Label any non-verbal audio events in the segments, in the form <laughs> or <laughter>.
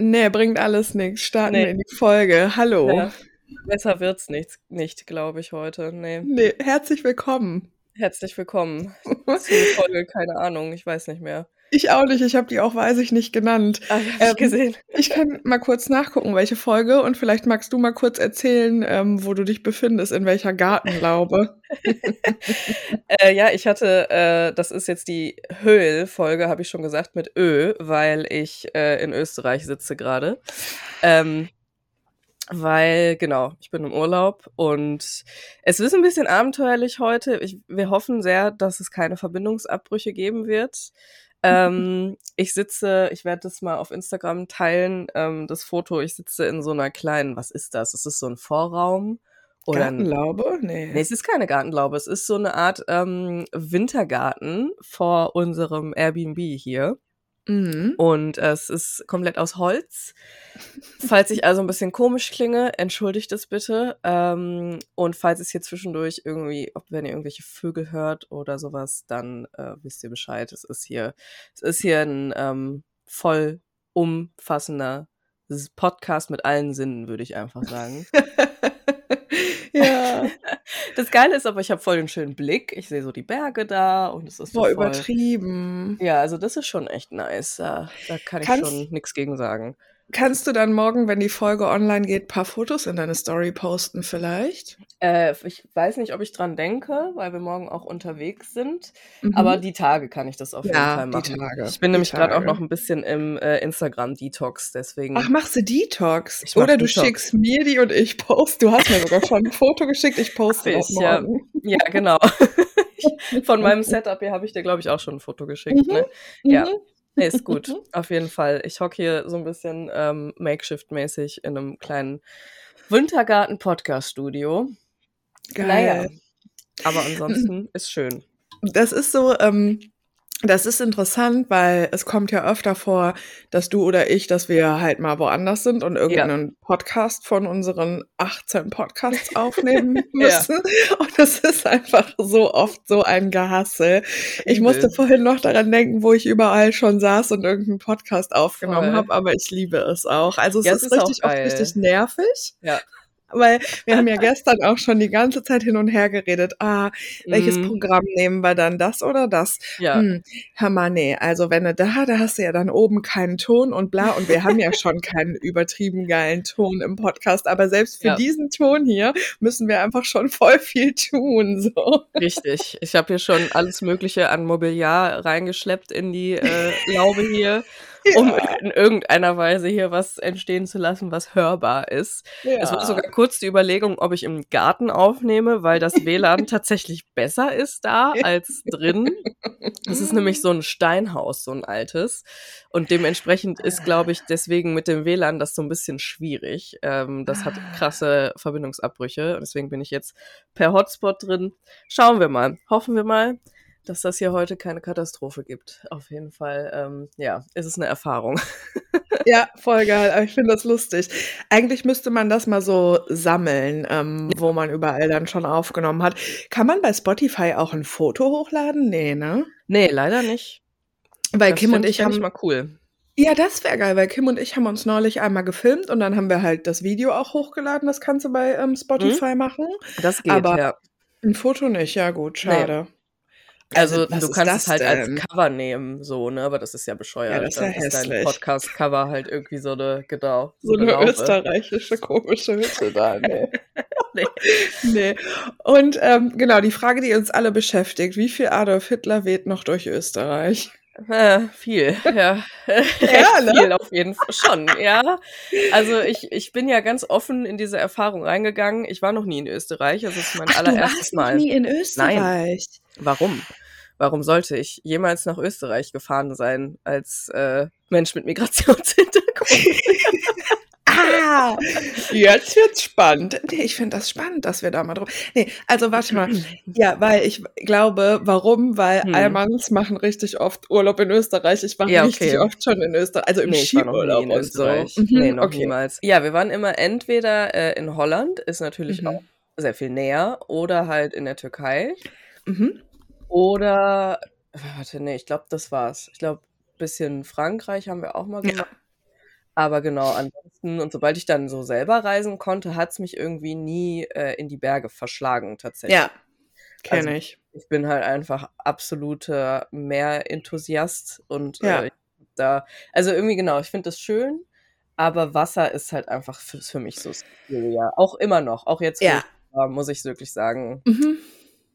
Nee, bringt alles nichts. Starten nee. wir in die Folge. Hallo. Ja, besser wird's nicht, nicht glaube ich, heute. Nee. nee. Herzlich willkommen. Herzlich willkommen. <laughs> Zur Folge, keine Ahnung, ich weiß nicht mehr. Ich auch nicht, ich habe die auch, weiß ich nicht, genannt. Ah, hab ähm, ich gesehen. Ich kann mal kurz nachgucken, welche Folge und vielleicht magst du mal kurz erzählen, ähm, wo du dich befindest, in welcher Gartenlaube. <laughs> <laughs> äh, ja, ich hatte, äh, das ist jetzt die Höhl-Folge, habe ich schon gesagt, mit Ö, weil ich äh, in Österreich sitze gerade. Ähm, weil, genau, ich bin im Urlaub und es ist ein bisschen abenteuerlich heute. Ich, wir hoffen sehr, dass es keine Verbindungsabbrüche geben wird. Ähm, ich sitze, ich werde das mal auf Instagram teilen, ähm, das Foto. Ich sitze in so einer kleinen, was ist das? Ist das so ein Vorraum? Oder Gartenlaube? Nee. Nee, es ist keine Gartenlaube. Es ist so eine Art ähm, Wintergarten vor unserem Airbnb hier. Mhm. Und es ist komplett aus Holz. Falls ich also ein bisschen komisch klinge, entschuldigt es bitte. Ähm, und falls es hier zwischendurch irgendwie, ob wenn ihr irgendwelche Vögel hört oder sowas, dann äh, wisst ihr Bescheid. Es ist hier, es ist hier ein ähm, voll umfassender Podcast mit allen Sinnen, würde ich einfach sagen. <laughs> <laughs> ja. Das Geile ist aber, ich habe voll den schönen Blick. Ich sehe so die Berge da und es ist so voll, übertrieben. Ja, also das ist schon echt nice. Da, da kann ich Kannst, schon nichts gegen sagen. Kannst du dann morgen, wenn die Folge online geht, paar Fotos in deine Story posten vielleicht? Äh, ich weiß nicht, ob ich dran denke, weil wir morgen auch unterwegs sind. Mhm. Aber die Tage kann ich das auf jeden ja, Fall machen. Die Tage, ich bin nämlich gerade auch noch ein bisschen im äh, Instagram-Detox, deswegen. Ach, machst du Detox? Oder du Detox. schickst mir die und ich poste. Du hast mir sogar schon ein Foto geschickt, ich poste ich, ja. ja, genau. <laughs> Von meinem Setup hier habe ich dir, glaube ich, auch schon ein Foto geschickt. Mhm. Ne? Ja. Mhm. Nee, ist gut. <laughs> Auf jeden Fall. Ich hocke hier so ein bisschen ähm, Makeshift-mäßig in einem kleinen Wintergarten-Podcast-Studio. Geil. Naja. Aber ansonsten ist schön. Das ist so, ähm, das ist interessant, weil es kommt ja öfter vor, dass du oder ich, dass wir halt mal woanders sind und irgendeinen ja. Podcast von unseren 18 Podcasts <laughs> aufnehmen müssen. ja. Und das ist einfach so oft so ein Gehassel. Ich musste vorhin noch daran denken, wo ich überall schon saß und irgendeinen Podcast aufgenommen habe, aber ich liebe es auch. Also es ja, ist, ist richtig oft richtig nervig. Ja. Weil wir haben ja <laughs> gestern auch schon die ganze Zeit hin und her geredet. Ah, welches mm. Programm nehmen wir dann? Das oder das? Ja. Hm, hör mal, nee. Also wenn du da, da hast du ja dann oben keinen Ton und bla. Und wir haben ja schon <laughs> keinen übertrieben geilen Ton im Podcast. Aber selbst für ja. diesen Ton hier müssen wir einfach schon voll viel tun. <laughs> So. Richtig. Ich habe hier schon alles Mögliche an Mobiliar reingeschleppt in die äh, Laube hier um ja. in irgendeiner Weise hier was entstehen zu lassen, was hörbar ist. Ja. Es war sogar kurz die Überlegung, ob ich im Garten aufnehme, weil das <laughs> WLAN tatsächlich besser ist da als drin. Das ist nämlich so ein Steinhaus, so ein altes. Und dementsprechend ist, glaube ich, deswegen mit dem WLAN das so ein bisschen schwierig. Ähm, das hat ah. krasse Verbindungsabbrüche. Und deswegen bin ich jetzt per Hotspot drin. Schauen wir mal. Hoffen wir mal dass das hier heute keine Katastrophe gibt. Auf jeden Fall, ähm, ja, ist es eine Erfahrung. ja, voll geil. Aber ich finde das lustig. Eigentlich müsste man das mal so sammeln, ähm, wo man überall dann schon aufgenommen hat. Kann man bei Spotify auch ein Foto hochladen? Nee, ne? Nee, leider nicht. Weil das Kim und ich haben mal cool. Ja, das wäre geil, weil Kim und ich haben uns neulich einmal gefilmt und dann haben wir halt das Video auch hochgeladen. Das kannst du bei ähm, Spotify mhm. machen. Das geht, Aber ja. Ein Foto nicht, ja gut, schade. Nee. Also, also du kannst es halt denn? als Cover nehmen, so, ne? Aber das ist ja bescheuert. Ja, das ist ja hässlich. dein Podcast-Cover halt irgendwie so eine, genau. So, so eine, eine österreichische komische Hütte da, ne? <laughs> nee. nee. Und ähm, genau, die Frage, die uns alle beschäftigt, wie viel Adolf Hitler weht noch durch Österreich? Äh, viel, ja. <laughs> <laughs> ja ne? viel auf jeden Fall schon, ja. Also ich, ich bin ja ganz offen in diese Erfahrung reingegangen. Ich war noch nie in Österreich, also es ist mein Ach, allererstes du warst Mal. Noch nie in Österreich. Nein. Warum? Warum sollte ich jemals nach Österreich gefahren sein als äh, Mensch mit Migrationshintergrund? <laughs> ah, jetzt wird's spannend. Nee, ich finde das spannend, dass wir da mal drauf. Nee, also warte mal. <clears throat> Ja, weil ich glaube, warum? Weil hm. Almans machen richtig oft Urlaub in Österreich. Ich war ja, okay. richtig oft schon in Österreich, also im nee, Skiurlaub und so. Mhm, nee, noch okay. niemals. Ja, wir waren immer entweder äh, in Holland, ist natürlich mhm. auch sehr viel näher, oder halt in der Türkei. Mhm. Oder, warte, nee, ich glaube, das war's. Ich glaube, bisschen Frankreich haben wir auch mal gemacht. Ja. Aber genau, ansonsten, und sobald ich dann so selber reisen konnte, hat es mich irgendwie nie äh, in die Berge verschlagen, tatsächlich. Ja, kenne Also, ich. ich bin halt einfach absoluter Meer-Enthusiast und Ja. äh, ich hab da, also irgendwie genau, ich finde das schön, aber Wasser ist halt einfach für, für mich so ja, auch immer noch, auch jetzt, Ja. ich war, muss ich wirklich sagen, Mhm.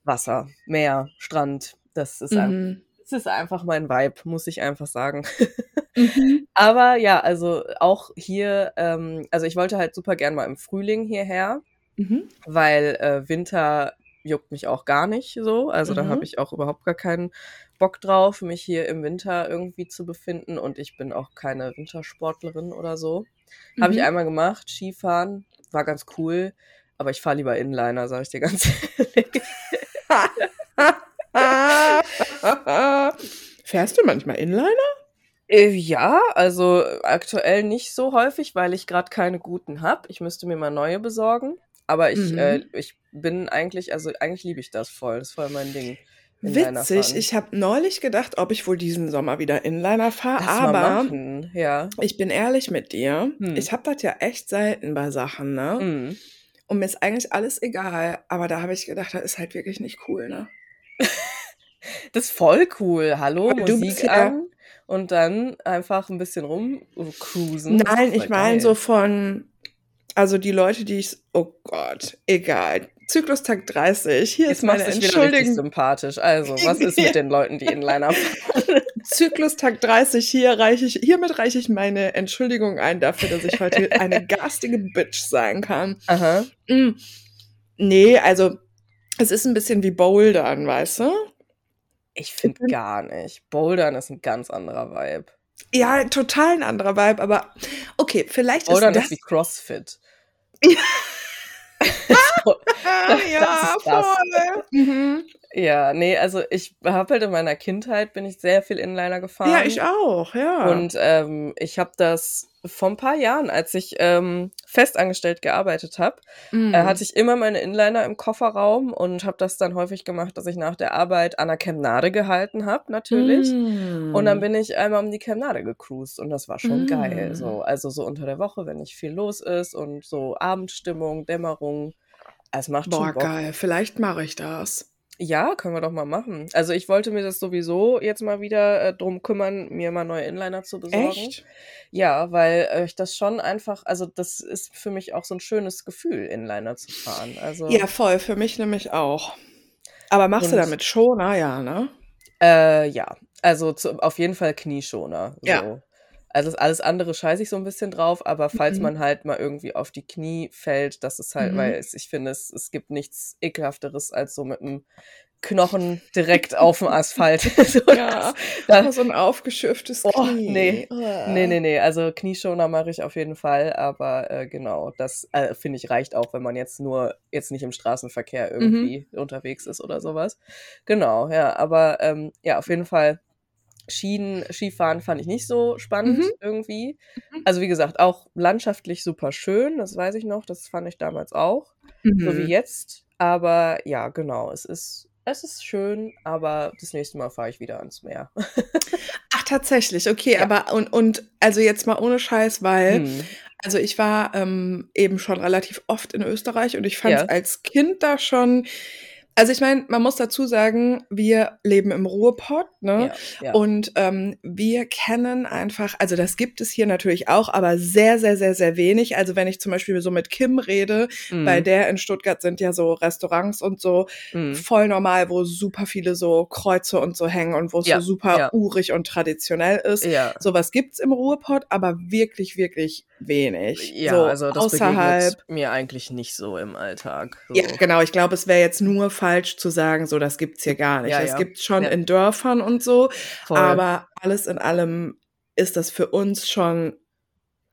Wasser, Meer, Strand, das ist, ein, Mhm. das ist einfach mein Vibe, muss ich einfach sagen. <laughs> Mhm. Aber ja, also auch hier, ähm, also ich wollte halt super gern mal im Frühling hierher, Mhm. weil äh, Winter juckt mich auch gar nicht so. Also da Mhm. habe ich auch überhaupt gar keinen Bock drauf, mich hier im Winter irgendwie zu befinden. Und ich bin auch keine Wintersportlerin oder so. Habe ich Mhm. einmal gemacht, Skifahren, war ganz cool. Aber ich fahre lieber Inliner, sage ich dir ganz <laughs> ehrlich. <laughs> Fährst du manchmal Inliner? Äh, ja, also aktuell nicht so häufig, weil ich gerade keine guten habe. Ich müsste mir mal neue besorgen. Aber ich, Mhm. äh, ich bin eigentlich, also eigentlich liebe ich das voll. Das ist voll mein Ding. Inliner Witzig, fahren. ich habe neulich gedacht, ob ich wohl diesen Sommer wieder Inliner fahre, aber ja. ich bin ehrlich mit dir, Hm. ich habe das ja echt selten bei Sachen, ne? Mhm. Und mir ist eigentlich alles egal, aber da habe ich gedacht, das ist halt wirklich nicht cool, ne? <laughs> Das ist voll cool. Hallo, Aber du Musik ja- an und dann einfach ein bisschen rumcruisen. Nein, ich meine so von, also die Leute, die ich, oh Gott, egal. Zyklustag 30, hier Jetzt ist meine Entschuldigung. sympathisch. Also, <laughs> was ist mit den Leuten, die Inliner <laughs> fahren? Zyklustag 30, hier reiche ich, hiermit reiche ich meine Entschuldigung ein dafür, dass ich heute <laughs> eine garstige Bitch sein kann. Aha. Mm. Nee, also es ist ein bisschen wie Bouldern, weißt du? Ich finde gar nicht. Bouldern ist ein ganz anderer Vibe. Ja, total ein anderer Vibe, aber okay, vielleicht Bouldern ist ist das. wie CrossFit. Ah, <laughs> <laughs> das ja, ist das. voll. Mhm. Ja, nee, also ich habe halt in meiner Kindheit bin ich sehr viel Inliner gefahren. Ja, ich auch, ja. Und ähm, ich habe das vor ein paar Jahren, als ich ähm, festangestellt gearbeitet habe, Mhm. äh, hatte ich immer meine Inliner im Kofferraum und habe das dann häufig gemacht, dass ich nach der Arbeit an der Chemnade gehalten habe, natürlich. Mm. Und dann bin ich einmal um die Chemnade gecruised und das war schon Mm. geil. So, also so unter der Woche, wenn nicht viel los ist und so Abendstimmung, Dämmerung. Es macht Boah, schon Bock. geil. Vielleicht mache ich das. Ja, können wir doch mal machen. Also ich wollte mir das sowieso jetzt mal wieder äh, drum kümmern, mir mal neue Inliner zu besorgen. Echt? Ja, weil äh, ich das schon einfach, also das ist für mich auch so ein schönes Gefühl, Inliner zu fahren. Also Ja, voll. Für mich nämlich auch. Aber machst du damit Schoner? Ja, ne? äh, ja, also zu, auf jeden Fall Knieschoner. So. Ja. Also das alles andere scheiße ich so ein bisschen drauf, aber falls Mhm. man halt mal irgendwie auf die Knie fällt, das ist halt, Mhm. weil es, ich finde, es, es gibt nichts ekelhafteres als so mit dem Knochen direkt auf dem Asphalt. <laughs> so, Ja. das, da, so ein aufgeschürftes Oh, Knie. nee. Uah. Nee, nee, nee, also Knieschoner mache ich auf jeden Fall, aber äh, genau, das äh, finde ich reicht auch, wenn man jetzt nur, jetzt nicht im Straßenverkehr irgendwie unterwegs ist oder sowas. Genau, ja, aber ähm, ja, auf jeden Fall Schienen, Skifahren fand ich nicht so spannend Mhm. irgendwie. Also wie gesagt, auch landschaftlich super schön, das weiß ich noch, das fand ich damals auch, so wie Mhm. jetzt, aber ja, genau, es ist, es ist schön, aber das nächste Mal fahre ich wieder ans Meer. <laughs> Ach, tatsächlich, okay, Ja. aber und, und also jetzt mal ohne Scheiß, weil, Hm. also ich war ähm, eben schon relativ oft in Österreich und ich fand es Ja. als Kind da schon, also ich meine, man muss dazu sagen, wir leben im Ruhrpott, ne? Ja, ja. Und ähm, wir kennen einfach, also das gibt es hier natürlich auch, aber sehr, sehr, sehr, sehr wenig. Also wenn ich zum Beispiel so mit Kim rede, bei Mhm. der in Stuttgart sind ja so Restaurants und so Mhm. voll normal, wo super viele so Kreuze und so hängen und wo es Ja, so super urig und traditionell ist. Ja. Sowas gibt's im Ruhrpott, aber wirklich, wirklich wenig. Ja, so also das außerhalb. begegnet mir eigentlich nicht so im Alltag. So. Ja, genau. Ich glaube, es wäre jetzt nur falsch zu sagen, so das gibt's hier gar nicht. Ja, Das ja. gibt's schon Ja. in Dörfern und so, Voll. aber alles in allem ist das für uns schon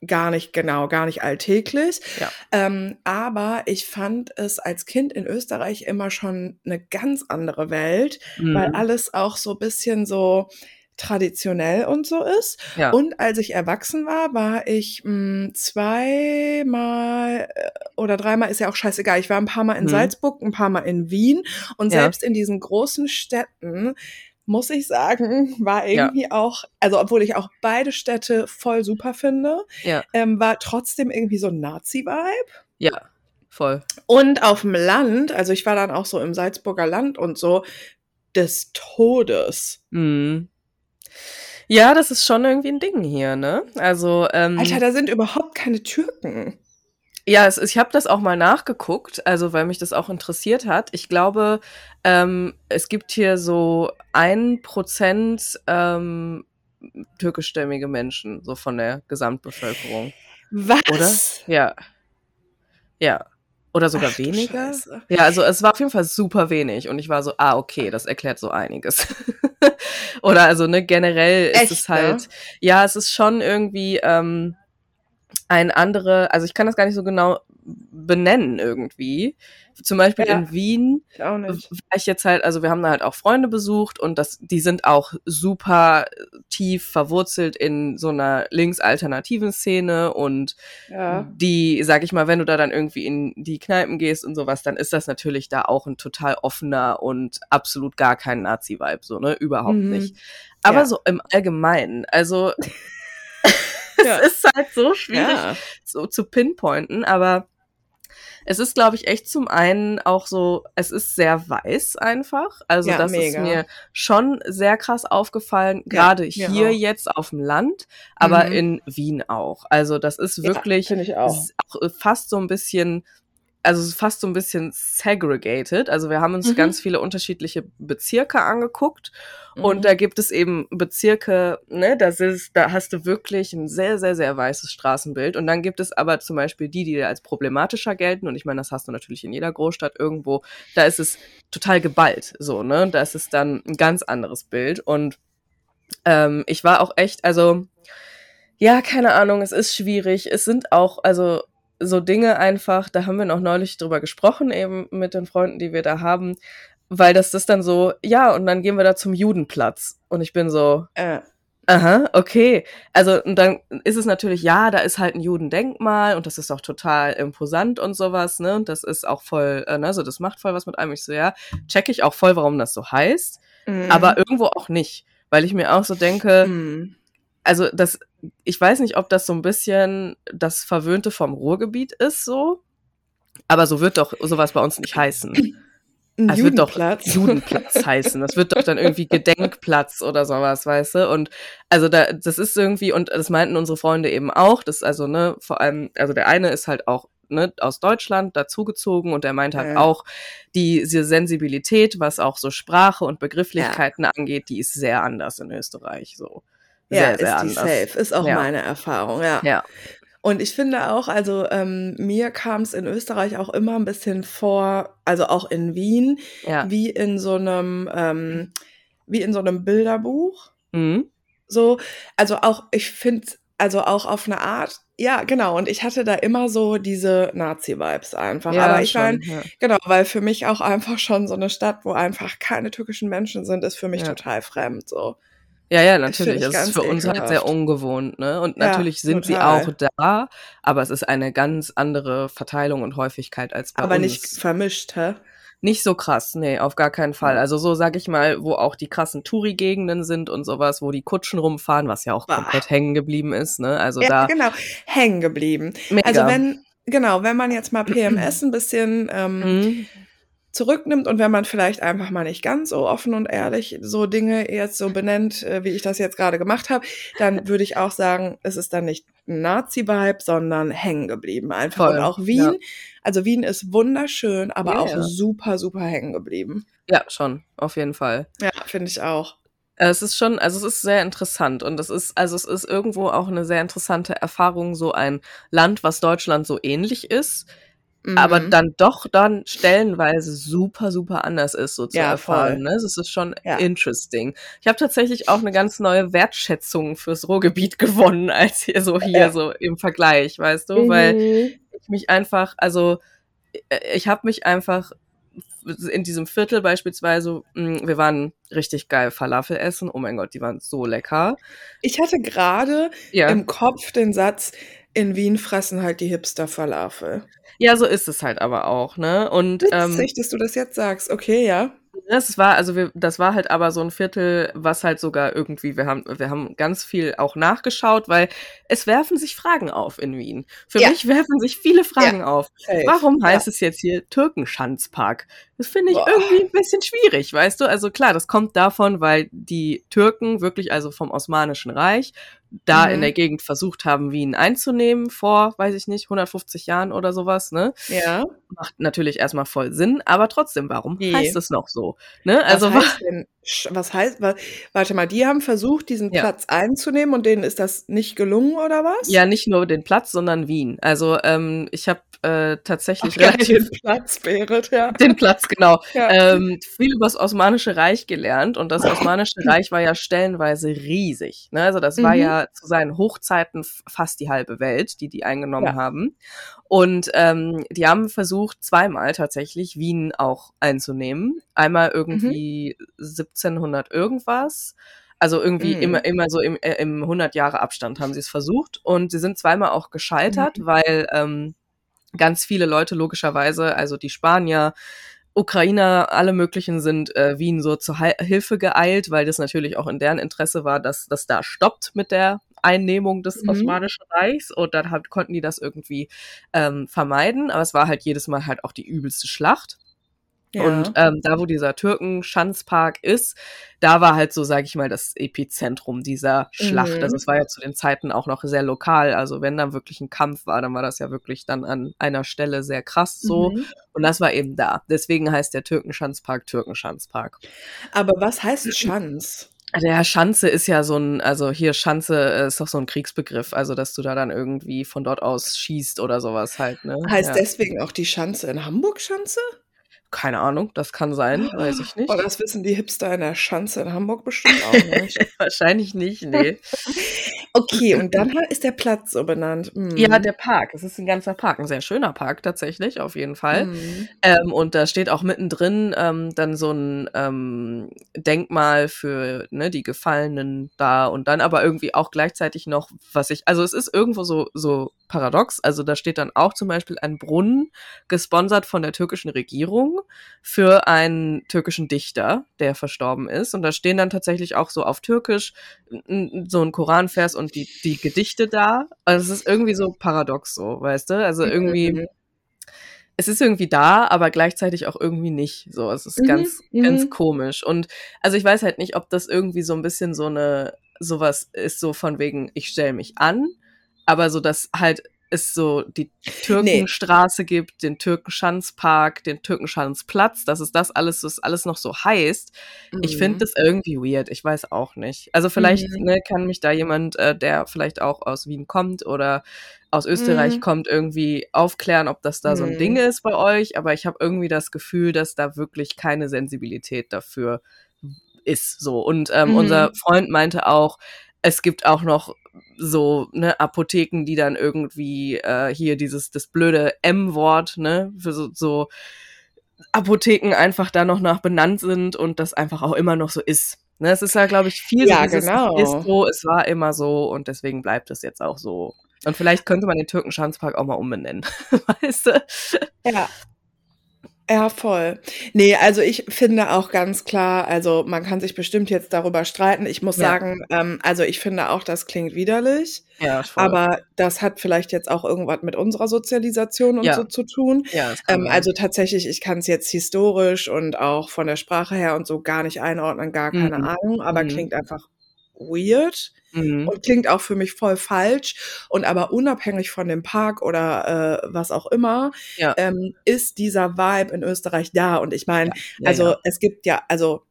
gar nicht genau, gar nicht alltäglich. Ja. Ähm, aber ich fand es als Kind in Österreich immer schon eine ganz andere Welt, weil Mhm. alles auch so bisschen so traditionell und so ist. ja. Und als ich erwachsen war, war ich mh, zweimal äh, oder dreimal, ist ja auch scheißegal. Ich war ein paar Mal in Mhm. Salzburg, ein paar Mal in Wien. Und Ja. selbst in diesen großen Städten muss ich sagen, war irgendwie ja. auch, also obwohl ich auch beide Städte voll super finde, ja. ähm, war trotzdem irgendwie so ein Nazi-Vibe. Ja, voll. Und auf dem Land, also ich war dann auch so im Salzburger Land und so, des Todes. Mhm. Ja, das ist schon irgendwie ein Ding hier, ne? Also, ähm, Alter, da sind überhaupt keine Türken. Ja, es, ich habe das auch mal nachgeguckt, also weil mich das auch interessiert hat. Ich glaube, ähm, es gibt hier so ein Prozent ähm, türkischstämmige Menschen, so von der Gesamtbevölkerung. Was? Oder? Ja. Ja. Oder sogar Ach, weniger. Ja, also es war auf jeden Fall super wenig und ich war so, ah, okay, das erklärt so einiges. <laughs> Oder also, ne, generell ist Echt, es halt, ne? ja, es ist schon irgendwie, ähm, ein andere, also ich kann das gar nicht so genau benennen irgendwie. Zum Beispiel ja, in Wien ich auch nicht. war ich jetzt halt, also wir haben da halt auch Freunde besucht und das, die sind auch super tief verwurzelt in so einer linksalternativen Szene und ja. die, sag ich mal, wenn du da dann irgendwie in die Kneipen gehst und sowas, dann ist das natürlich da auch ein total offener und absolut gar kein Nazi-Vibe, so, ne? Überhaupt mhm. nicht. Aber ja. so im Allgemeinen, also <laughs> <laughs> ja. es ist halt so schwierig ja. so zu pinpointen, aber es ist, glaube ich, echt zum einen auch so, es ist sehr weiß einfach. Also ja, das mega. ist mir schon sehr krass aufgefallen, gerade ja, hier auch. jetzt auf dem Land, aber mhm. in Wien auch. Also das ist wirklich auch. auch fast so ein bisschen also fast so ein bisschen segregated. Also wir haben uns mhm. ganz viele unterschiedliche Bezirke angeguckt mhm. und da gibt es eben Bezirke, ne, das ist, da hast du wirklich ein sehr, sehr, sehr weißes Straßenbild und dann gibt es aber zum Beispiel die, die als problematischer gelten und ich meine, das hast du natürlich in jeder Großstadt irgendwo, da ist es total geballt, so, ne, da ist es dann ein ganz anderes Bild und ähm, ich war auch echt, also ja, keine Ahnung, es ist schwierig. Es sind auch, also so Dinge einfach, da haben wir noch neulich drüber gesprochen, eben mit den Freunden, die wir da haben, weil das ist dann so, ja, und dann gehen wir da zum Judenplatz. Und ich bin so, äh. aha, okay. Also, und dann ist es natürlich, ja, da ist halt ein Judendenkmal und das ist auch total imposant und sowas, ne? Und das ist auch voll, äh, ne, also das macht voll was mit einem. Ich so, ja, check ich auch voll, warum das so heißt, mhm. aber irgendwo auch nicht. Weil ich mir auch so denke, mhm also das, ich weiß nicht, ob das so ein bisschen das Verwöhnte vom Ruhrgebiet ist, so. Aber so wird doch sowas bei uns nicht heißen. Es wird doch Judenplatz <laughs> heißen. Das wird doch dann irgendwie Gedenkplatz oder sowas, weißt du? Und also da, das ist irgendwie, und das meinten unsere Freunde eben auch, das also, ne, vor allem, also der eine ist halt auch ne, aus Deutschland dazugezogen und er meint halt ja. auch, die, diese Sensibilität, was auch so Sprache und Begrifflichkeiten ja. angeht, die ist sehr anders in Österreich, so ja, sehr, ist die safe. Ist auch ja. meine Erfahrung, ja. Ja. Und ich finde auch, also ähm, mir kam es in Österreich auch immer ein bisschen vor, also auch in Wien, ja. wie in so einem, ähm, wie in so einem Bilderbuch. Mhm. So, also auch, ich finde, also auch auf eine Art, ja, genau. Und ich hatte da immer so diese Nazi-Vibes einfach. Ja, Aber ich meine, ja. genau, weil für mich auch einfach schon so eine Stadt, wo einfach keine türkischen Menschen sind, ist für mich total fremd. So. Ja, ja, natürlich. Das, das ist für uns halt sehr ungewohnt, ne? Und natürlich ja, sind total. sie auch da, aber es ist eine ganz andere Verteilung und Häufigkeit als bei aber uns. Aber nicht vermischt, hä? Nicht so krass, nee, auf gar keinen Fall. Also so sag ich mal, wo auch die krassen Touri-Gegenden sind und sowas, wo die Kutschen rumfahren, was ja auch Boah. komplett hängen geblieben ist, ne? Also ja, da. genau, hängen geblieben. Mega. Also wenn, genau, wenn man jetzt mal <clears throat> PMS ein bisschen ähm, mhm zurücknimmt und wenn man vielleicht einfach mal nicht ganz so offen und ehrlich so Dinge jetzt so benennt, äh, wie ich das jetzt gerade gemacht habe, dann <laughs> würde ich auch sagen, es ist dann nicht Nazi-Vibe, sondern hängen geblieben einfach. Voll, und auch Wien, ja. also Wien ist wunderschön, aber ja, auch ja. super, super hängen geblieben. Ja, schon, auf jeden Fall. Ja, finde ich auch. Es ist schon, also es ist sehr interessant und es ist, also es ist irgendwo auch eine sehr interessante Erfahrung, so ein Land, was Deutschland so ähnlich ist, Mhm. aber dann doch dann stellenweise super, super anders ist, so zu ja, erfahren. Voll. Ne? Das ist schon ja. interesting. Ich habe tatsächlich auch eine ganz neue Wertschätzung fürs Ruhrgebiet <laughs> gewonnen, als hier so hier ja. so im Vergleich, weißt du? Mhm. Weil ich mich einfach, also äh, ich habe mich einfach in diesem Viertel beispielsweise, hm, wir waren richtig geil Falafel essen. Oh mein Gott, die waren so lecker. Ich hatte gerade ja. im Kopf den Satz, in Wien fressen halt die Hipster Falafel. Ja, so ist es halt aber auch, ne? Und Witzig, ähm, dass du das jetzt sagst. Okay, ja. Das war, also wir, das war halt aber so ein Viertel, was halt sogar irgendwie, wir haben, wir haben ganz viel auch nachgeschaut, weil es werfen sich Fragen auf in Wien. Für ja. mich werfen sich viele Fragen ja. auf. Warum heißt es jetzt hier Türkenschanzpark? Das finde ich Boah. irgendwie ein bisschen schwierig, weißt du? Also klar, das kommt davon, weil die Türken wirklich, also vom Osmanischen Reich, da mhm. in der Gegend versucht haben, Wien einzunehmen vor, weiß ich nicht, 150 Jahren oder sowas, ne? Ja. Macht natürlich erstmal voll Sinn, aber trotzdem, warum nee. heißt es noch so? Ne? Also was heißt denn, was heißt, warte mal, die haben versucht, diesen ja. Platz einzunehmen und denen ist das nicht gelungen oder was? Ja, nicht nur den Platz, sondern Wien. Also ähm, ich habe äh, tatsächlich Ach, relativ den Platz, Berit, ja. <laughs> Den Platz, genau. Ja. Ähm, viel über das Osmanische Reich gelernt und das Osmanische <laughs> Reich war ja stellenweise riesig. Ne? Also das mhm. war ja zu seinen Hochzeiten fast die halbe Welt, die die eingenommen ja. haben. Und ähm, die haben versucht, zweimal tatsächlich Wien auch einzunehmen. Einmal irgendwie mhm. 1700 irgendwas. Also irgendwie mhm. immer, immer so im, äh, im 100 Jahre Abstand haben sie es versucht. Und sie sind zweimal auch gescheitert, mhm. weil ähm, ganz viele Leute logischerweise, also die Spanier, Ukrainer, alle möglichen sind äh, Wien so zur He Hilfe geeilt, weil das natürlich auch in deren Interesse war, dass das da stoppt mit der Einnehmung des mhm. Osmanischen Reichs und dann halt, konnten die das irgendwie ähm, vermeiden, aber es war halt jedes Mal halt auch die übelste Schlacht. Ja. Und ähm, da, wo dieser Türken-Schanzpark ist, da war halt so, sage ich mal, das Epizentrum dieser Schlacht. Mhm. Also es war ja zu den Zeiten auch noch sehr lokal. Also wenn da wirklich ein Kampf war, dann war das ja wirklich dann an einer Stelle sehr krass so. Mhm. Und das war eben da. Deswegen heißt der Türkenschanzpark Türkenschanzpark. Aber was heißt Schanz? Der Schanze ist ja so ein, also hier Schanze ist doch so ein Kriegsbegriff, also dass du da dann irgendwie von dort aus schießt oder sowas halt, ne? Heißt ja. deswegen auch die Schanze in Hamburg Schanze? Keine Ahnung, das kann sein, weiß ich nicht. Oh, das wissen die Hipster in der Schanze in Hamburg bestimmt auch nicht. <laughs> Wahrscheinlich nicht, nee. <laughs> okay, <laughs> und dann ist der Platz so benannt. Mhm. Ja, der Park. Es ist ein ganzer Park, ein sehr schöner Park tatsächlich, auf jeden Fall. Mhm. Ähm, und da steht auch mittendrin ähm, dann so ein ähm, Denkmal für ne, die Gefallenen da und dann aber irgendwie auch gleichzeitig noch, was ich, also es ist irgendwo so, so paradox. Also da steht dann auch zum Beispiel ein Brunnen, gesponsert von der türkischen Regierung für einen türkischen Dichter, der verstorben ist. Und da stehen dann tatsächlich auch so auf Türkisch so ein Koranvers und die, die Gedichte da. Also es ist irgendwie so paradox so, weißt du? Also irgendwie. Mhm. Es ist irgendwie da, aber gleichzeitig auch irgendwie nicht. So, es ist mhm, ganz, mhm. ganz komisch. Und also ich weiß halt nicht, ob das irgendwie so ein bisschen so eine sowas ist, so von wegen, ich stelle mich an, aber so, dass halt es so die Türkenstraße nee. gibt, den Türkenschanzpark, den Türkenschanzplatz, dass es das alles, das alles noch so heißt. Mhm. Ich finde das irgendwie weird. Ich weiß auch nicht. Also vielleicht mhm. ne, kann mich da jemand, äh, der vielleicht auch aus Wien kommt oder aus Österreich mhm. kommt, irgendwie aufklären, ob das da so ein Ding mhm. ist bei euch. Aber ich habe irgendwie das Gefühl, dass da wirklich keine Sensibilität dafür ist. So. Und ähm, unser mhm. Freund meinte auch, es gibt auch noch so ne Apotheken, die dann irgendwie äh, hier dieses das blöde M-Wort ne für so, so Apotheken einfach da noch nach benannt sind und das einfach auch immer noch so ist. Ne, es ist ja, glaube ich, viel ja, so genau. ist so, es war immer so und deswegen bleibt es jetzt auch so. Und vielleicht könnte man den Türkenschanzpark auch mal umbenennen, <laughs> weißt du? Ja, ja, voll. Nee, also ich finde auch ganz klar, also man kann sich bestimmt jetzt darüber streiten. Ich muss ja. sagen, ähm, also ich finde auch, das klingt widerlich. Ja, voll. Aber das hat vielleicht jetzt auch irgendwas mit unserer Sozialisation und ja. so zu tun. Ja, ähm, also tatsächlich, ich kann es jetzt historisch und auch von der Sprache her und so gar nicht einordnen, gar keine mhm. Ahnung, aber mhm. klingt einfach weird. Mhm. Und klingt auch für mich voll falsch. Und aber unabhängig von dem Park oder äh, was auch immer, ja. ähm, ist dieser Vibe in Österreich da. Und ich meine, ja. also es gibt ja, also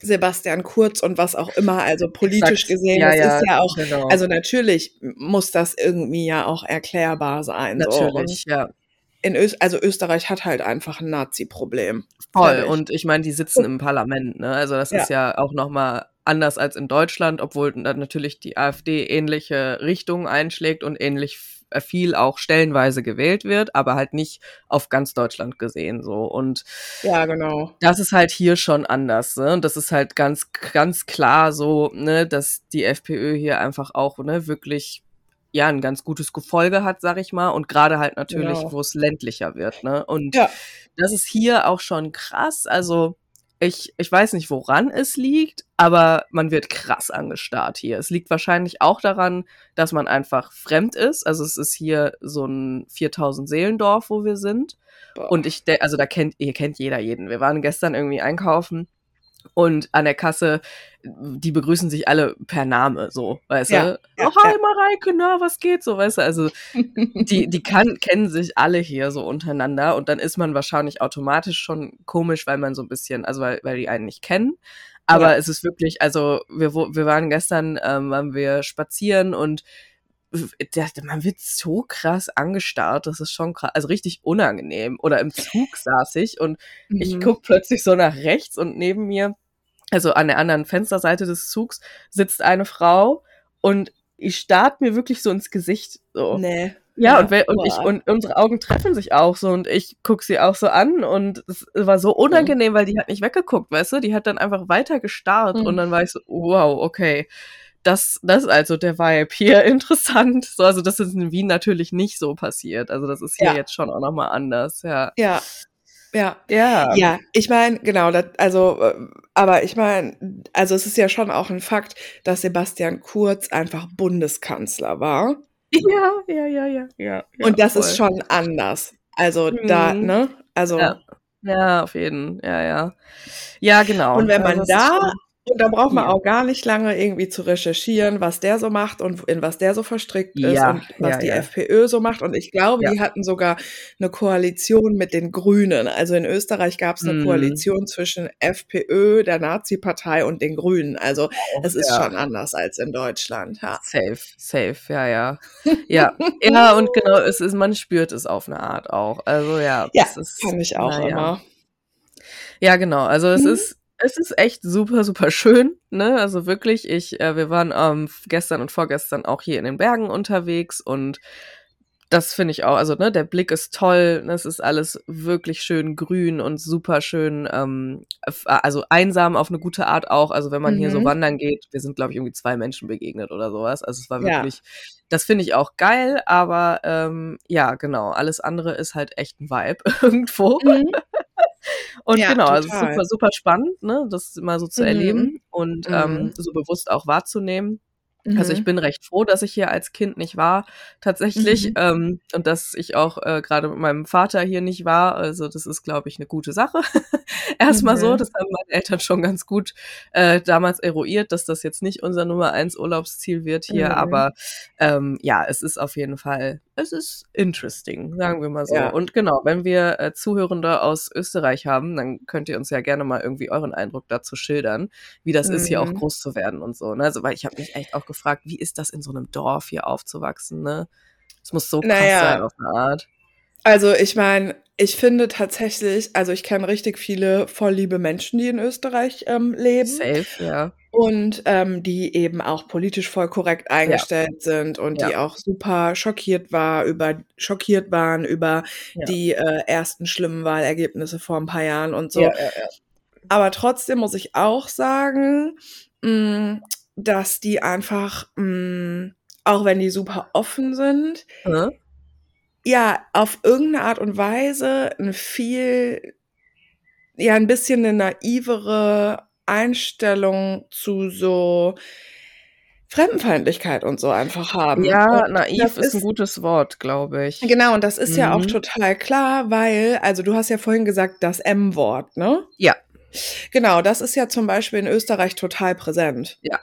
Sebastian Kurz und was auch immer, also politisch Exakt. gesehen, ja, das ja, ist ja auch, genau. also natürlich muss das irgendwie ja auch erklärbar sein. Natürlich, so. ja. In Ö also Österreich hat halt einfach ein Nazi-Problem. Voll. Und ich meine, die sitzen im Parlament, ne? Also das ja. ist ja auch nochmal anders als in Deutschland, obwohl natürlich die AfD ähnliche Richtungen einschlägt und ähnlich äh, viel auch stellenweise gewählt wird, aber halt nicht auf ganz Deutschland gesehen so und ja genau das ist halt hier schon anders ne? und das ist halt ganz ganz klar so ne dass die FPÖ hier einfach auch ne wirklich ja ein ganz gutes Gefolge hat sag ich mal und gerade halt natürlich genau. wo es ländlicher wird ne und ja. das ist hier auch schon krass also ich, ich weiß nicht, woran es liegt, aber man wird krass angestarrt hier. Es liegt wahrscheinlich auch daran, dass man einfach fremd ist. Also es ist hier so ein 4000 Seelendorf, wo wir sind. Boah. Und ich, also da kennt, ihr kennt jeder jeden. Wir waren gestern irgendwie einkaufen und an der Kasse, die begrüßen sich alle per Name, so, weißt ja, du? Ja, oh, hi ja. Mareike, na, was geht, so, weißt du? Also, <laughs> die, die kann, kennen sich alle hier so untereinander und dann ist man wahrscheinlich automatisch schon komisch, weil man so ein bisschen, also weil, weil die einen nicht kennen. Aber ja. es ist wirklich, also, wir, wir waren gestern, ähm, waren wir spazieren und man wird so krass angestarrt, das ist schon krass, also richtig unangenehm. Oder im Zug saß ich und mhm. ich guck plötzlich so nach rechts und neben mir, also an der anderen Fensterseite des Zugs, sitzt eine Frau und ich starrt mir wirklich so ins Gesicht. So. Nee. Ja, und, und ich und unsere Augen treffen sich auch so und ich guck sie auch so an und es war so unangenehm, weil die hat nicht weggeguckt, weißt du? Die hat dann einfach weiter gestarrt mhm. und dann war ich so, wow, okay das, das ist also der Vibe hier <laughs> interessant. So, also das ist in Wien natürlich nicht so passiert. Also das ist hier ja. jetzt schon auch nochmal anders, ja. Ja. Ja. Ja. Ja, ich meine, genau, das, also, äh, aber ich meine, also es ist ja schon auch ein Fakt, dass Sebastian Kurz einfach Bundeskanzler war. Ja, ja, ja, ja, ja. Und das voll. ist schon anders. Also mhm. da, ne? Also. Ja. ja. auf jeden, ja, ja. Ja, genau. Und wenn man also, da und da braucht man ja. auch gar nicht lange irgendwie zu recherchieren, was der so macht und in was der so verstrickt ist ja, und was ja, die FPÖ so macht. Und ich glaube, die hatten sogar eine Koalition mit den Grünen. Also in Österreich gab es eine mhm. Koalition zwischen FPÖ, der Nazi-Partei und den Grünen. Also es ist schon anders als in Deutschland. Safe, safe, ja, ja. <laughs> Ja, ja und genau, es ist, man spürt es auf eine Art auch. Also ja, ja das ist, kann ich auch immer. Ja, genau. Also es mhm. ist es ist echt super, super schön, ne? Also wirklich, ich, äh, wir waren ähm, gestern und vorgestern auch hier in den Bergen unterwegs und das finde ich auch, also ne, der Blick ist toll, ne, es ist alles wirklich schön grün und super schön, ähm, also einsam auf eine gute Art auch. Also wenn man mhm. hier so mhm. wandern geht, wir sind glaube ich irgendwie zwei Menschen begegnet oder sowas. Also es war wirklich, ja. das finde ich auch geil, aber ähm, ja genau, alles andere ist halt echt ein Vibe <laughs> irgendwo. Mhm. Und ja, genau, total. also super, super spannend, ne, das mal so zu mhm. erleben und mhm. ähm, so bewusst auch wahrzunehmen. Also ich mhm. bin recht froh, dass ich hier als Kind nicht war, tatsächlich. Mhm. Ähm, und dass ich auch äh, gerade mit meinem Vater hier nicht war. Also das ist, glaube ich, eine gute Sache. <laughs> Erstmal mhm. so, das haben meine Eltern schon ganz gut äh, damals eruiert, dass das jetzt nicht unser Nummer eins Urlaubsziel wird hier. Mhm. Aber ähm, ja, es ist auf jeden Fall, es ist interesting, sagen wir mal so. Ja. Und genau, wenn wir äh, Zuhörende aus Österreich haben, dann könnt ihr uns ja gerne mal irgendwie euren Eindruck dazu schildern, wie das ist, hier auch mhm. groß zu werden und so. Ne? Also, weil ich habe mich echt auch gefragt, wie ist das in so einem Dorf hier aufzuwachsen, ne? Es muss so krass naja. sein auf eine Art. Also ich meine, ich finde tatsächlich, also ich kenne richtig viele voll liebe Menschen, die in Österreich ähm, leben. Safe, ja. Und ähm, die eben auch politisch voll korrekt eingestellt ja. sind und ja. die auch super schockiert war über schockiert waren über ja. die äh, ersten schlimmen Wahlergebnisse vor ein paar Jahren und so. Aber trotzdem muss ich auch sagen, mh, mm, dass die einfach, mh, mm, auch wenn die super offen sind, mhm. ja, auf irgendeine Art und Weise ein viel, ja, ein bisschen eine naivere Einstellung zu so Fremdenfeindlichkeit und so einfach haben. Ja, und naiv ist, ist ein gutes Wort, glaube ich. Genau, und das ist mhm. ja auch mhm. total klar, weil, also du hast ja vorhin gesagt, das M-Wort, ne? Ja. Genau, das ist ja zum Beispiel in Österreich total präsent. Ja.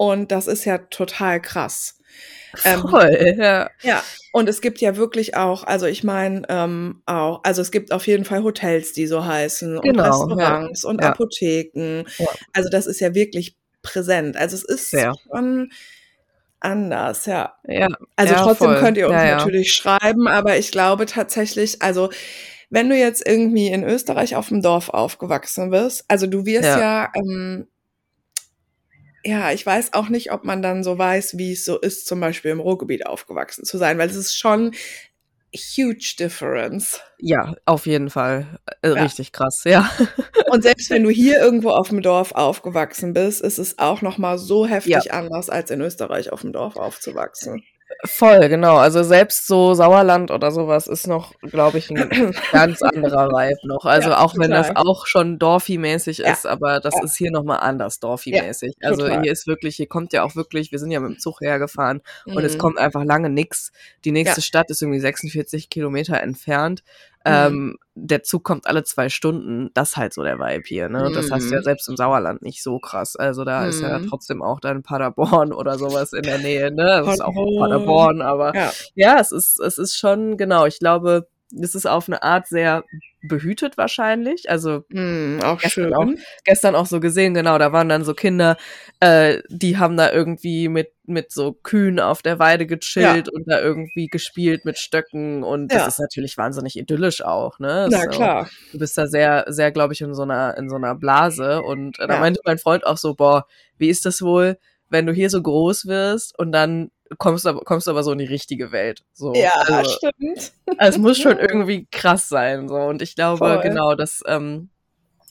Und das ist ja total krass. Ähm, Voll, ähm, ja. Ja, und es gibt ja wirklich auch, also ich meine ähm, auch, also es gibt auf jeden Fall Hotels, die so heißen und genau, Restaurants ja. und ja. Apotheken. Ja. Also das ist ja wirklich präsent. Also es ist schon anders, ja. ja. Also trotzdem voll. könnt ihr uns natürlich schreiben, aber ich glaube tatsächlich, also wenn du jetzt irgendwie in Österreich auf dem Dorf aufgewachsen bist, also du wirst ja, ähm, ja, ich weiß auch nicht, ob man dann so weiß, wie es so ist, zum Beispiel im Ruhrgebiet aufgewachsen zu sein, weil es ist schon huge difference. Ja, auf jeden Fall. Äh, ja. Richtig krass, ja. <laughs> Und selbst wenn du hier irgendwo auf dem Dorf aufgewachsen bist, ist es auch noch mal so heftig ja. anders, als in Österreich auf dem Dorf aufzuwachsen. Voll, genau. Also selbst so Sauerland oder sowas ist noch, glaube ich, ein <clears throat> ganz anderer Vibe noch. Also ja, auch total. wenn das auch schon Dorfi-mäßig ja. ist, aber das ja. ist hier nochmal anders Dorfi-mäßig. also hier ist wirklich, hier kommt ja auch wirklich, wir sind ja mit dem Zug hergefahren mhm. und es mhm. kommt einfach lange nix. Die nächste Stadt ist irgendwie 46 Kilometer entfernt. Mhm. Ähm, der Zug kommt alle zwei Stunden, das ist halt so der Vibe hier, ne? Das hast du ja mhm. selbst im Sauerland nicht so krass. Also da ist ja mhm. trotzdem auch dann Paderborn <laughs> oder sowas in der Nähe, ne? Das ist auch Paderborn, aber ja. ja, es ist, es ist schon, genau, ich glaube, es ist auf eine Art sehr behütet wahrscheinlich. Also mm, auch gestern, schön. Auch, gestern auch so gesehen, genau, da waren dann so Kinder, äh, die haben da irgendwie mit, mit so Kühen auf der Weide gechillt ja. und da irgendwie gespielt mit Stöcken und das ja. ist natürlich wahnsinnig idyllisch auch, ne? Na so, klar. Du bist da sehr, sehr, glaube ich, in so einer, in so einer Blase und äh, da ja. meinte mein Freund auch so, boah, wie ist das wohl, wenn du hier so groß wirst und dann kommst du, kommst du aber so in die richtige Welt. So. Ja, also, stimmt. Also es muss schon <laughs> irgendwie krass sein. So. Und ich glaube, voll. genau, dass, ähm,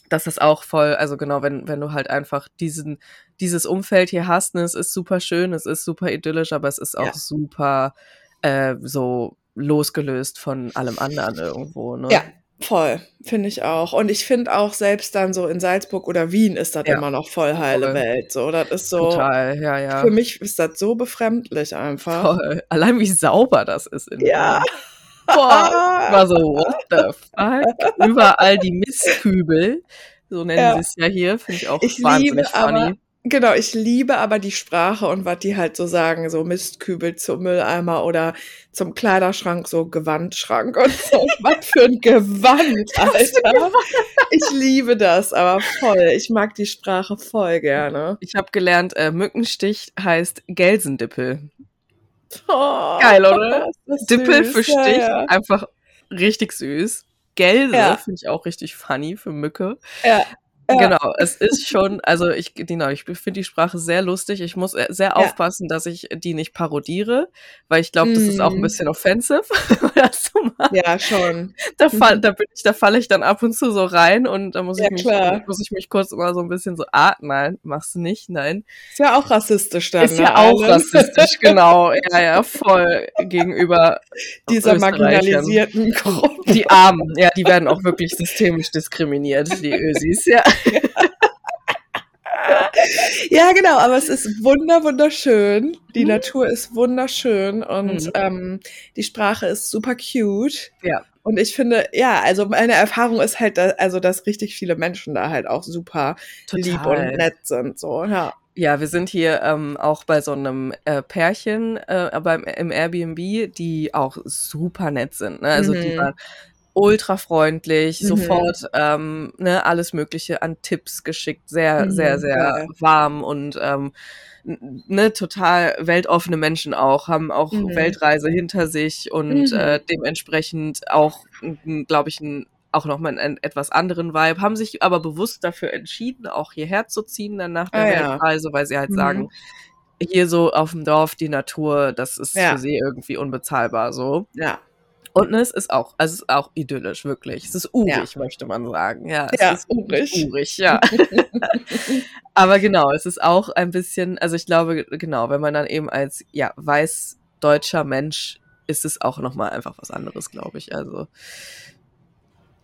dass das auch voll, also genau, wenn, wenn du halt einfach diesen, dieses Umfeld hier hast, ne, es ist super schön, es ist super idyllisch, aber es ist auch ja. super äh, so losgelöst von allem anderen irgendwo. Ne? Ja, Voll, finde ich auch. Und ich finde auch selbst dann so in Salzburg oder Wien ist das ja. immer noch voll heile voll. Welt. So, das ist so. Total, ja, ja. Für mich ist das so befremdlich einfach. Voll. Allein wie sauber das ist in Ja. <laughs> Boah, war so, what the fuck? Überall die Mistkübel, so nennen ja. sie es ja hier, finde ich auch ich wahnsinnig liebe, funny. Aber Genau, ich liebe aber die Sprache und was die halt so sagen, so Mistkübel zum Mülleimer oder zum Kleiderschrank, so Gewandschrank und so. <laughs> was für ein Gewand, Alter. Ich liebe das, aber voll. Ich mag die Sprache voll gerne. Ich habe gelernt, äh, Mückenstich heißt Gelsendippel. Oh, Geil, oder? Dippel süß. für Stich, ja, ja. einfach richtig süß. Gelse ja. finde ich auch richtig funny für Mücke. Ja. Ja. Genau, es ist schon, also ich, genau, ich finde die Sprache sehr lustig. Ich muss äh, sehr ja. aufpassen, dass ich die nicht parodiere, weil ich glaube, das ist auch ein mhm. bisschen offensive. <laughs> ja, schon. Da, fall, mhm. da, bin ich, da falle ich dann ab und zu so rein und da muss ja, ich mich, klar. muss ich mich kurz immer so ein bisschen so, ah, nein, machst du nicht, nein. Ist ja auch rassistisch dann. Ist ne, ja auch rassistisch, <laughs> genau. Ja, ja, voll gegenüber dieser marginalisierten Gruppe. Die Armen, ja, die werden auch wirklich systemisch diskriminiert, die Ösis, ja. <laughs> ja, genau, aber es ist wunder, wunderschön. Die mhm. Natur ist wunderschön und mhm. ähm, die Sprache ist super cute. Ja. Und ich finde, ja, also meine Erfahrung ist halt, dass, also dass richtig viele Menschen da halt auch super Total. lieb und nett sind. So, ja. Ja, wir sind hier ähm, auch bei so einem äh, Pärchen äh, beim, im Airbnb, die auch super nett sind. Ne? Also mhm. die waren ultra freundlich, mhm. sofort ähm, ne, alles Mögliche an Tipps geschickt, sehr, mhm, sehr, sehr geil. warm und ähm, ne, total weltoffene Menschen auch, haben auch mhm. Weltreise hinter sich und mhm. äh, dementsprechend auch, glaube ich, ein auch nochmal einen etwas anderen Vibe, haben sich aber bewusst dafür entschieden, auch hierher zu ziehen dann nach der ah, Weltreise, weil sie halt mhm. sagen, hier so auf dem Dorf die Natur, das ist ja. für sie irgendwie unbezahlbar so. Ja. Und es ist auch, also es ist auch idyllisch, wirklich. Es ist urig, ja. möchte man sagen. Ja, es ja, ist urig. Urig, ja. <laughs> Aber genau, es ist auch ein bisschen, also ich glaube, genau, wenn man dann eben als, ja, weiß deutscher Mensch ist es auch nochmal einfach was anderes, glaube ich. Also.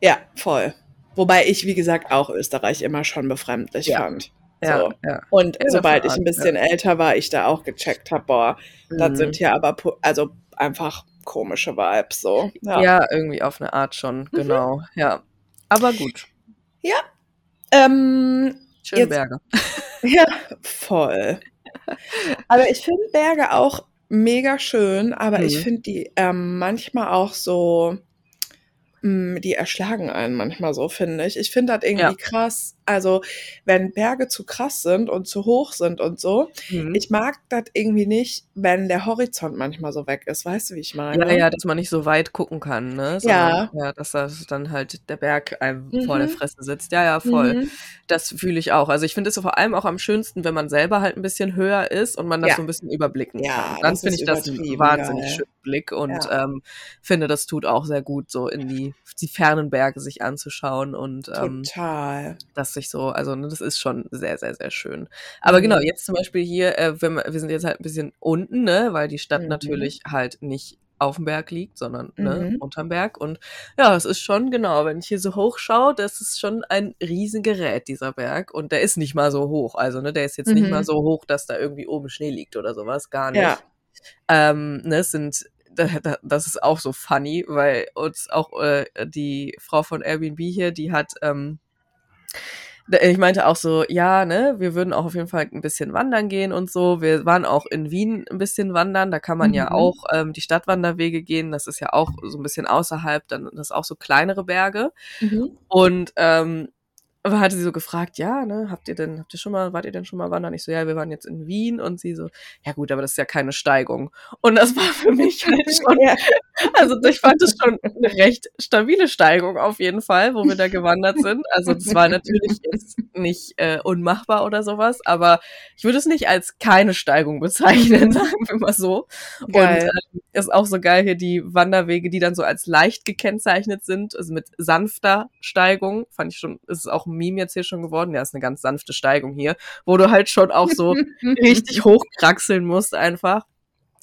Ja, voll. Wobei ich, wie gesagt, auch Österreich immer schon befremdlich ja. fand. So. Ja, ja. Und ja, sobald ich ein bisschen älter war, ich da auch gecheckt habe, boah, mhm. das sind hier aber, also einfach komische Vibes so. Ja, ja irgendwie auf eine Art schon, mhm. genau. Ja. Aber gut. Ja. Ähm, Schöne jetzt, Berge. <laughs> Ja, voll. Aber ich finde Berge auch mega schön, aber mhm. ich finde die ähm, manchmal auch so, mh, mm, die erschlagen einen manchmal so, finde ich. Ich finde das irgendwie ja. krass, also, wenn Berge zu krass sind und zu hoch sind und so, mhm. ich mag das irgendwie nicht, wenn der Horizont manchmal so weg ist. Weißt du, wie ich meine? Ja, ja, dass man nicht so weit gucken kann, ne? Sondern, ja. Ja, dass das dann halt der Berg einem mhm. vor der mhm. Fresse sitzt. Ja, ja, voll. Mhm. Das fühle ich auch. Also, ich finde es so vor allem auch am schönsten, wenn man selber halt ein bisschen bisschen ist und man das ja. so ein bisschen überblicken ja, kann. Dann finde ich das wahnsinnig schönen Blick und ähm, finde, das tut auch sehr gut, so in die, die fernen Berge sich anzuschauen und ähm, Total. das sich so. Also ne, das ist schon sehr, sehr, sehr schön. Aber genau, mhm. genau, jetzt zum Beispiel hier, äh, wir, wir sind jetzt halt ein bisschen unten, ne, weil die Stadt mhm. natürlich halt nicht auf dem Berg liegt, sondern ne, mhm. unterm Berg. Und ja, es ist schon, genau, wenn ich hier so hoch schaue, das ist schon ein Riesengerät, dieser Berg. Und der ist nicht mal so hoch. Also, ne, der ist jetzt nicht mal mhm. so hoch, dass da irgendwie oben Schnee liegt oder sowas. Gar nicht. Ja. Ähm, ne, es sind das ist auch so funny, weil uns auch äh, die Frau von Airbnb hier, die hat ähm, ich meinte auch so, ja, ne, wir würden auch auf jeden Fall ein bisschen wandern gehen und so. Wir waren auch in Wien ein bisschen wandern, da kann man mhm. ja auch ähm, die Stadtwanderwege gehen. Das ist ja auch so ein bisschen außerhalb, dann das auch so kleinere Berge. Mhm. Und ähm, aber hatte sie so gefragt, ja, ne, habt ihr denn, habt ihr schon mal, wart ihr denn schon mal wandern? Ich so, ja, wir waren jetzt in Wien und sie so, ja gut, aber das ist ja keine Steigung. Und das war für <laughs> mich halt schon, ja. also ich fand es schon eine recht stabile Steigung auf jeden Fall, wo wir da gewandert sind. Also das war natürlich jetzt nicht äh, unmachbar oder sowas, aber ich würde es nicht als keine Steigung bezeichnen, <laughs> sagen wir mal so. Geil. Und äh, ist auch so geil hier die Wanderwege, die dann so als leicht gekennzeichnet sind, also mit sanfter Steigung, fand ich schon, ist auch Meme jetzt hier schon geworden. Ja, ist eine ganz sanfte Steigung hier, wo du halt schon auch so richtig <laughs> hochkraxeln musst einfach.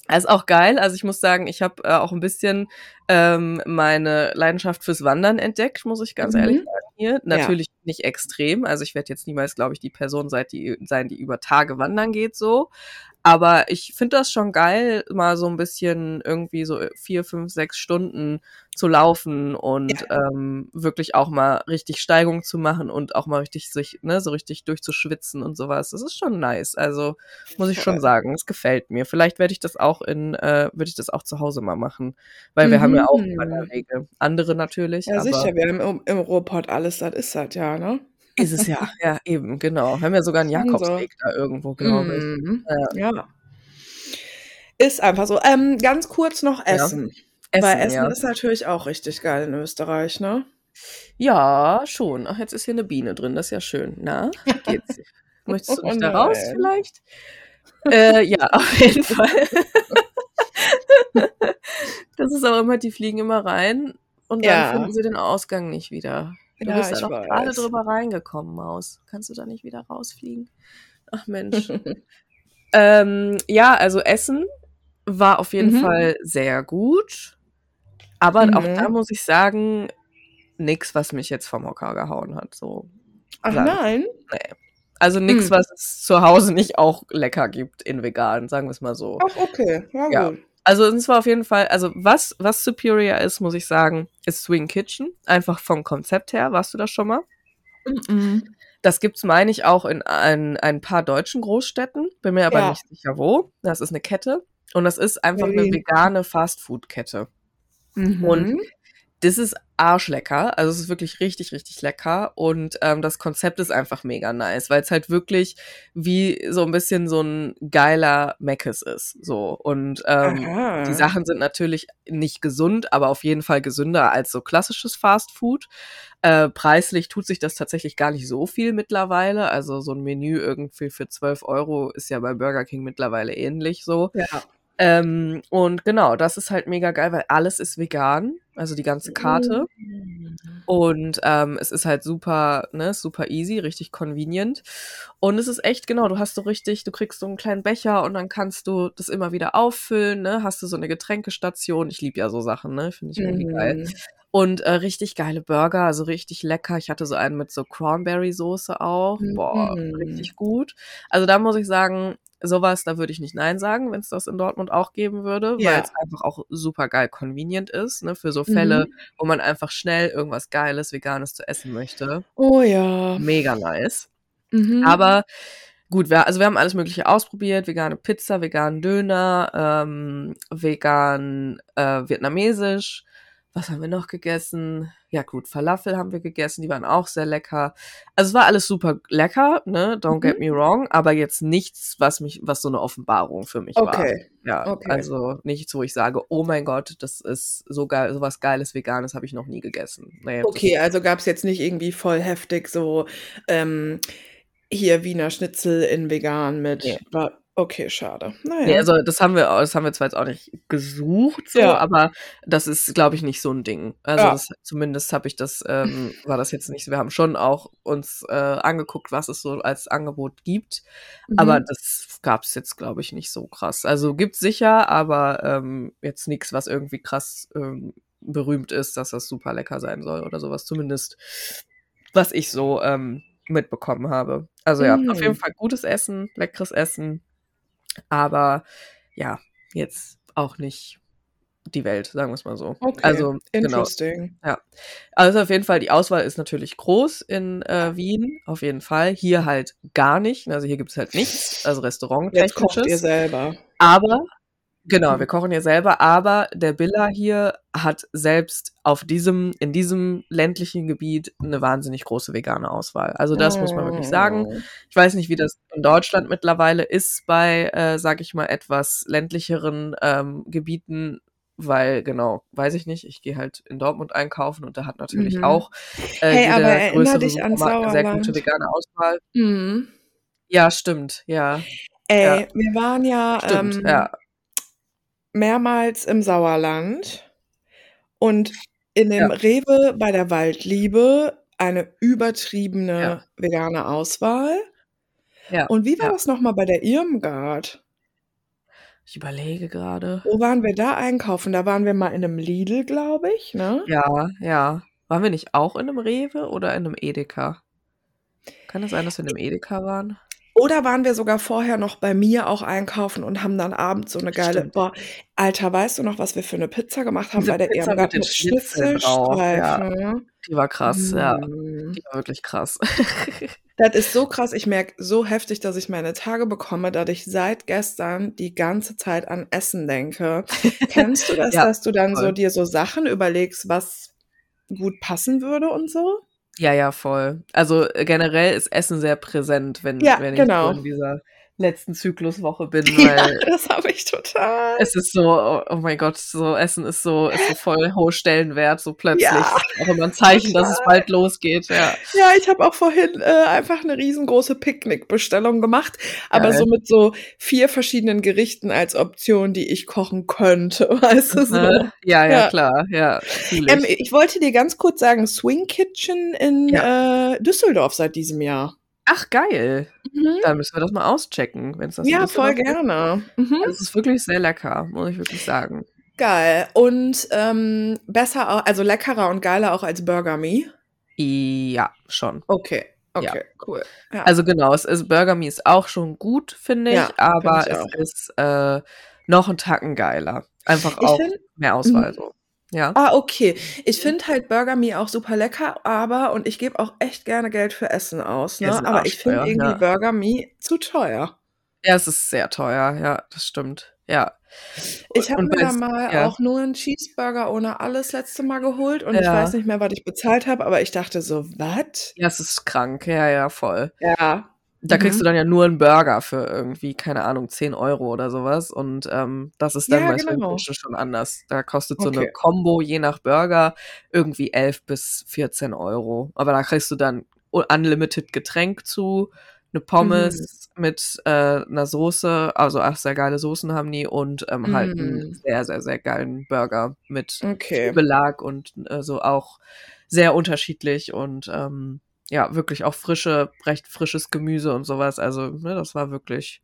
Das ist auch geil. Also ich muss sagen, ich habe äh, auch ein bisschen ähm, meine Leidenschaft fürs Wandern entdeckt, muss ich ganz mhm. ehrlich sagen hier. Natürlich ja. nicht extrem. Also ich werde jetzt niemals, glaube ich, die Person sein die, sein, die über Tage wandern geht so. Aber ich finde das schon geil, mal so ein bisschen irgendwie so vier, fünf, sechs Stunden zu laufen und ja. ähm, wirklich auch mal richtig Steigung zu machen und auch mal richtig sich, ne, so richtig durchzuschwitzen und sowas. Das ist schon nice. Also muss ich schon sagen, es gefällt mir. Vielleicht werde ich das auch in, äh, würde ich das auch zu Hause mal machen. Weil wir mhm. haben ja auch. Mhm. Andere natürlich. Ja, sicher, wir haben im, im Ruhrpott alles, das ist das ja, ne? Ist es ja, <laughs> ja, eben, genau. Wir haben ja sogar einen Jakobsweg so. da irgendwo, glaube ich. Mhm. Ja. ja. Ist einfach so. Ähm, ganz kurz noch Essen. Ja. Essen Weil Essen ja. ist natürlich auch richtig geil in Österreich, ne? Ja, schon. Ach, jetzt ist hier eine Biene drin, das ist ja schön. Na, geht's? <laughs> Möchtest du nicht oh da raus vielleicht? äh, ja, <laughs> auf jeden Fall. das ist auch immer, die fliegen immer rein und dann ja. finden sie den Ausgang nicht wieder. Du ja, bist da doch gerade drüber reingekommen, Maus. Kannst du da nicht wieder rausfliegen? Ach Mensch. <laughs> ähm, ja, also Essen war auf jeden mhm. Fall sehr gut. Aber mhm. auch da muss ich sagen, nichts, was mich jetzt vom Hocker gehauen hat. So. Ach nein? Nee. Also nichts, mhm. was es zu Hause nicht auch lecker gibt in vegan, sagen wir es mal so. Ach, okay. Ja, ja. gut. Also es war auf jeden Fall, also was, was superior ist, muss ich sagen, ist Swing Kitchen. Einfach vom Konzept her. Warst du das schon mal? Mhm. Das gibt's, meine ich, auch in ein, ein paar deutschen Großstädten. Bin mir aber ja. nicht sicher, wo. Das ist eine Kette. Und das ist einfach eine vegane Fastfood-Kette. Mhm. Und das ist arschlecker. Also es ist wirklich richtig, richtig lecker. Und ähm, das Konzept ist einfach mega nice, weil es halt wirklich wie so ein bisschen so ein geiler Meckes ist. So. Und ähm, die Sachen sind natürlich nicht gesund, aber auf jeden Fall gesünder als so klassisches Fast Food. Äh, preislich tut sich das tatsächlich gar nicht so viel mittlerweile. Also so ein Menü irgendwie für 12 Euro ist ja bei Burger King mittlerweile ähnlich so. Ja. Ähm, und genau, das ist halt mega geil, weil alles ist vegan, also die ganze Karte. Mm. Und ähm, es ist halt super, ne, super easy, richtig convenient. Und es ist echt, genau, du hast so richtig, du kriegst so einen kleinen Becher und dann kannst du das immer wieder auffüllen, ne? Hast du so eine Getränkestation. Ich liebe ja so Sachen, ne? Finde ich irgendwie mm. geil. Und äh, richtig geile Burger, also richtig lecker. Ich hatte so einen mit so Cranberry-Soße auch. Boah, mm. richtig gut. Also da muss ich sagen, sowas, da würde ich nicht Nein sagen, wenn es das in Dortmund auch geben würde, ja. weil es einfach auch super geil convenient ist, ne, für so Fälle, mhm. wo man einfach schnell irgendwas Geiles, Veganes zu essen möchte. Oh ja. Mega nice. Mhm. Aber gut, wir, also wir haben alles Mögliche ausprobiert: vegane Pizza, veganen Döner, ähm, vegan äh, vietnamesisch. Was haben wir noch gegessen? Ja gut, Falafel haben wir gegessen, die waren auch sehr lecker. Also es war alles super lecker, ne? Don't mhm. get me wrong, aber jetzt nichts, was mich, was so eine Offenbarung für mich okay. war. Ja, okay. also nichts, wo ich sage, oh mein Gott, das ist so geil, sowas Geiles Veganes habe ich noch nie gegessen. Nee, okay, also gab es jetzt nicht irgendwie voll heftig so ähm, hier Wiener Schnitzel in vegan mit. Nee. Okay, schade. Naja. Nee, also das haben wir, das haben wir zwar jetzt auch nicht gesucht, so, ja. aber das ist, glaube ich, nicht so ein Ding. Also ja. das, zumindest habe ich das, ähm, war das jetzt nicht. Wir haben schon auch uns äh, angeguckt, was es so als Angebot gibt, mhm. aber das gab es jetzt, glaube ich, nicht so krass. Also gibt's sicher, aber ähm, jetzt nichts, was irgendwie krass ähm, berühmt ist, dass das super lecker sein soll oder sowas. Zumindest, was ich so ähm, mitbekommen habe. Also ja, mhm. auf jeden Fall gutes Essen, leckeres Essen aber ja, jetzt auch nicht die Welt, sagen wir es mal so. Okay, also, genau. interesting. Genau, ja. Also auf jeden Fall, die Auswahl ist natürlich groß in äh, Wien, auf jeden Fall. Hier halt gar nicht. Also hier gibt es halt nichts, also Restaurant. Jetzt kocht ihr selber. Aber Genau, wir kochen ja selber, aber der Billa hier hat selbst auf diesem, in diesem ländlichen Gebiet eine wahnsinnig große vegane Auswahl. Also das muss man wirklich sagen. Oh. Ich weiß nicht, wie das in Deutschland mittlerweile ist bei, äh, sag ich mal, etwas ländlicheren ähm, Gebieten, weil genau, weiß ich nicht, ich gehe halt in Dortmund einkaufen und da hat natürlich mhm. auch äh, hey, aber erinnere dich an Sauerland. sehr gute vegane Auswahl. Mhm. Ja, stimmt, ja. Ey, ja. wir waren ja, stimmt, ähm, ja mehrmals im Sauerland und in dem ja. Rewe bei der Waldliebe eine übertriebene ja. vegane Auswahl. Ja. Und wie war das nochmal bei der Irmgard? Ich überlege gerade. Wo waren wir da einkaufen? Da waren wir mal in einem Lidl, glaube ich, ne? Ja, ja. Waren wir nicht auch in einem Rewe oder in einem Edeka? Kann es das sein, dass wir in einem Edeka waren? Oder waren wir sogar vorher noch bei mir auch einkaufen und haben dann abends so eine geile, Stimmt. boah, Alter, weißt du noch, was wir für eine Pizza gemacht haben Diese bei der Pizza Irmgard mit Schnitzelstreifen? Ja. Die war krass, mm. ja. Die war wirklich krass. <laughs> das ist so krass. Ich merke so heftig, dass ich meine Tage bekomme, dass ich seit gestern die ganze Zeit an Essen denke. Kennst du <laughs> das, ja, dass du dann voll. so dir so Sachen überlegst, was gut passen würde und so? Ja, ja, voll. Also äh, generell ist Essen sehr präsent, wenn, ja, wenn ich genau. in dieser letzten Zykluswoche bin, <laughs> weil ja, das habe ich total. Es ist so, oh, oh, mein Gott, so Essen ist so, ist so voll hohe Stellenwert, so plötzlich. Ja, auch immer ein Zeichen, total. dass es bald losgeht, ja. Ja, ich habe auch vorhin äh, einfach eine riesengroße Picknickbestellung gemacht, aber Geil. so mit so vier verschiedenen Gerichten als Option, die ich kochen könnte, <laughs> weißt du so. Ja, ja, ja, klar, ja. Ich. Ähm, ich wollte dir ganz kurz sagen, Swing Kitchen in äh, Düsseldorf seit diesem Jahr. Ach, geil. Mhm. Dann müssen wir das mal auschecken, wenn es das Ja, voll gerne. Mhm. Es ist wirklich sehr lecker, muss ich wirklich sagen. Geil. Und ähm, besser auch, also leckerer und geiler auch als Burger Me? Ja, schon. Okay. Okay, ja. cool. Ja. Also genau, es ist Burger Me ist auch schon gut, finde ich, ja, aber find ich es ist äh, noch ein Tacken geiler. Einfach ich auch find, mehr Auswahl mhm. so. Ja. Ah, okay. Ich finde halt Burger Me auch super lecker, aber und ich gebe auch echt gerne Geld für Essen aus, ne? Essen aber ich finde irgendwie ja. Burger Me zu teuer. Ja, es ist sehr teuer, ja, das stimmt. Ja. Ich habe mir da mal ja. auch nur einen Cheeseburger ohne alles letzte Mal geholt und ja. ich weiß nicht mehr, was ich bezahlt habe, aber ich dachte so, was? Ja, es ist krank, ja, ja, voll. Ja. Da kriegst mhm. du dann ja nur einen Burger für irgendwie, keine Ahnung, 10 Euro oder sowas. Und ähm, das ist dann ja, bei genau. schon anders. Da kostet so okay. eine Combo je nach Burger irgendwie 11 bis 14 Euro. Aber da kriegst du dann unlimited Getränk zu, eine Pommes mhm. mit äh, einer Soße, also ach, sehr geile Soßen haben die und ähm, mhm. halt einen mhm. sehr, sehr, sehr geilen Burger mit okay. Belag und äh, so auch sehr unterschiedlich und ähm, ja, wirklich auch frische, recht frisches Gemüse und sowas. Also, ne, das war wirklich,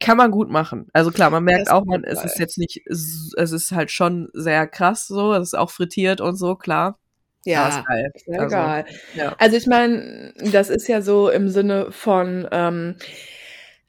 kann man gut machen. Also klar, man merkt auch, man, es ist jetzt nicht, es ist halt schon sehr krass so, es ist auch frittiert und so, klar. Ja, ist sehr also, geil. Ja. Also ich meine, das ist ja so im Sinne von, ähm,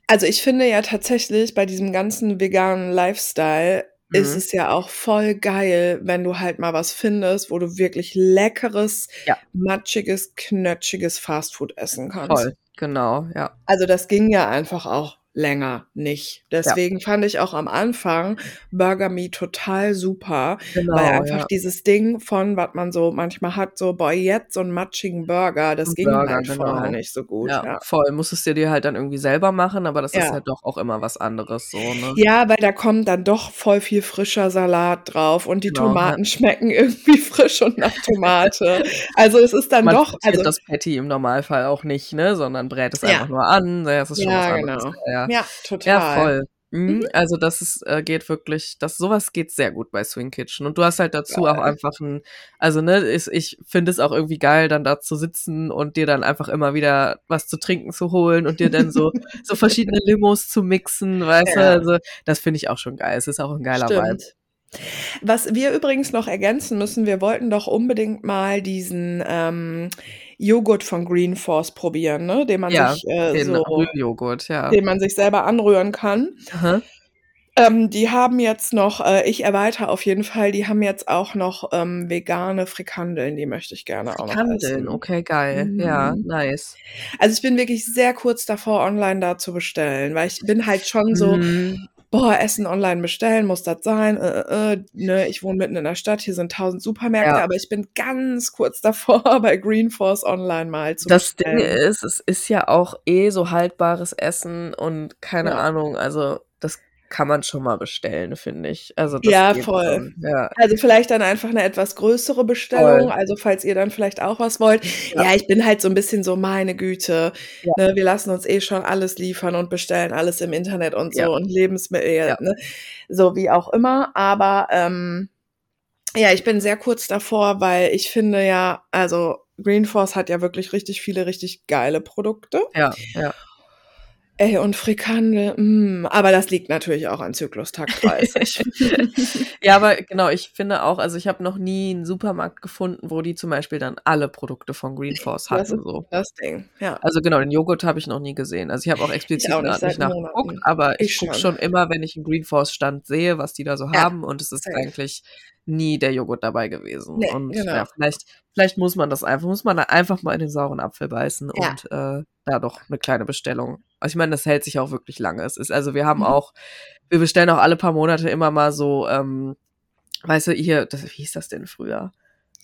also ich finde ja tatsächlich bei diesem ganzen veganen Lifestyle. Ist es ja auch voll geil, wenn du halt mal was findest, wo du wirklich leckeres, ja. matschiges, knötschiges Fastfood essen kannst. Voll, genau, ja. Also das ging ja einfach auch länger nicht. Deswegen ja. fand ich auch am Anfang Burger Me total super, genau, weil einfach ja. dieses Ding von, was man so manchmal hat, so, boah, jetzt so einen matschigen Burger, das ein ging Burger, halt genau. vorher nicht so gut. Ja, ja, voll. Musstest du dir halt dann irgendwie selber machen, aber das ist halt doch auch immer was anderes so, ne? Ja, weil da kommt dann doch voll viel frischer Salat drauf und die genau, Tomaten schmecken <laughs> irgendwie frisch und nach Tomate. also es ist dann man doch. Also das Patty im Normalfall auch nicht, ne? Sondern brät es einfach nur an. Das ist schon was anderes. Genau. Ja, ja. Ja, total. Ja, voll. Mhm. Mhm. Also das ist, äh, geht wirklich, das sowas geht sehr gut bei Swing Kitchen. Und du hast halt dazu geil. auch einfach ein, also ne, ist, ich finde es auch irgendwie geil, dann da zu sitzen und dir dann einfach immer wieder was zu trinken zu holen und dir dann so, <laughs> so verschiedene Limos zu mixen, weißt ja. du? Also das finde ich auch schon geil. Es ist auch ein geiler Stimmt. Vibe. Was wir übrigens noch ergänzen müssen, wir wollten doch unbedingt mal diesen ähm, Joghurt von Green Force probieren, ne? den man ja, sich äh, den so, Joghurt, ja. den man sich selber anrühren kann. Ähm, die haben jetzt noch, äh, ich erweitere auf jeden Fall, die haben jetzt auch noch ähm, vegane Frikandeln, die möchte ich gerne auch noch Frikandeln, okay, geil. Mhm. Ja, nice. Also ich bin wirklich sehr kurz davor, online da zu bestellen, weil ich bin halt schon so, mhm boah, Essen online bestellen, muss das sein? Äh, äh, äh, ne, ich wohne mitten in der Stadt, hier sind tausend Supermärkte, ja. aber ich bin ganz kurz davor, <laughs> bei Green Force online mal zu das bestellen. Das Ding ist, es ist ja auch eh so haltbares Essen und keine ja. Ahnung, also kann man schon mal bestellen, finde ich. Also ja, voll. Ja. Also vielleicht dann einfach eine etwas größere Bestellung. Voll. Also falls ihr dann vielleicht auch was wollt. Ja. ja. ich bin halt so ein bisschen so, meine Güte. Ja. Ne, wir lassen uns eh schon alles liefern und bestellen alles im Internet und so und Lebensmittel, ne? so wie auch immer. Aber ähm, ja, ich bin sehr kurz davor, weil ich finde ja, also Green Force hat ja wirklich richtig viele richtig geile Produkte. Ja, ja. Ey, und Frikandel, mm, aber das liegt natürlich auch an Zyklustag <laughs> 30. ja, aber genau, ich finde auch, also ich habe noch nie einen Supermarkt gefunden, wo die zum Beispiel dann alle Produkte von Green Force hatten. Das ist so. das Ding, ja. Also genau, den Joghurt habe ich noch nie gesehen. Also ich habe auch explizit auch nicht, nicht nachgeguckt, aber ich, ich gucke schon immer, wenn ich einen Green Force Stand sehe, was die da so ja. haben und es ist Safe. eigentlich nie der Joghurt dabei gewesen. Nee, und genau. ja, vielleicht, vielleicht muss man das einfach, muss man da einfach mal in den sauren Apfel beißen ja. und äh, da doch eine kleine Bestellung. Also ich meine, das hält sich auch wirklich lange. Es ist, also wir haben mhm. auch, wir bestellen auch alle paar Monate immer mal so, ähm, weißt du, hier, das, wie hieß das denn früher?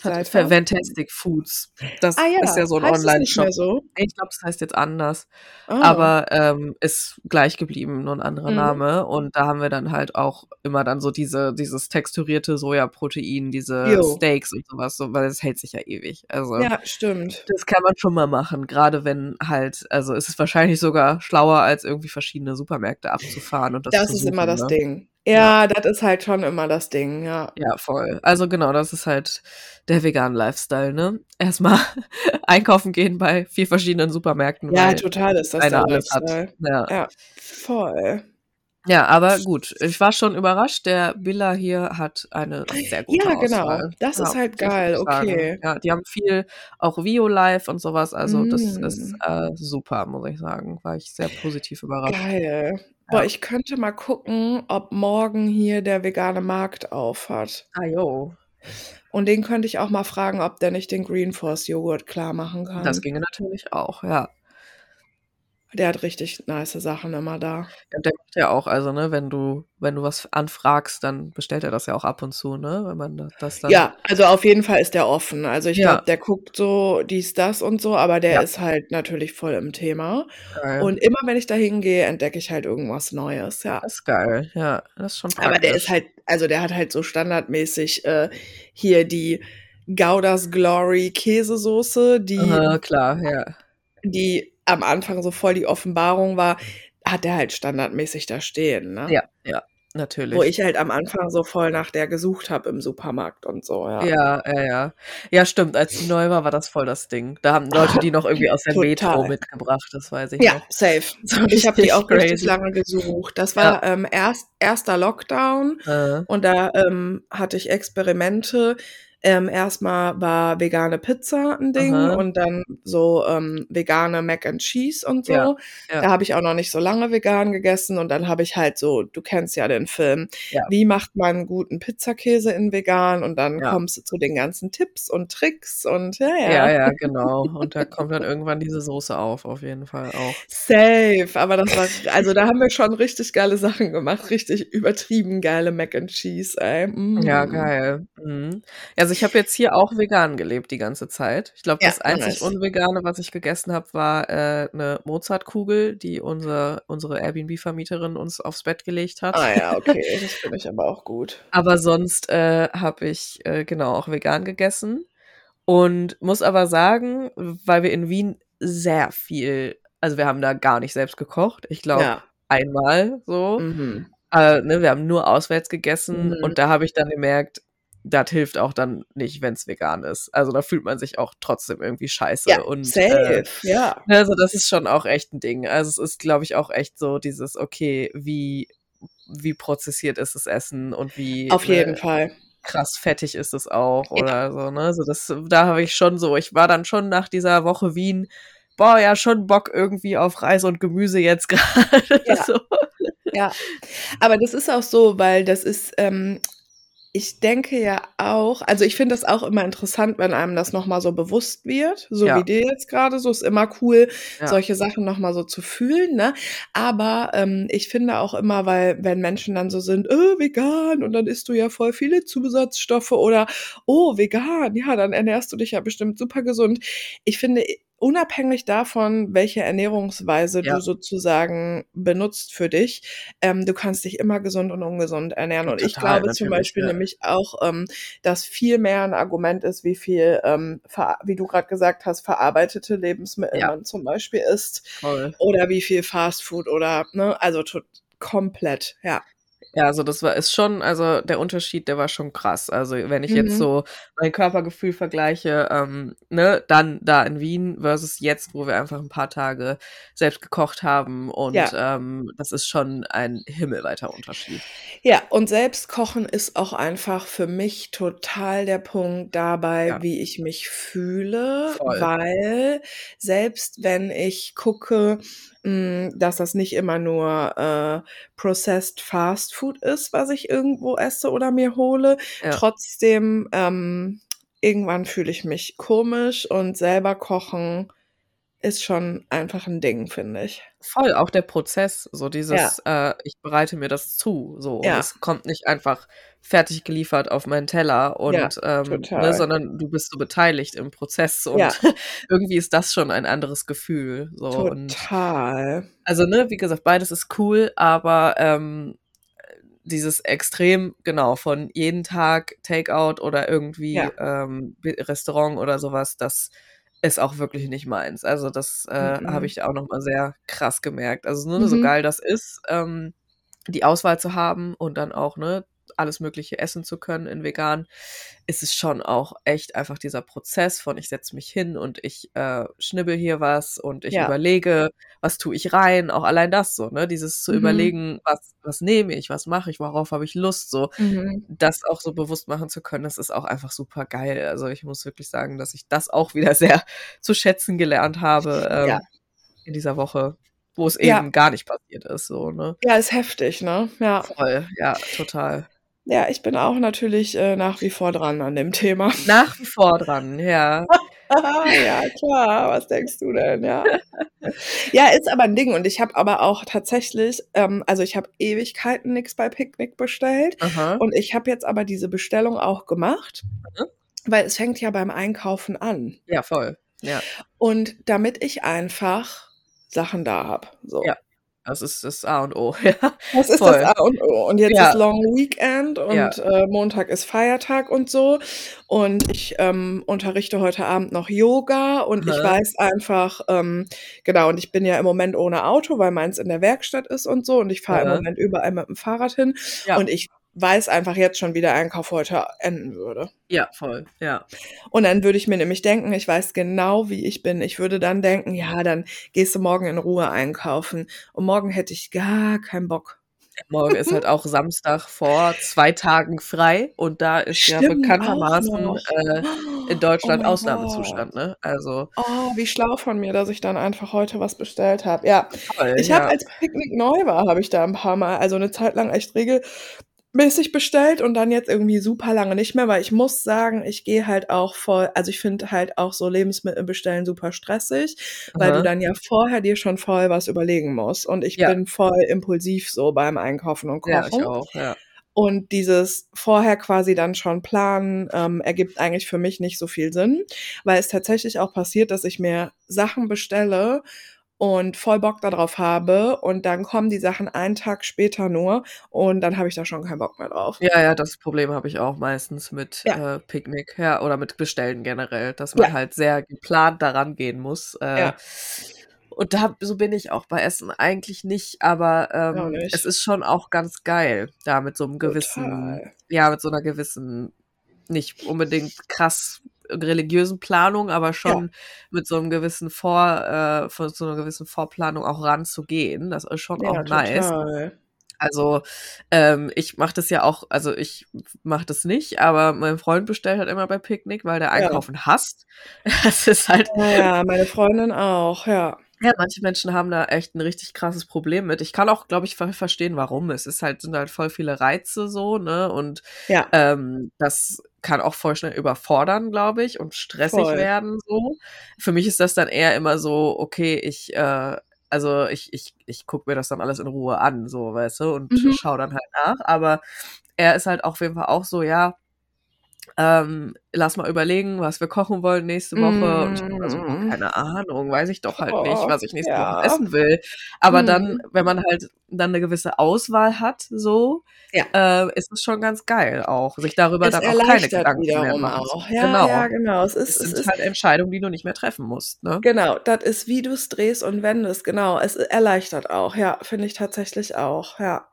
Hat Fantastic Foods. Das ah, ja. ist ja so ein Online-Shop. So? Ich glaube, das heißt jetzt anders. Oh. Aber ähm, ist gleich geblieben, nur ein anderer mhm. Name. Und da haben wir dann halt auch immer dann so diese, dieses texturierte Sojaprotein, diese jo. Steaks und sowas, so, weil das hält sich ja ewig. Also, ja, stimmt. Das kann man schon mal machen, gerade wenn halt, also es ist wahrscheinlich sogar schlauer, als irgendwie verschiedene Supermärkte abzufahren. Und das, das ist immer das ne? Ding. Ja, das ist halt schon immer das Ding, ja. Ja, voll. Also genau, das ist halt der vegane Lifestyle, ne? Erstmal <laughs> einkaufen gehen bei vier verschiedenen Supermärkten. Ja, total ist das der Lifestyle. Ja. ja, voll. Ja, aber gut. Ich war schon überrascht. Der Billa hier hat eine sehr gute Ja, genau. Auswahl. Das ja, ist halt geil. Okay. Ja, die haben viel auch Vio Live und sowas. Also mm. das ist äh, super, muss ich sagen. War ich sehr positiv überrascht. Geil. Boah, ich könnte mal gucken, ob morgen hier der vegane Markt auf hat. Ah, jo. Und den könnte ich auch mal fragen, ob der nicht den Green Force Joghurt klar machen kann. Das ginge natürlich auch, ja. Der hat richtig nice Sachen immer da. Ja, der macht ja auch, also, ne, wenn du, wenn du was anfragst, dann bestellt er das ja auch ab und zu, ne? Wenn man das dann. Ja, also auf jeden Fall ist der offen. Also ich ja. glaube, der guckt so dies, das und so, aber der ja. ist halt natürlich voll im Thema. Geil. Und immer wenn ich da hingehe, entdecke ich halt irgendwas Neues, ja. Das ist geil, ja. Das ist schon praktisch. Aber der ist halt, also der hat halt so standardmäßig äh, hier die Goudas Glory Käsesoße, die. Aha, klar, ja. Die am Anfang so voll die Offenbarung war, hat er halt standardmäßig da stehen. Ne? Ja, ja. Natürlich. Wo ich halt am Anfang so voll nach der gesucht habe im Supermarkt und so, ja. Ja, ja, ja. Ja, stimmt. Als die neu war, war das voll das Ding. Da haben Leute die noch irgendwie aus der Total. Metro mitgebracht, das weiß ich Ja, noch. safe. <laughs> ich habe die auch crazy. richtig lange gesucht. Das war ja. ähm, erst, erster Lockdown äh. und da ähm, hatte ich Experimente ähm, erstmal war vegane Pizza ein Ding Aha. und dann so ähm, vegane Mac and Cheese und so. Ja, ja. Da habe ich auch noch nicht so lange vegan gegessen und dann habe ich halt so, du kennst ja den Film, ja. wie macht man guten Pizzakäse in vegan und dann kommst du zu den ganzen Tipps und Tricks und ja, ja. Ja, ja, <laughs> genau. Und da kommt dann irgendwann diese Soße auf, auf jeden Fall auch. Safe, aber das war, also da haben wir schon richtig geile Sachen gemacht, richtig übertrieben geile Mac and Cheese, ey. Mm. Ja, geil. Mhm. Ja, also ich habe jetzt hier auch vegan gelebt die ganze Zeit. Ich glaube, ja, das einzig nice. Unvegane, was ich gegessen habe, war äh, eine Mozartkugel, die unser, unsere Airbnb-Vermieterin uns aufs Bett gelegt hat. Ah ja, okay, <laughs> das finde ich aber auch gut. aber sonst äh, habe ich äh, genau auch vegan gegessen und muss aber sagen, weil wir in Wien sehr viel, also wir haben da gar nicht selbst gekocht. Ich glaube, ja einmal so. Mhm. Äh, ne, wir haben nur auswärts gegessen mhm. und da habe ich dann gemerkt, das hilft auch dann nicht, wenn es vegan ist. Also da fühlt man sich auch trotzdem irgendwie scheiße. Ja, und, safe, äh, ja. Also das ist schon auch echt ein Ding. Also es ist, glaube ich, auch echt so dieses, okay, wie, wie prozessiert ist das Essen und wie. Auf jeden äh, Fall. Krass fettig ist es auch oder so, ne? Also das, da habe ich schon so, ich war dann schon nach dieser Woche Wien, boah, ja, schon Bock irgendwie auf Reis und Gemüse jetzt <laughs> gerade. Ja. so. ja, aber das ist auch so, weil das ist, ähm, ich denke ja auch, also ich finde das auch immer interessant, wenn einem das nochmal so bewusst wird, so ja. wie dir jetzt gerade, so ist immer cool, ja. solche Sachen nochmal so zu fühlen, ne? Aber ähm, ich finde auch immer, weil wenn Menschen dann so sind, oh, vegan und dann isst du ja voll viele Zusatzstoffe oder oh, vegan, ja, dann ernährst du dich ja bestimmt super gesund. Ich finde, unabhängig davon, welche Ernährungsweise ja. du sozusagen benutzt für dich, ähm, du kannst dich immer gesund und ungesund ernähren. Und Total, ich glaube zum Beispiel ja. nämlich auch, ähm, dass viel mehr ein Argument ist, wie viel, ähm, wie du gerade gesagt hast, verarbeitete Lebensmittel ja. man zum Beispiel isst. Voll. Oder wie viel Fastfood oder, ne, also komplett, ja. Ja, also das war ist schon, also der Unterschied, der war schon krass. Also wenn ich mhm. jetzt so mein Körpergefühl vergleiche, ähm, ne, dann da in Wien versus jetzt, wo wir einfach ein paar Tage selbst gekocht haben und ja. ähm, das ist schon ein himmelweiter Unterschied. Ja, und selbst kochen ist auch einfach für mich total der Punkt dabei, ja. wie ich mich fühle, Voll. weil selbst wenn ich gucke, dass das nicht immer nur äh, processed Fast Food ist, was ich irgendwo esse oder mir hole. Ja. Trotzdem, ähm, irgendwann fühle ich mich komisch und selber kochen ist schon einfach ein Ding, finde ich. Voll, auch der Prozess, so dieses, ja. äh, ich bereite mir das zu, so. Ja. Und es kommt nicht einfach fertig geliefert auf meinen Teller und ja, ähm, ne, sondern du bist so beteiligt im Prozess und <laughs> irgendwie ist das schon ein anderes Gefühl. So. Total. Und, also, ne, wie gesagt, beides ist cool, aber ähm, dieses Extrem, genau, von jeden Tag Takeout oder irgendwie ähm, Restaurant oder sowas, das ist auch wirklich nicht meins. Also das äh, mhm. habe ich auch noch mal sehr krass gemerkt. Also nur mhm. so geil das ist, ähm, die Auswahl zu haben und dann auch ne alles Mögliche essen zu können in vegan, ist es schon auch echt einfach dieser Prozess von ich setze mich hin und ich äh, schnibbel hier was und ich ja. überlege, was tue ich rein, auch allein das so, ne, dieses zu mhm. überlegen, was, was nehme ich, was mache ich, worauf habe ich Lust, so, mhm. das auch so bewusst machen zu können, das ist auch einfach super geil. Also ich muss wirklich sagen, dass ich das auch wieder <laughs> sehr zu schätzen gelernt habe ähm, ja. in dieser Woche wo es eben ja. gar nicht passiert ist, so, ne? Ja, ist heftig, ne? Ja. Voll, ja, total. Ja, ich bin auch natürlich äh, nach wie vor dran an dem Thema. Nach wie vor dran, ja. <laughs> ja, klar. Was denkst du denn? Ja, ja ist aber ein Ding. Und ich habe aber auch tatsächlich, ähm, also ich habe Ewigkeiten nichts bei Picknick bestellt. Aha. Und ich habe jetzt aber diese Bestellung auch gemacht, mhm. weil es fängt ja beim Einkaufen an. Ja, voll. Ja. Und damit ich einfach Sachen da habe. So. Ja. Das ist das A und O. <laughs> Ja, das ist voll. das A und O. Und jetzt ja. ist Long Weekend und ja. äh, Montag ist Feiertag und so. Und ich ähm, unterrichte heute Abend noch Yoga und ja. ich weiß einfach, ähm, genau, und ich bin ja im Moment ohne Auto, weil meins in der Werkstatt ist und so. Und ich fahre im Moment überall mit dem Fahrrad hin. Und ich weiß einfach jetzt schon, wie der Einkauf heute enden würde. Ja, voll, ja. Und dann würde ich mir nämlich denken, ich weiß genau, wie ich bin. Ich würde dann denken, ja, dann gehst du morgen in Ruhe einkaufen. Und morgen hätte ich gar keinen Bock. Morgen ist halt auch Samstag vor zwei Tagen frei und da ist Stimmt, ja bekanntermaßen äh, in Deutschland oh Ausnahmezustand, ne? Also. Oh, wie schlau von mir, dass ich dann einfach heute was bestellt habe. Ja. Toll, ich habe ja. als Picknick neu war, habe ich da ein paar Mal, also eine Zeit lang echt regel, mäßig bestellt und dann jetzt irgendwie super lange nicht mehr, weil ich muss sagen, ich gehe halt auch voll, also ich finde halt auch so Lebensmittel bestellen super stressig, Aha. weil du dann ja vorher dir schon voll was überlegen musst und ich ja. bin voll impulsiv so beim Einkaufen und Kochen. Ja, ich auch, ja. Und dieses vorher quasi dann schon planen, ähm, ergibt eigentlich für mich nicht so viel Sinn, weil es tatsächlich auch passiert, dass ich mir Sachen bestelle und voll Bock darauf habe und dann kommen die Sachen einen Tag später nur und dann habe ich da schon keinen Bock mehr drauf. Ja, ja, das Problem habe ich auch meistens mit ja. äh, Picknick, ja, oder mit Bestellen generell, dass man ja. halt sehr geplant daran gehen muss. Äh, ja. Und da so bin ich auch bei Essen eigentlich nicht, aber ähm, nicht. es ist schon auch ganz geil, da mit so einem gewissen, Total. ja, mit so einer gewissen, nicht unbedingt krass religiösen Planung, aber schon ja. mit so einem gewissen Vor, äh, von so einer gewissen Vorplanung auch ranzugehen. Das ist schon ja, auch nice. Total. Also ähm, ich mache das ja auch, also ich mache das nicht, aber mein Freund bestellt halt immer bei Picknick, weil der Einkaufen ja. hasst. <laughs> Das ist halt. Ja, meine Freundin auch, ja. Ja, manche Menschen haben da echt ein richtig krasses Problem mit. Ich kann auch, glaube ich, verstehen, warum. Es ist halt, sind halt voll viele Reize so, ne? Und ja. ähm, das kann auch voll schnell überfordern, glaube ich, und stressig voll. werden so. Für mich ist das dann eher immer so, okay, ich, äh, also ich, ich, ich gucke mir das dann alles in Ruhe an, so, weißt du, und mhm. schau dann halt nach. Aber er ist halt auf jeden Fall auch so, ja, ähm, lass mal überlegen, was wir kochen wollen nächste Woche. Mm. Und ich habe so, mm. keine Ahnung, weiß ich doch halt oh, nicht, was ich nächste ja. Woche essen will. Aber mm. dann, wenn man halt dann eine gewisse Auswahl hat, so, ja. äh, ist es schon ganz geil auch, sich darüber es dann auch keine Gedanken mehr machen. Auch. Ja, genau. ja, genau. Es, ist, es sind es halt Entscheidungen, die du nicht mehr treffen musst. Ne? Genau, das ist, wie du es drehst und wendest, genau. Es erleichtert auch, ja, finde ich tatsächlich auch, ja.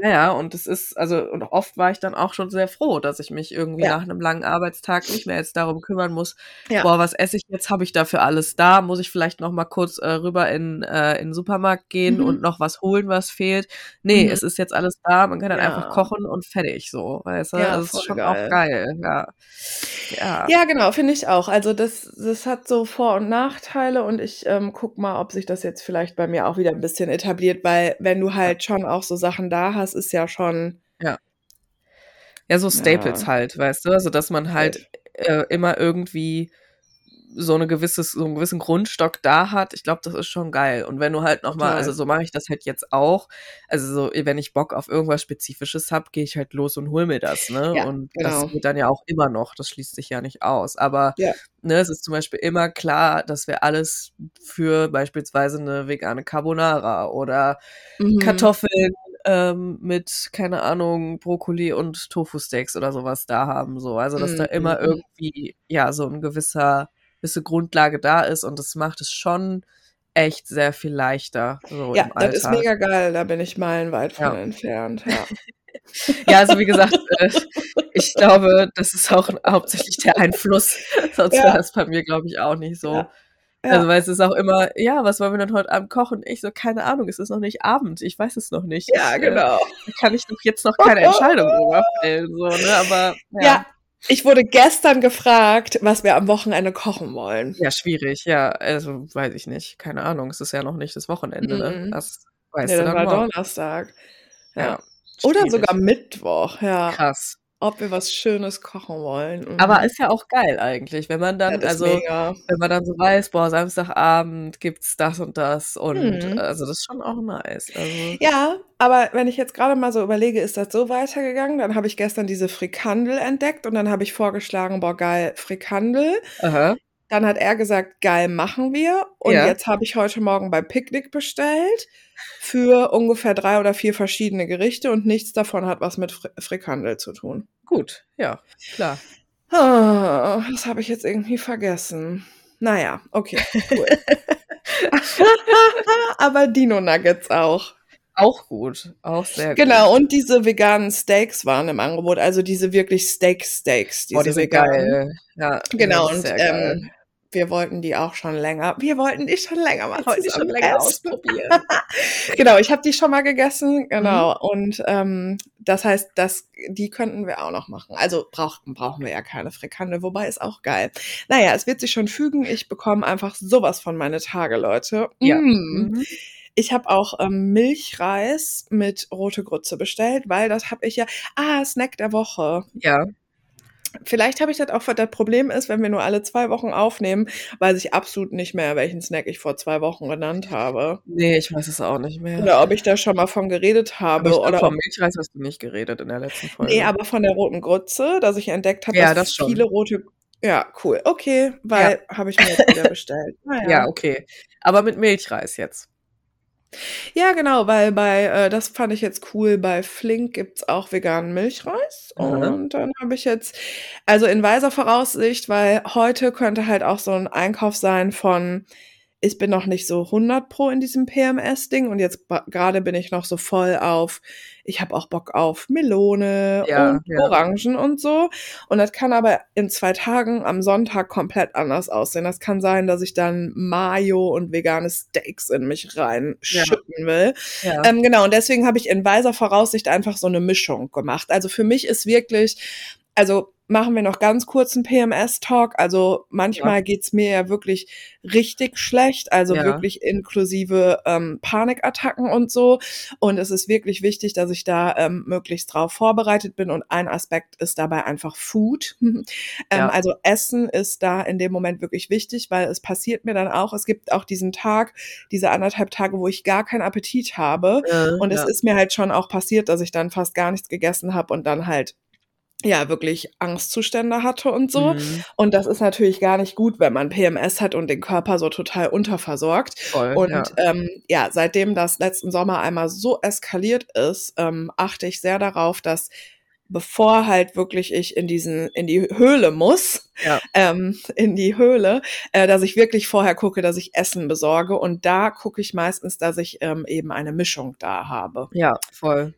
Ja, ja, und es ist, also, und oft war ich dann auch schon sehr froh, dass ich mich irgendwie ja. nach einem langen Arbeitstag nicht mehr jetzt darum kümmern muss, ja. boah, was esse ich jetzt, habe ich dafür alles da, muss ich vielleicht noch mal kurz äh, rüber in, äh, in den Supermarkt gehen mhm. und noch was holen, was fehlt. Nee, mhm. es ist jetzt alles da, man kann dann ja. einfach kochen und fertig so, weißt du, ja, also, das ist schon geil. auch geil, ja. Ja, ja genau, finde ich auch. Also das, das hat so Vor- und Nachteile und ich ähm, guck mal, ob sich das jetzt vielleicht bei mir auch wieder ein bisschen etabliert, weil wenn du halt schon auch so Sachen da hast, hast, ist ja schon. Ja. Ja, so Staples ja. halt, weißt du? Also, dass man halt äh, immer irgendwie so eine gewisses, so einen gewissen Grundstock da hat, ich glaube, das ist schon geil. Und wenn du halt nochmal, also so mache ich das halt jetzt auch. Also so, wenn ich Bock auf irgendwas Spezifisches habe, gehe ich halt los und hol mir das, ne? Ja, und genau. das geht dann ja auch immer noch, das schließt sich ja nicht aus. Aber ja. ne, es ist zum Beispiel immer klar, dass wir alles für beispielsweise eine vegane Carbonara oder mhm. Kartoffeln ähm, mit, keine Ahnung, Brokkoli und Tofu-Steaks oder sowas da haben. So. Also, dass mm, da immer mm. irgendwie, ja, so ein gewisser, gewisse Grundlage da ist und das macht es schon echt sehr viel leichter. So ja, das ist mega geil, da bin ich meilenweit von ja. entfernt. Ja. <laughs> ja, also wie gesagt, äh, ich glaube, das ist auch hauptsächlich der Einfluss. <laughs> Sonst ja. wäre das bei mir, glaube ich, auch nicht so. Ja. Ja. Also, weil es ist auch immer, ja, was wollen wir denn heute Abend kochen? Ich so, keine Ahnung, es ist noch nicht Abend, ich weiß es noch nicht. Ja, äh, genau. Äh, kann ich doch jetzt noch keine Entscheidung drüber fällen, so, ne, aber, ja. ja. Ich wurde gestern gefragt, was wir am Wochenende kochen wollen. Ja, schwierig, ja. Also, weiß ich nicht. Keine Ahnung. Es ist ja noch nicht das Wochenende, ne? Mhm. Das weißt nee, du dann war morgen. Donnerstag. Ja. ja Oder sogar Mittwoch, ja. Krass ob wir was Schönes kochen wollen. Mhm. Aber ist ja auch geil eigentlich, wenn man dann, also mega. wenn man dann so weiß, boah, Samstagabend gibt's das und das und mhm. also das ist schon auch nice. Also. Ja, aber wenn ich jetzt gerade mal so überlege, ist das so weitergegangen, dann habe ich gestern diese Frikandel entdeckt und dann habe ich vorgeschlagen, boah, geil, Frikandel. Aha. Dann hat er gesagt, geil, machen wir. Und ja. jetzt habe ich heute Morgen bei Picknick bestellt für ungefähr drei oder vier verschiedene Gerichte und nichts davon hat was mit Fr Frikandel zu tun. Gut, ja, klar. Oh, das habe ich jetzt irgendwie vergessen. Naja, okay, cool. <laughs> Aber Dino Nuggets auch. Auch gut, auch sehr gut. Genau, und diese veganen Steaks waren im Angebot, also diese wirklich Steak-Steaks, diese, oh, diese veganen. Geil. Ja, genau, und ähm, wir wollten die auch schon länger. Wir wollten die schon länger mal heute schon länger essen. ausprobieren. <laughs> genau, ich habe die schon mal gegessen, genau. Mhm. Und ähm, das heißt, das, die könnten wir auch noch machen. Also brauchen brauchen wir ja keine Frikande, wobei ist auch geil. Naja, es wird sich schon fügen. Ich bekomme einfach sowas von meine Tage, Leute. Ja. Mm. Mhm. Ich habe auch ähm, Milchreis mit rote Grütze bestellt, weil das habe ich ja. Ah, Snack der Woche. Ja. Vielleicht habe ich das auch, das Problem ist, wenn wir nur alle zwei Wochen aufnehmen, weiß ich absolut nicht mehr, welchen Snack ich vor zwei Wochen genannt habe. Nee, ich weiß es auch nicht mehr. Oder ob ich da schon mal von geredet habe. Aber oder vom Milchreis hast du nicht geredet in der letzten Folge. Nee, aber von der roten Grütze, dass ich entdeckt habe, ja, dass das viele rote ja, cool. Okay, weil ja. habe ich mir jetzt wieder bestellt. <laughs> Naja. Ja, okay. Aber mit Milchreis jetzt. Ja, genau, weil bei, äh, das fand ich jetzt cool, bei Flink gibt's auch veganen Milchreis. Mhm. Und dann habe ich jetzt, also in weiser Voraussicht, weil heute könnte halt auch so ein Einkauf sein von, ich bin noch nicht so 100 pro in diesem PMS-Ding und jetzt gerade bin ich noch so voll auf, ich habe auch Bock auf Melone ja, und ja. Orangen und so. Und das kann aber in zwei Tagen am Sonntag komplett anders aussehen. Das kann sein, dass ich dann Mayo und vegane Steaks in mich reinschütten ja. will. Ähm, genau, und deswegen habe ich in weiser Voraussicht einfach so eine Mischung gemacht. Also für mich ist wirklich, also machen wir noch ganz kurz einen PMS-Talk. Also manchmal ja. geht's mir ja wirklich richtig schlecht, also ja. wirklich inklusive ähm, Panikattacken und so. Und es ist wirklich wichtig, dass ich da ähm, möglichst drauf vorbereitet bin. Und ein Aspekt ist dabei einfach Food. <laughs> ähm, ja. Also Essen ist da in dem Moment wirklich wichtig, weil es passiert mir dann auch, es gibt auch diesen Tag, diese anderthalb Tage, wo ich gar keinen Appetit habe. und es ist mir halt schon auch passiert, dass ich dann fast gar nichts gegessen habe und dann halt ja wirklich Angstzustände hatte und so. Mhm. Und das ist natürlich gar nicht gut, wenn man PMS hat und den Körper so total unterversorgt. Voll, und ja. Ähm, ja, seitdem das letzten Sommer einmal so eskaliert ist, ähm, achte ich sehr darauf, dass bevor halt wirklich ich in diesen in die Höhle muss, ja. ähm, in die Höhle, äh, dass ich wirklich vorher gucke, dass ich Essen besorge und da gucke ich meistens, dass ich ähm, eben eine Mischung da habe. Ja, voll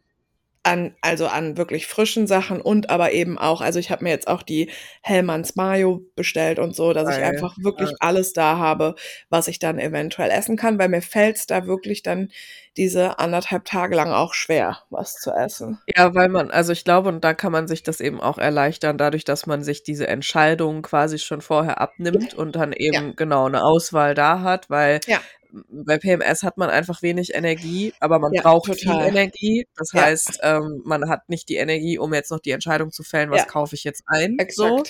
an, also an wirklich frischen Sachen und aber eben auch, also ich habe mir jetzt auch die Hellmanns Mayo bestellt und so, dass Geil. ich einfach wirklich alles da habe, was ich dann eventuell essen kann, weil mir fällt's da wirklich dann diese anderthalb Tage lang auch schwer, was zu essen. Ja, weil man, also ich glaube, und da kann man sich das eben auch erleichtern, dadurch, dass man sich diese Entscheidung quasi schon vorher abnimmt und dann eben ja. genau eine Auswahl da hat, weil ja bei PMS hat man einfach wenig Energie, aber man ja, braucht total. viel Energie. Das ja. heißt, ähm, man hat nicht die Energie, um jetzt noch die Entscheidung zu fällen, was ja. kaufe ich jetzt ein, so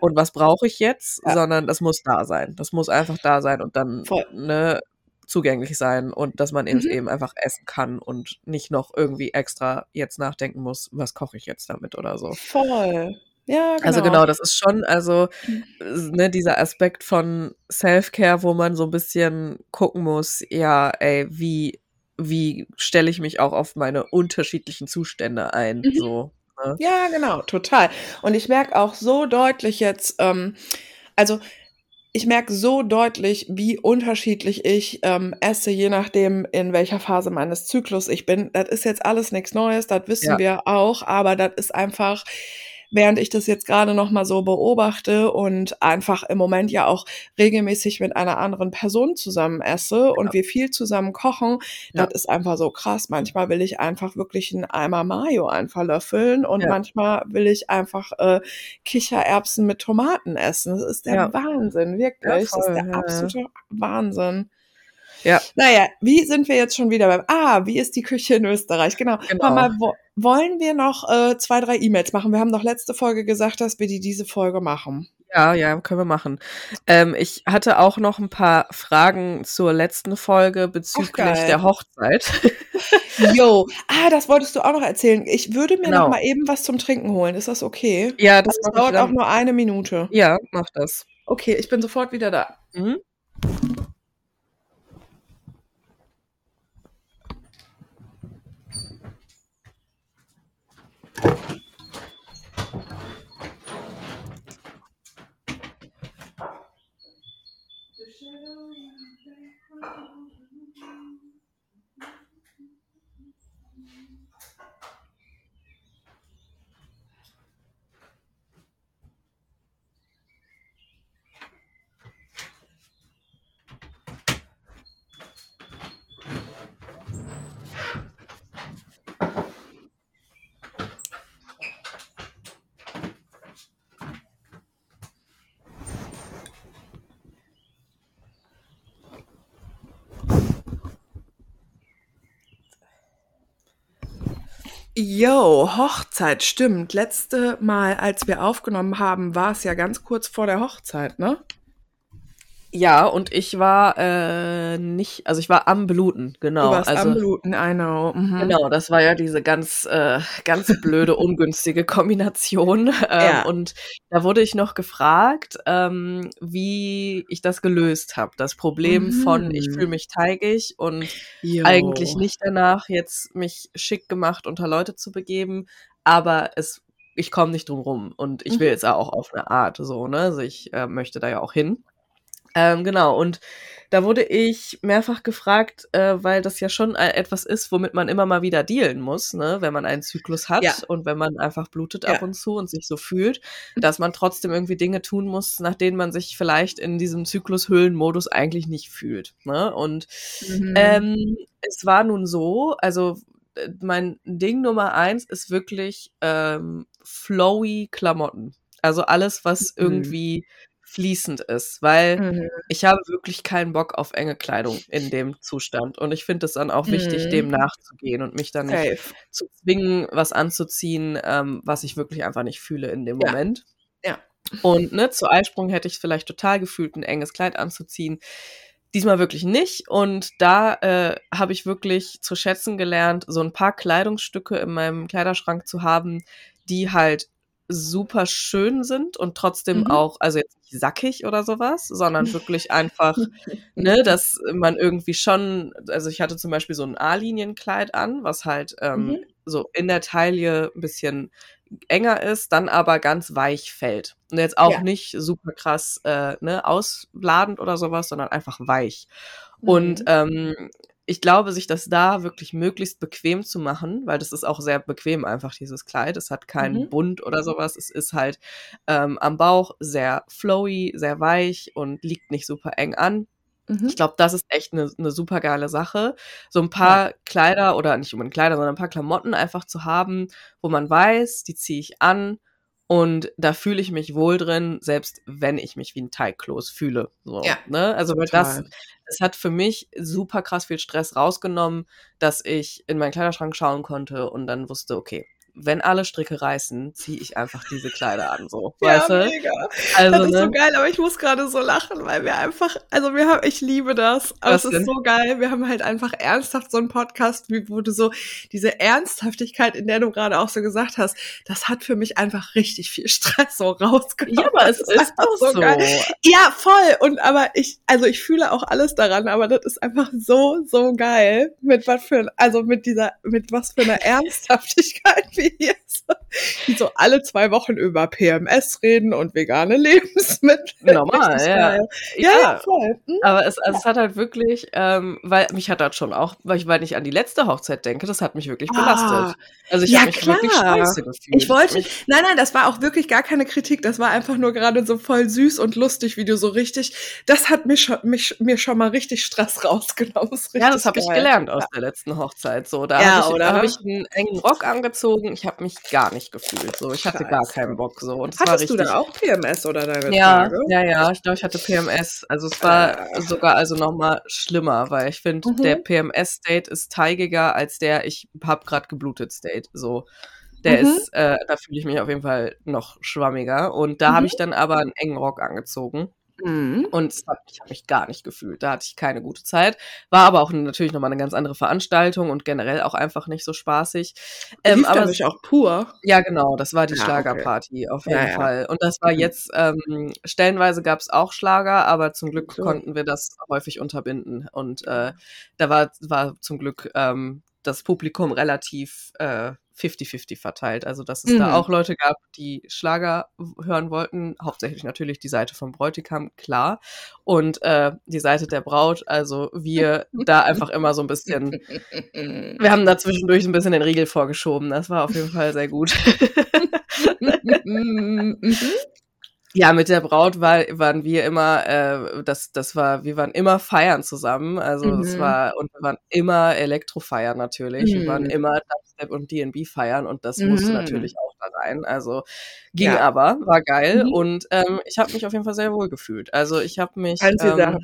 und was brauche ich jetzt, sondern das muss da sein. Das muss einfach da sein und dann ne, zugänglich sein und dass man mhm. eben einfach essen kann und nicht noch irgendwie extra jetzt nachdenken muss, was koche ich jetzt damit oder so. Voll. Ja, genau. Also genau, das ist schon, also mhm. ne, dieser Aspekt von Self-Care, wo man so ein bisschen gucken muss, ja, ey, wie, wie stelle ich mich auch auf meine unterschiedlichen Zustände ein, mhm. so. Ne? Ja, genau, total. Und ich merke auch so deutlich jetzt, ähm, also ich merke so deutlich, wie unterschiedlich ich ähm, esse, je nachdem, in welcher Phase meines Zyklus ich bin. Das ist jetzt alles nichts Neues, das wissen ja. wir auch, aber das ist einfach, während ich das jetzt gerade noch mal so beobachte und einfach im Moment ja auch regelmäßig mit einer anderen Person zusammen esse ja. und wir viel zusammen kochen, ja. das ist einfach so krass. Manchmal will ich einfach wirklich einen Eimer Mayo einfach löffeln und ja. manchmal will ich einfach äh, Kichererbsen mit Tomaten essen. Das ist der Wahnsinn, wirklich. Das ist der absolute Wahnsinn. Ja. Naja, wie sind wir jetzt schon wieder beim, ah, wie ist die Küche in Österreich? Genau. genau. Mal, wo, wollen wir noch äh, zwei, drei E-Mails machen? Wir haben doch letzte Folge gesagt, dass wir die diese Folge machen. Ja, ja, können wir machen. Ähm, ich hatte auch noch ein paar Fragen zur letzten Folge bezüglich der Hochzeit. <laughs> Jo, ah, das wolltest du auch noch erzählen. Ich würde mir genau. noch mal eben was zum Trinken holen. Ist das okay? Ja, das, das dauert auch nur eine Minute. Ja, mach das. Okay, ich bin sofort wieder da. Mhm. Yo, Hochzeit, stimmt. Letzte Mal, als wir aufgenommen haben, war es ja ganz kurz vor der Hochzeit, ne? Ja, und ich war äh, nicht, also ich war am Bluten, genau. Du warst also, am Bluten, I know. Mhm. Genau, das war ja diese ganz, äh, ganz blöde, ungünstige Kombination. <laughs> Ähm, ja. Und da wurde ich noch gefragt, ähm, wie ich das gelöst habe. Das Problem mhm. von, ich fühle mich teigig und Yo. eigentlich nicht danach, jetzt mich schick gemacht unter Leute zu begeben, aber es ich komme nicht drum rum und ich will mhm. jetzt auch auf eine Art so, ne? Also ich äh, möchte da ja auch hin. Ähm, genau, und da wurde ich mehrfach gefragt, äh, weil das ja schon äh, etwas ist, womit man immer mal wieder dealen muss, ne? wenn man einen Zyklus hat ja. und wenn man einfach blutet ja. ab und zu und sich so fühlt, dass man trotzdem irgendwie Dinge tun muss, nach denen man sich vielleicht in diesem Zyklushöhlenmodus eigentlich nicht fühlt. Ne? Und mhm. ähm, es war nun so, also äh, mein Ding Nummer eins ist wirklich ähm, flowy Klamotten. Also alles, was mhm. irgendwie fließend ist, weil mhm. ich habe wirklich keinen Bock auf enge Kleidung in dem Zustand. Und ich finde es dann auch wichtig, mhm. dem nachzugehen und mich dann Safe. nicht zu zwingen, was anzuziehen, ähm, was ich wirklich einfach nicht fühle in dem ja. Moment. Ja. Und ne, zu Eisprung hätte ich vielleicht total gefühlt, ein enges Kleid anzuziehen. Diesmal wirklich nicht. Und da äh, habe ich wirklich zu schätzen gelernt, so ein paar Kleidungsstücke in meinem Kleiderschrank zu haben, die halt super schön sind und trotzdem mhm. auch, also jetzt nicht sackig oder sowas, sondern <laughs> wirklich einfach, ne, dass man irgendwie schon, also ich hatte zum Beispiel so ein A-Linienkleid an, was halt ähm, mhm. so in der Taille ein bisschen enger ist, dann aber ganz weich fällt. Und jetzt auch ja. nicht super krass äh, ne, ausladend oder sowas, sondern einfach weich. Mhm. Und ähm, ich glaube, sich das da wirklich möglichst bequem zu machen, weil das ist auch sehr bequem einfach, dieses Kleid. Es hat keinen mhm. Bund oder sowas. Es ist halt ähm, am Bauch sehr flowy, sehr weich und liegt nicht super eng an. Mhm. Ich glaube, das ist echt eine ne super geile Sache. So ein paar ja. Kleider oder nicht unbedingt Kleider, sondern ein paar Klamotten einfach zu haben, wo man weiß, die ziehe ich an und da fühle ich mich wohl drin, selbst wenn ich mich wie ein Teigkloß fühle. So, ja, ne? Also weil das, das hat für mich super krass viel Stress rausgenommen, dass ich in meinen Kleiderschrank schauen konnte und dann wusste, okay, wenn alle Stricke reißen, ziehe ich einfach diese Kleider an, so. <laughs> Ja, weißt du? mega. Also, das ist ne? so geil, aber ich muss gerade so lachen, weil wir einfach, also wir haben, ich liebe das, aber Was es ist denn? so geil. Wir haben halt einfach ernsthaft so einen Podcast, wo du so diese Ernsthaftigkeit, in der du gerade auch so gesagt hast, das hat für mich einfach richtig viel Stress so rausgenommen. Ja, aber es ist, ist so. so. Ja, voll. Und aber ich, also ich fühle auch alles daran, aber das ist einfach so, so geil. Mit was für, also mit dieser, mit was für einer <laughs> Ernsthaftigkeit wie <laughs> jetzt, die so alle zwei Wochen über PMS reden und vegane Lebensmittel. Normal, <laughs> ja. ja. ja. voll. Hm? Aber es, also es hat halt wirklich, ähm, weil mich hat das schon auch, weil ich, weil ich an die letzte Hochzeit denke, das hat mich wirklich belastet. Ah, also ich ja, habe mich klar. wirklich scheiße gefühlt. Ich wollte, ich, nein, nein, das war auch wirklich gar keine Kritik, das war einfach nur gerade so voll süß und lustig, wie du so richtig, das hat mich, schon, mich mir schon mal richtig Stress <laughs> rausgenommen. Das ja, das habe ich gelernt aus der letzten Hochzeit. So, da ja, habe ich, hab ich einen engen Rock angezogen, ich habe mich gar nicht gefühlt. So, ich hatte gar keinen Bock. So. Und es Hattest war richtig, du da auch PMS oder deine ja, Tage? Ja, ja, ich glaube, ich hatte PMS. Also es war äh. sogar also noch mal schlimmer, weil ich finde, mhm. der PMS-State ist teigiger als der ich habe gerade geblutet State. So. Der mhm. ist, äh, da fühle ich mich auf jeden Fall noch schwammiger. Und da mhm. habe ich dann aber einen engen Rock angezogen. Mhm. Und hat, ich habe mich gar nicht gefühlt. Da hatte ich keine gute Zeit. War aber auch natürlich nochmal eine ganz andere Veranstaltung und generell auch einfach nicht so spaßig. Ähm, aber es, auch pur. Ja, genau. Das war die ja, Schlagerparty okay. auf jeden ja, Fall. Und das war mhm. jetzt, ähm, stellenweise gab es auch Schlager, aber zum Glück so. konnten wir das häufig unterbinden. Und äh, da war, war zum Glück ähm, das Publikum relativ äh, 50-50 verteilt. Also, dass es mhm. da auch Leute gab, die Schlager hören wollten. Hauptsächlich natürlich die Seite vom Bräutigam, klar. Und äh, die Seite der Braut, also wir da einfach immer so ein bisschen, <laughs> wir haben da zwischendurch ein bisschen den Riegel vorgeschoben. Das war auf jeden Fall sehr gut. <laughs> Ja, mit der Braut war, waren wir immer, äh, das, das war, wir waren immer feiern zusammen. Also mhm. es war, und wir waren immer Elektrofeiern natürlich. Mhm. Wir waren mhm. immer Dubstep und DB feiern und das mhm. musste natürlich auch da rein. Also ging ja. aber, war geil. Mhm. Und ähm, ich habe mich auf jeden Fall sehr wohl gefühlt. Also ich habe mich. Ähm,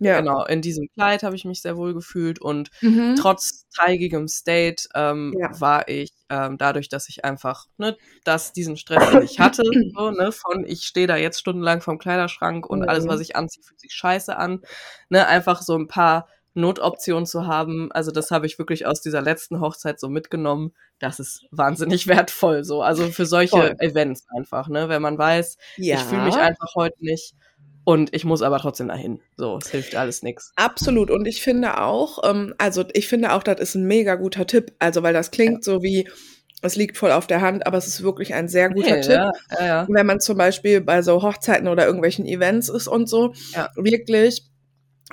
ja. Genau, in diesem Kleid habe ich mich sehr wohl gefühlt und mhm. trotz teigigem State ähm, ja. war ich ähm, dadurch, dass ich einfach ne, dass diesen Stress nicht hatte, <clears throat> so, ne, von ich stehe da jetzt stundenlang vorm Kleiderschrank und mhm. alles, was ich anziehe, fühlt sich scheiße an, ne, einfach so ein paar Notoptionen zu haben. Also das habe ich wirklich aus dieser letzten Hochzeit so mitgenommen. Das ist wahnsinnig <laughs> wertvoll so. Also für solche Voll. Events einfach, ne? Wenn man weiß, ja. ich fühle mich einfach heute nicht und ich muss aber trotzdem dahin. So, es hilft alles nichts. Absolut. Und ich finde auch, ähm, also ich finde auch, das ist ein mega guter Tipp. Also, weil das klingt ja. so wie, es liegt voll auf der Hand, aber es ist wirklich ein sehr guter okay, Tipp. Ja, ja, ja. Wenn man zum Beispiel bei so Hochzeiten oder irgendwelchen Events ist und so, wirklich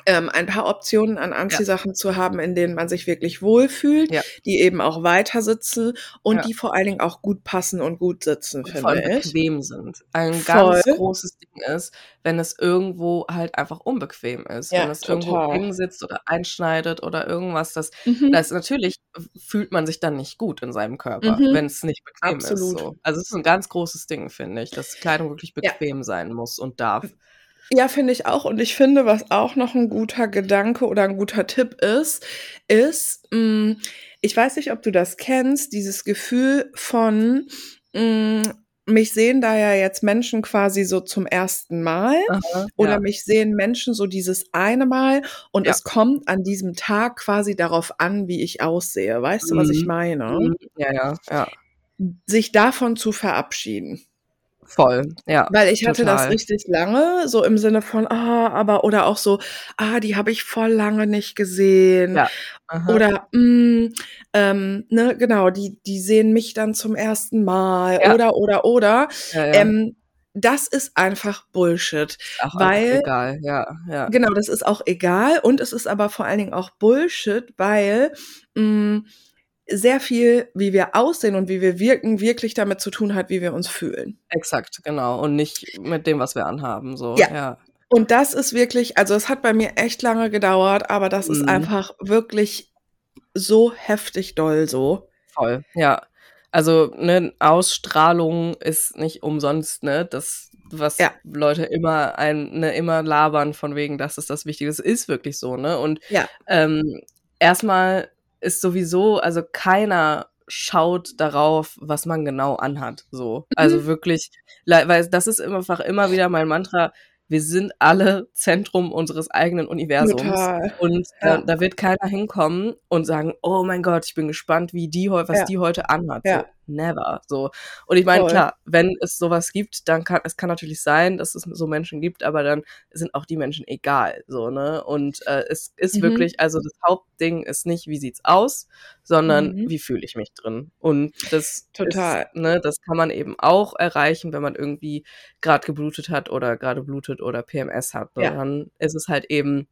ähm, ein paar Optionen an Anziehsachen ja. zu haben, in denen man sich wirklich wohlfühlt, ja. die eben auch weiter sitzen und ja. die vor allen Dingen auch gut passen und gut sitzen, und finde ich. bequem sind. Ein Voll. ganz großes Ding ist, wenn es irgendwo halt einfach unbequem ist. wenn es total. irgendwo eng sitzt oder einschneidet oder irgendwas, das, mhm. das natürlich fühlt man sich dann nicht gut in seinem Körper, mhm. wenn es nicht bequem Absolut. ist. So. Also es ist ein ganz großes Ding, finde ich, dass Kleidung wirklich bequem sein muss und darf. Ja, finde ich auch. Und ich finde, was auch noch ein guter Gedanke oder ein guter Tipp ist, ist, mh, mm, ich weiß nicht, ob du das kennst, dieses Gefühl von, mh, mm, mich sehen da ja jetzt Menschen quasi so zum ersten Mal Aha, oder ja. mich sehen Menschen so dieses eine Mal und ja. es kommt an diesem Tag quasi darauf an, wie ich aussehe. Weißt mhm. du, was ich mhm. meine? Mhm. Ja, ja, ja. Sich davon zu verabschieden. Voll, ja. Weil ich hatte total. das richtig lange, so im Sinne von, ah, aber, oder auch so, ah, die habe ich voll lange nicht gesehen. Ja. Aha. Oder, mh, mm, ähm, ne, genau, die, die sehen mich dann zum ersten Mal. Ja. Oder, oder, oder. Ja, ja. Ähm, das ist einfach Bullshit. Ach, weil, egal, ja, ja. Genau, das ist auch egal. Und es ist aber vor allen Dingen auch Bullshit, weil, mh, mm, sehr viel, wie wir aussehen und wie wir wirken, wirklich damit zu tun hat, wie wir uns fühlen. Exakt, genau. Und nicht mit dem, was wir anhaben. So. Ja. ja. Und das ist wirklich, also es hat bei mir echt lange gedauert, aber das mhm. ist einfach wirklich so heftig doll so. Voll, ja. Also, ne, Ausstrahlung ist nicht umsonst, ne, das, was ja. Leute immer ein, ne, immer labern von wegen, das ist das Wichtige. Es ist wirklich so, ne? Und ja. ähm, erstmal ist sowieso, also keiner schaut darauf, was man genau anhat. So. Also mhm. wirklich, weil das ist einfach immer wieder mein Mantra. Wir sind alle Zentrum unseres eigenen Universums. Total. Und ja. da, da, wird keiner hinkommen und sagen, oh mein Gott, ich bin gespannt, wie die was ja. die heute anhat. Ja. So never. So. Und ich meine, klar, wenn es sowas gibt, dann kann es kann natürlich sein, dass es so Menschen gibt, aber dann sind auch die Menschen egal. So, ne? Und äh, es ist mhm. wirklich, also das Hauptding ist nicht, wie sieht's aus, sondern mhm. wie fühle ich mich drin. Und das total, ist, ne, das kann man eben auch erreichen, wenn man irgendwie gerade geblutet hat oder gerade blutet oder PMS hat. Ne? Ja. Dann ist es halt eben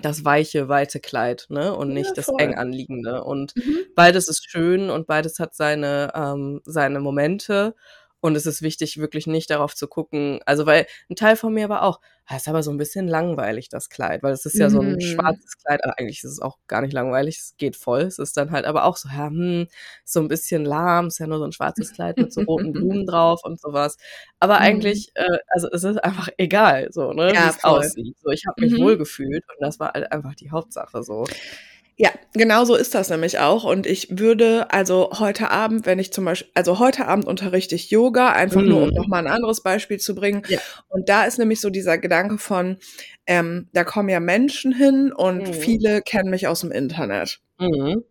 das weiche, weite Kleid, ne? Und nicht ja, das eng anliegende. Und mhm. beides ist schön und beides hat seine, ähm, seine Momente. Und es ist wichtig, wirklich nicht darauf zu gucken. Also, weil ein Teil von mir war auch, ah, ist aber so ein bisschen langweilig, das Kleid, weil es ist ja so ein mhm. schwarzes Kleid, aber eigentlich ist es auch gar nicht langweilig, es geht voll. Es ist dann halt aber auch so, ja, hm, so ein bisschen lahm, ist ja nur so ein schwarzes Kleid mit so roten <laughs> Blumen drauf und sowas. Aber mhm. eigentlich, äh, also es ist einfach egal, so, ne, ja, wie es aussieht. So, ich habe mich mhm. wohl gefühlt und das war halt einfach die Hauptsache so. Ja, genau so ist das nämlich auch. Und ich würde also heute Abend, wenn ich zum Beispiel, also heute Abend unterrichte ich Yoga, einfach mhm. nur um mhm. nochmal ein anderes Beispiel zu bringen. Ja. Und da ist nämlich so dieser Gedanke von, ähm, da kommen ja Menschen hin und mhm. viele kennen mich aus dem Internet. Mhm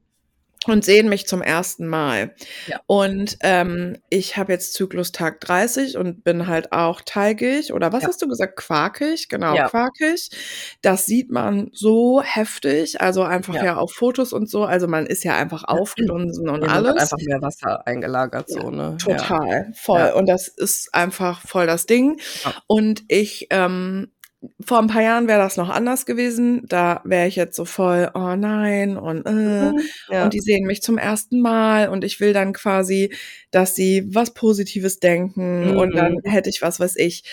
und sehen mich zum ersten Mal. Ja. Und ähm, ich habe jetzt Zyklustag 30 und bin halt auch teigig oder was ja. hast du gesagt? Quarkig, genau, ja. quarkig. Das sieht man so heftig, also einfach ja. ja auf Fotos und so. Also man ist ja einfach aufgedunsen und alles. Hat einfach mehr Wasser eingelagert, so, ne? Total, voll. Und das ist einfach voll das Ding. Und ich ähm, vor ein paar Jahren wäre das noch anders gewesen. Da wäre ich jetzt so voll, oh nein, und, äh, mhm, ja. und die sehen mich zum ersten Mal und ich will dann quasi, dass sie was Positives denken mhm. und dann mhm. hätte ich was, was ich.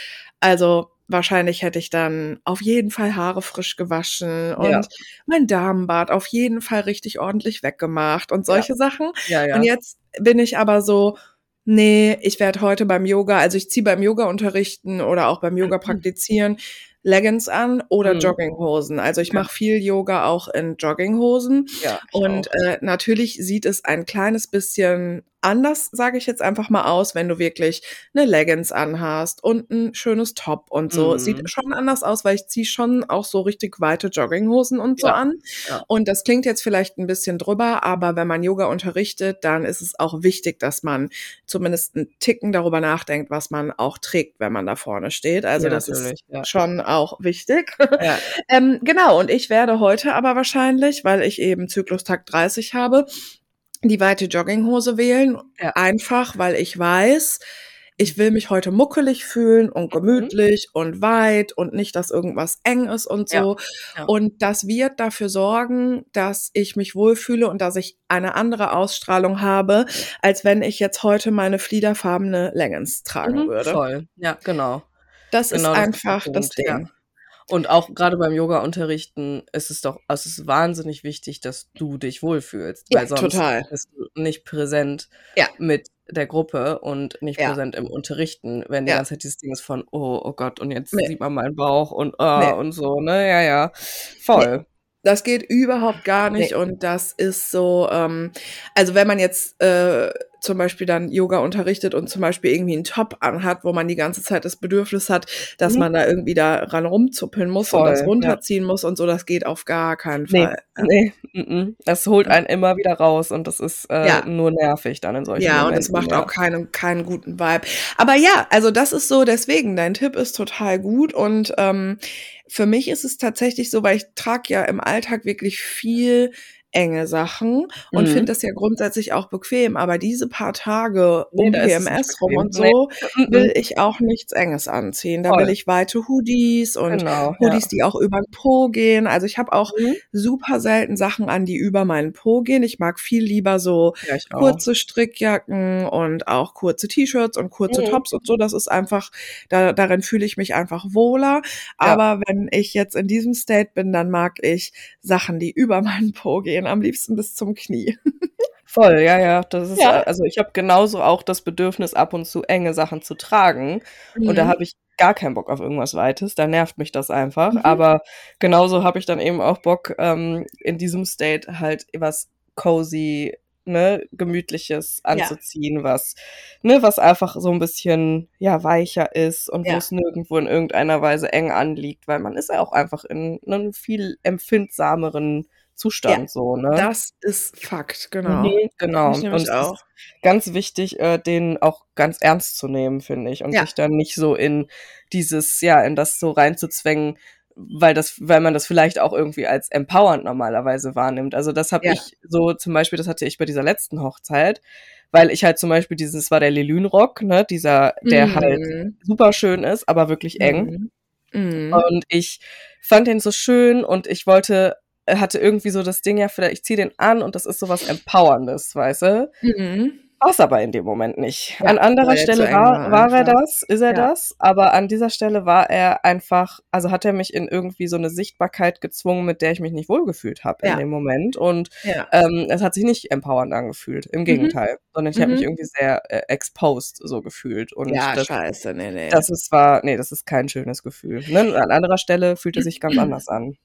Also wahrscheinlich hätte ich dann auf jeden Fall Haare frisch gewaschen und ja. mein Damenbart auf jeden Fall richtig ordentlich weggemacht und solche ja. Sachen. Ja, und jetzt bin ich aber so, nee, ich werde heute beim Yoga, also ich ziehe beim Yoga unterrichten oder auch beim Yoga mhm. praktizieren, Leggings an oder mhm. Jogginghosen. Also ich mache viel Yoga auch in Jogginghosen. Ja, und äh, natürlich sieht es ein kleines bisschen anders, sage ich jetzt einfach mal aus, wenn du wirklich eine Leggings anhast und ein schönes Top und so. Mhm. Sieht schon anders aus, weil ich ziehe schon auch so richtig weite Jogginghosen und so ja. an. Ja. Und das klingt jetzt vielleicht ein bisschen drüber, aber wenn man Yoga unterrichtet, dann ist es auch wichtig, dass man zumindest einen Ticken darüber nachdenkt, was man auch trägt, wenn man da vorne steht. Also ja, das ist schon auch wichtig. <laughs> ähm, genau, und ich werde heute aber wahrscheinlich, weil ich eben Zyklustag 30 habe, die weite Jogginghose wählen. Ja. Einfach, weil ich weiß, ich will mich heute muckelig fühlen und mhm. gemütlich mhm. und weit und nicht, dass irgendwas eng ist und so. Ja. Ja. Und das wird dafür sorgen, dass ich mich wohlfühle und dass ich eine andere Ausstrahlung habe, als wenn ich jetzt heute meine fliederfarbene Leggings tragen mhm, würde. Voll, ja, genau. Das genau, ist einfach das, das Ding. Und auch gerade beim Yoga-Unterrichten ist es doch, es ist wahnsinnig wichtig, dass du dich wohlfühlst, ja, weil sonst total. bist du nicht präsent ja. mit der Gruppe und nicht ja. präsent im Unterrichten, wenn die ganze Zeit dieses Ding ist von, oh, oh Gott, und jetzt nee. sieht man meinen Bauch und, oh, nee. und so, ne, ja, ja, voll. Nee. Das geht überhaupt gar nicht und das ist so, ähm, also wenn man jetzt äh, zum Beispiel dann Yoga unterrichtet und zum Beispiel irgendwie einen Top anhat, wo man die ganze Zeit das Bedürfnis hat, dass mhm. man da irgendwie daran rumzuppeln muss Voll, und das runterziehen ja. muss und so, das geht auf gar keinen Fall. Nee, nee, das holt einen immer wieder raus und das ist äh, ja. nur nervig dann in solchen ja, Momenten. Ja, und es macht auch keinen, keinen guten Vibe. Aber ja, also das ist so, deswegen, dein Tipp ist total gut und ähm, für mich ist es tatsächlich so, weil ich trage ja im Alltag wirklich viel enge Sachen und mhm. finde das ja grundsätzlich auch bequem. Aber diese paar Tage um nee, PMS rum und so nee. will ich auch nichts Enges anziehen. Da Voll. will ich weite Hoodies und genau, Hoodies, ja. die auch über den Po gehen. Also ich habe auch mhm. super selten Sachen an, die über meinen Po gehen. Ich mag viel lieber so ja, kurze Strickjacken und auch kurze T-Shirts und kurze mhm. Tops und so. Das ist einfach, da, darin fühle ich mich einfach wohler. Aber ja. wenn ich jetzt in diesem State bin, dann mag ich Sachen, die über meinen Po gehen gehen, am liebsten bis zum Knie. Voll, ja, ja. Das ist, ja. also ich habe genauso auch das Bedürfnis, ab und zu enge Sachen zu tragen. Mhm. Und da mhm. habe ich gar keinen Bock auf irgendwas Weites. Da nervt mich das einfach. Mhm. Aber genauso habe ich dann eben auch Bock, ähm, in diesem State halt was cozy, ne, gemütliches anzuziehen, ja. was, ne, was einfach so ein bisschen, ja, weicher ist und ja. wo es nirgendwo in irgendeiner Weise eng anliegt, weil man ist ja auch einfach in einem viel empfindsameren Zustand ja, so, ne? Das ist Fakt, genau. Mhm, genau. Und auch. ganz wichtig, äh, den auch ganz ernst zu nehmen, finde ich. Und ja. sich dann nicht so in dieses, ja, in das so reinzuzwängen, weil das, weil man das vielleicht auch irgendwie als empowernd normalerweise wahrnimmt. Also das habe ja. ich so zum Beispiel, das hatte ich bei dieser letzten Hochzeit, weil ich halt zum Beispiel dieses war der Lelünrock, ne, dieser, der mhm. halt super schön ist, aber wirklich eng. Mhm. mhm. Und ich fand den so schön und ich wollte hatte irgendwie so das Ding, ja, vielleicht, ich ziehe den an und das ist so was Empowerndes, weißt du? Mhm. War es aber in dem Moment nicht. Ja, an anderer Stelle war, war er das, ist er ja. das, aber an dieser Stelle war er einfach, also hat er mich in irgendwie so eine Sichtbarkeit gezwungen, mit der ich mich nicht wohlgefühlt habe ja. in dem Moment. Und ähm, es hat sich nicht empowernd angefühlt, im mhm. Gegenteil, mhm. sondern ich mhm. habe mich irgendwie sehr äh, exposed so gefühlt. Und ja, das, scheiße, nee, nee. Das ist war, nee, das ist kein schönes Gefühl. Ne? An anderer Stelle fühlt es sich ganz anders an.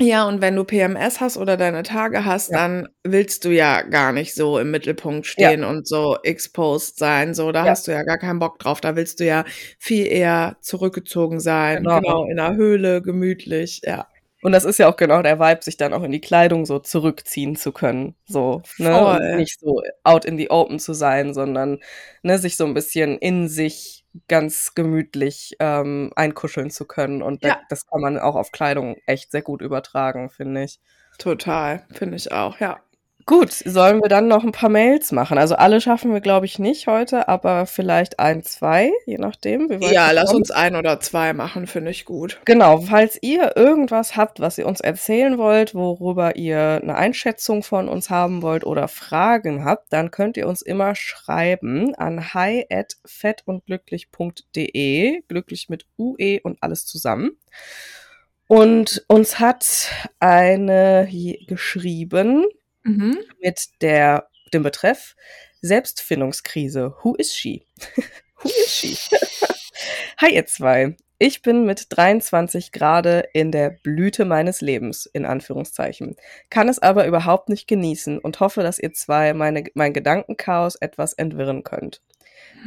Ja, und wenn du PMS hast oder deine Tage hast, ja. dann willst du ja gar nicht so im Mittelpunkt stehen ja. und so exposed sein. So, da ja. hast du ja gar keinen Bock drauf. Da willst du ja viel eher zurückgezogen sein. Genau, genau in der Höhle, gemütlich, ja. Und das ist ja auch genau der Vibe, sich dann auch in die Kleidung so zurückziehen zu können. So, ne? Und nicht so out in the open zu sein, sondern ne, sich so ein bisschen in sich ganz gemütlich ähm, einkuscheln zu können. Und ja. das kann man auch auf Kleidung echt sehr gut übertragen, finde ich. Total, finde ich auch, ja. Gut, sollen wir dann noch ein paar Mails machen? Also alle schaffen wir, glaube ich, nicht heute, aber vielleicht ein, zwei, je nachdem. ja, lass uns ein oder zwei machen, finde ich gut. Genau, falls ihr irgendwas habt, was ihr uns erzählen wollt, worüber ihr eine Einschätzung von uns haben wollt oder Fragen habt, dann könnt ihr uns immer schreiben an hi at fettundglücklich.de, glücklich mit UE und alles zusammen. Und uns hat eine geschrieben, mhm. mit der, dem Betreff Selbstfindungskrise. Who is she? <laughs> Who is she? <laughs> Hi ihr zwei. Ich bin mit 23 gerade in der Blüte meines Lebens, in Anführungszeichen, kann es aber überhaupt nicht genießen und hoffe, dass ihr zwei meine, mein Gedankenchaos etwas entwirren könnt.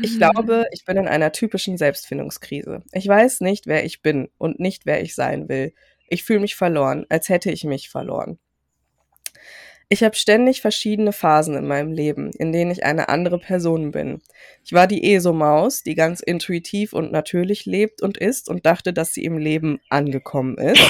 Ich glaube, ich bin in einer typischen Selbstfindungskrise. Ich weiß nicht, wer ich bin und nicht, wer ich sein will. Ich fühle mich verloren, als hätte ich mich verloren. Ich habe ständig verschiedene Phasen in meinem Leben, in denen ich eine andere Person bin. Ich war die ESO-Maus, die ganz intuitiv und natürlich lebt und ist und dachte, dass sie im Leben angekommen ist.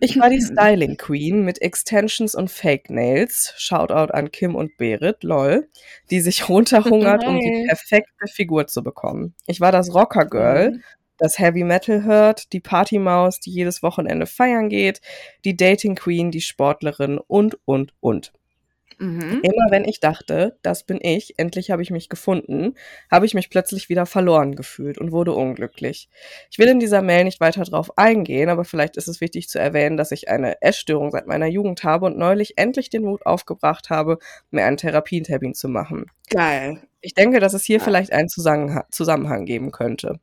Ich war die Styling Queen mit Extensions und Fake Nails. Shoutout an Kim und Berit, lol, die sich <laughs> runterhungert, um die perfekte Figur zu bekommen. Ich war das Rocker Girl, mhm das Heavy Metal hört, die Partymaus, die jedes Wochenende feiern geht, die Dating Queen, die Sportlerin und, und, und. Mhm. Immer wenn ich dachte, das bin ich, endlich habe ich mich gefunden, habe ich mich plötzlich wieder verloren gefühlt und wurde unglücklich. Ich will in dieser Mail nicht weiter drauf eingehen, aber vielleicht ist es wichtig zu erwähnen, dass ich eine Essstörung seit meiner Jugend habe und neulich endlich den Mut aufgebracht habe, mir einen Therapietermin zu machen. Geil. Ich denke, dass es hier ja. vielleicht einen Zusammenhang geben könnte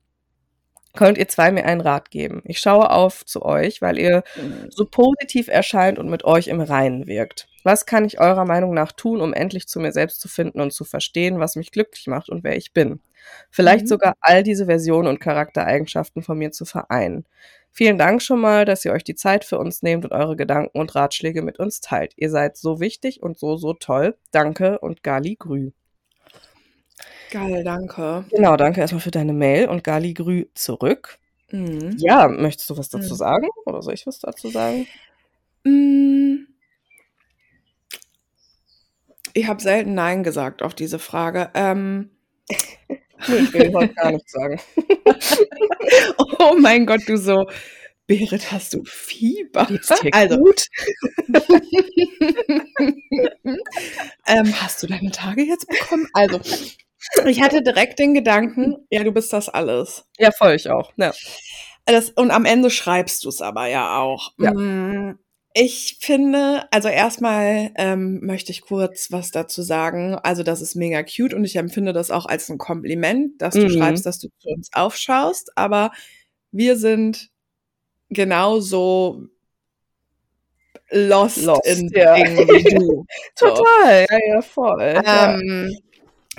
könnt ihr zwei mir einen Rat geben. Ich schaue auf zu euch, weil ihr mhm. so positiv erscheint und mit euch im Reinen wirkt. Was kann ich eurer Meinung nach tun, um endlich zu mir selbst zu finden und zu verstehen, was mich glücklich macht und wer ich bin? Vielleicht mhm. sogar all diese Versionen und Charaktereigenschaften von mir zu vereinen. Vielen Dank schon mal, dass ihr euch die Zeit für uns nehmt und eure Gedanken und Ratschläge mit uns teilt. Ihr seid so wichtig und so, so toll. Danke und Gali Grü. Geil, danke. Genau, danke erstmal für deine Mail und Gali Grü zurück. Mhm. Ja, möchtest du was dazu mhm. sagen? Oder soll ich was dazu sagen? Mhm. Ich habe selten Nein gesagt auf diese Frage. Ähm. <laughs> nee, ich will heute gar nichts sagen. <laughs> oh mein Gott, du so. Berit, hast du Fieber? Also, gut? <laughs> ähm, hast du deine Tage jetzt bekommen? Also, ich hatte direkt den Gedanken, ja, du bist das alles. Ja, voll, ich auch. Ja. Das, und am Ende schreibst du es aber ja auch. Ja. Mm, ich finde, also erstmal ähm, möchte ich kurz was dazu sagen. Also das ist mega cute und ich empfinde das auch als ein Kompliment, dass du mhm. schreibst, dass du zu uns aufschaust. Aber wir sind genauso lost, lost in ja. Dingen wie du. <laughs> Total, ja, ja, voll. Ähm, ja.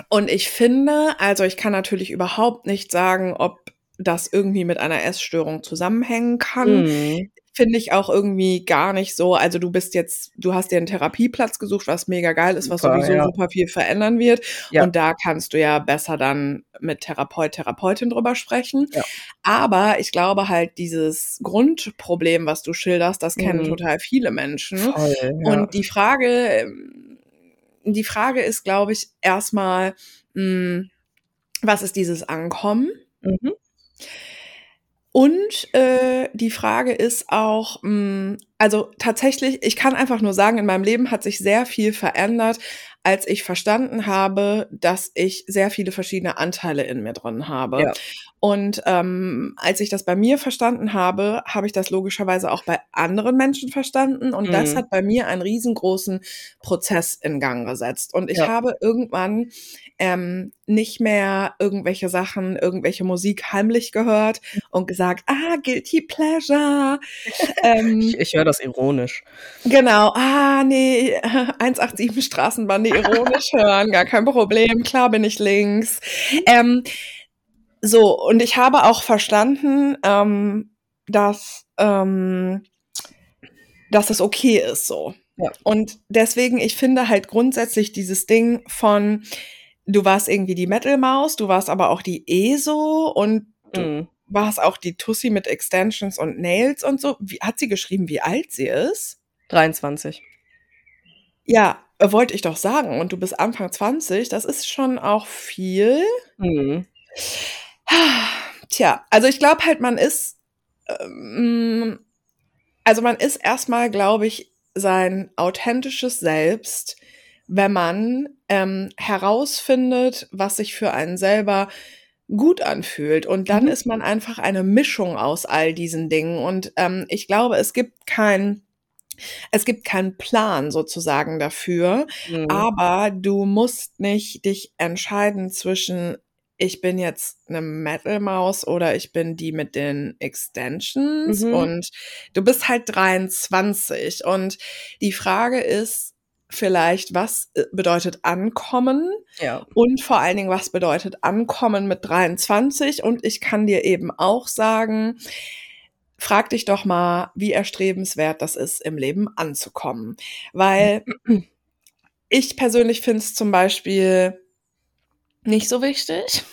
Und ich finde, also ich kann natürlich überhaupt nicht sagen, ob das irgendwie mit einer Essstörung zusammenhängen kann. Mhm. Finde ich auch irgendwie gar nicht so. Also du bist jetzt, du hast dir einen Therapieplatz gesucht, was mega geil ist, was super, sowieso ja. super viel verändern wird. Ja. Und da kannst du ja besser dann mit Therapeut, Therapeutin drüber sprechen. Ja. Aber ich glaube halt, dieses Grundproblem, was du schilderst, das kennen mhm. total viele Menschen. Voll, Und die Frage, ähm, die Frage ist, glaube ich, erstmal, hm, was ist dieses Ankommen? Mhm. Und äh, die Frage ist auch, mh, hm, also tatsächlich, ich kann einfach nur sagen, in meinem Leben hat sich sehr viel verändert, als ich verstanden habe, dass ich sehr viele verschiedene Anteile in mir drin habe. Ja. Und ähm, als ich das bei mir verstanden habe, habe ich das logischerweise auch bei anderen Menschen verstanden. Und mhm. das hat bei mir einen riesengroßen Prozess in Gang gesetzt. Und ich ja. habe irgendwann ähm, nicht mehr irgendwelche Sachen, irgendwelche Musik heimlich gehört und gesagt, ah, guilty pleasure. <laughs> ähm, ich, ich höre das ironisch. Genau, ah, nee, <laughs> 187 Straßenbahn, nee, ironisch hören, gar kein Problem, klar bin ich links. Mhm. Ähm, so, und ich habe auch verstanden, ähm, dass, ähm, dass es okay ist so. Ja. Und deswegen, ich finde halt grundsätzlich dieses Ding von, du warst irgendwie die Metal-Maus, du warst aber auch die ESO und du mm. warst auch die Tussi mit Extensions und Nails und so. Wie, hat sie geschrieben, wie alt sie ist? 23. Ja, wollte ich doch sagen. Und du bist Anfang 20, das ist schon auch viel. Mm. Tja, also ich glaube halt, man ist, ähm, also man ist erstmal, glaube ich, sein authentisches Selbst, wenn man ähm, herausfindet, was sich für einen selber gut anfühlt. Und dann mhm. ist man einfach eine Mischung aus all diesen Dingen. Und ähm, ich glaube, es gibt kein es gibt keinen Plan sozusagen dafür, mhm. aber du musst nicht dich entscheiden zwischen ich bin jetzt eine Metal-Maus oder ich bin die mit den Extensions mhm. und du bist halt 23 und die Frage ist vielleicht, was äh, bedeutet ankommen ja. und vor allen Dingen, was bedeutet ankommen mit 23 und ich kann dir eben auch sagen, frag dich doch mal, wie erstrebenswert das ist, im Leben anzukommen, weil ich persönlich finde es zum Beispiel nicht so wichtig.